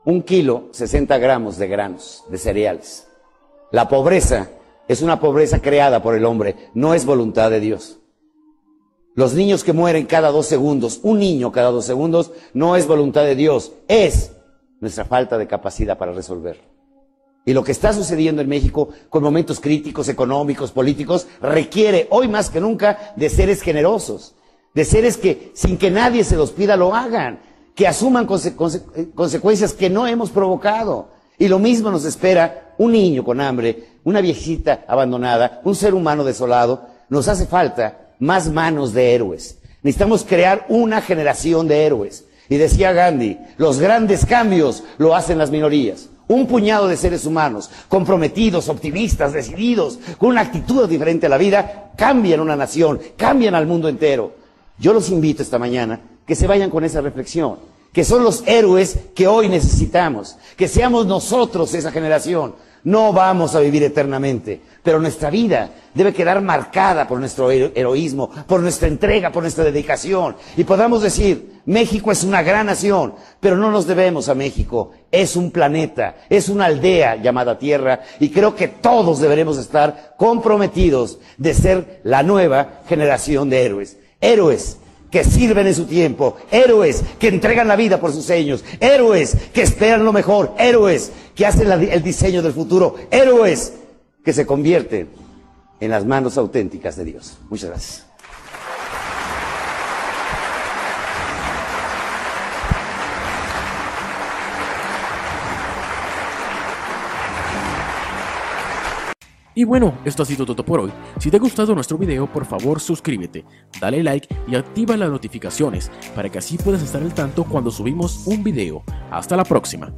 un kilo 60 gramos de granos, de cereales. La pobreza es una pobreza creada por el hombre, no es voluntad de Dios. Los niños que mueren cada dos segundos, un niño cada dos segundos, no es voluntad de Dios, es nuestra falta de capacidad para resolver. Y lo que está sucediendo en México con momentos críticos, económicos, políticos, requiere hoy más que nunca de seres generosos, de seres que sin que nadie se los pida lo hagan, que asuman consecuencias que no hemos provocado. Y lo mismo nos espera un niño con hambre, una viejita abandonada, un ser humano desolado. Nos hace falta más manos de héroes. Necesitamos crear una generación de héroes. Y decía Gandhi, los grandes cambios lo hacen las minorías. Un puñado de seres humanos, comprometidos, optimistas, decididos, con una actitud diferente a la vida, cambian una nación, cambian al mundo entero. Yo los invito esta mañana que se vayan con esa reflexión, que son los héroes que hoy necesitamos, que seamos nosotros esa generación, no vamos a vivir eternamente, pero nuestra vida debe quedar marcada por nuestro heroísmo, por nuestra entrega, por nuestra dedicación. Y podamos decir, México es una gran nación, pero no nos debemos a México. Es un planeta, es una aldea llamada Tierra, y creo que todos deberemos estar comprometidos de ser la nueva generación de héroes. Héroes que sirven en su tiempo, héroes que entregan la vida por sus sueños, héroes que esperan lo mejor, héroes que hacen el diseño del futuro, héroes que se convierten en las manos auténticas de Dios. Muchas gracias. Y bueno, esto ha sido todo por hoy. Si te ha gustado nuestro video, por favor suscríbete, dale like y activa las notificaciones para que así puedas estar al tanto cuando subimos un video. Hasta la próxima.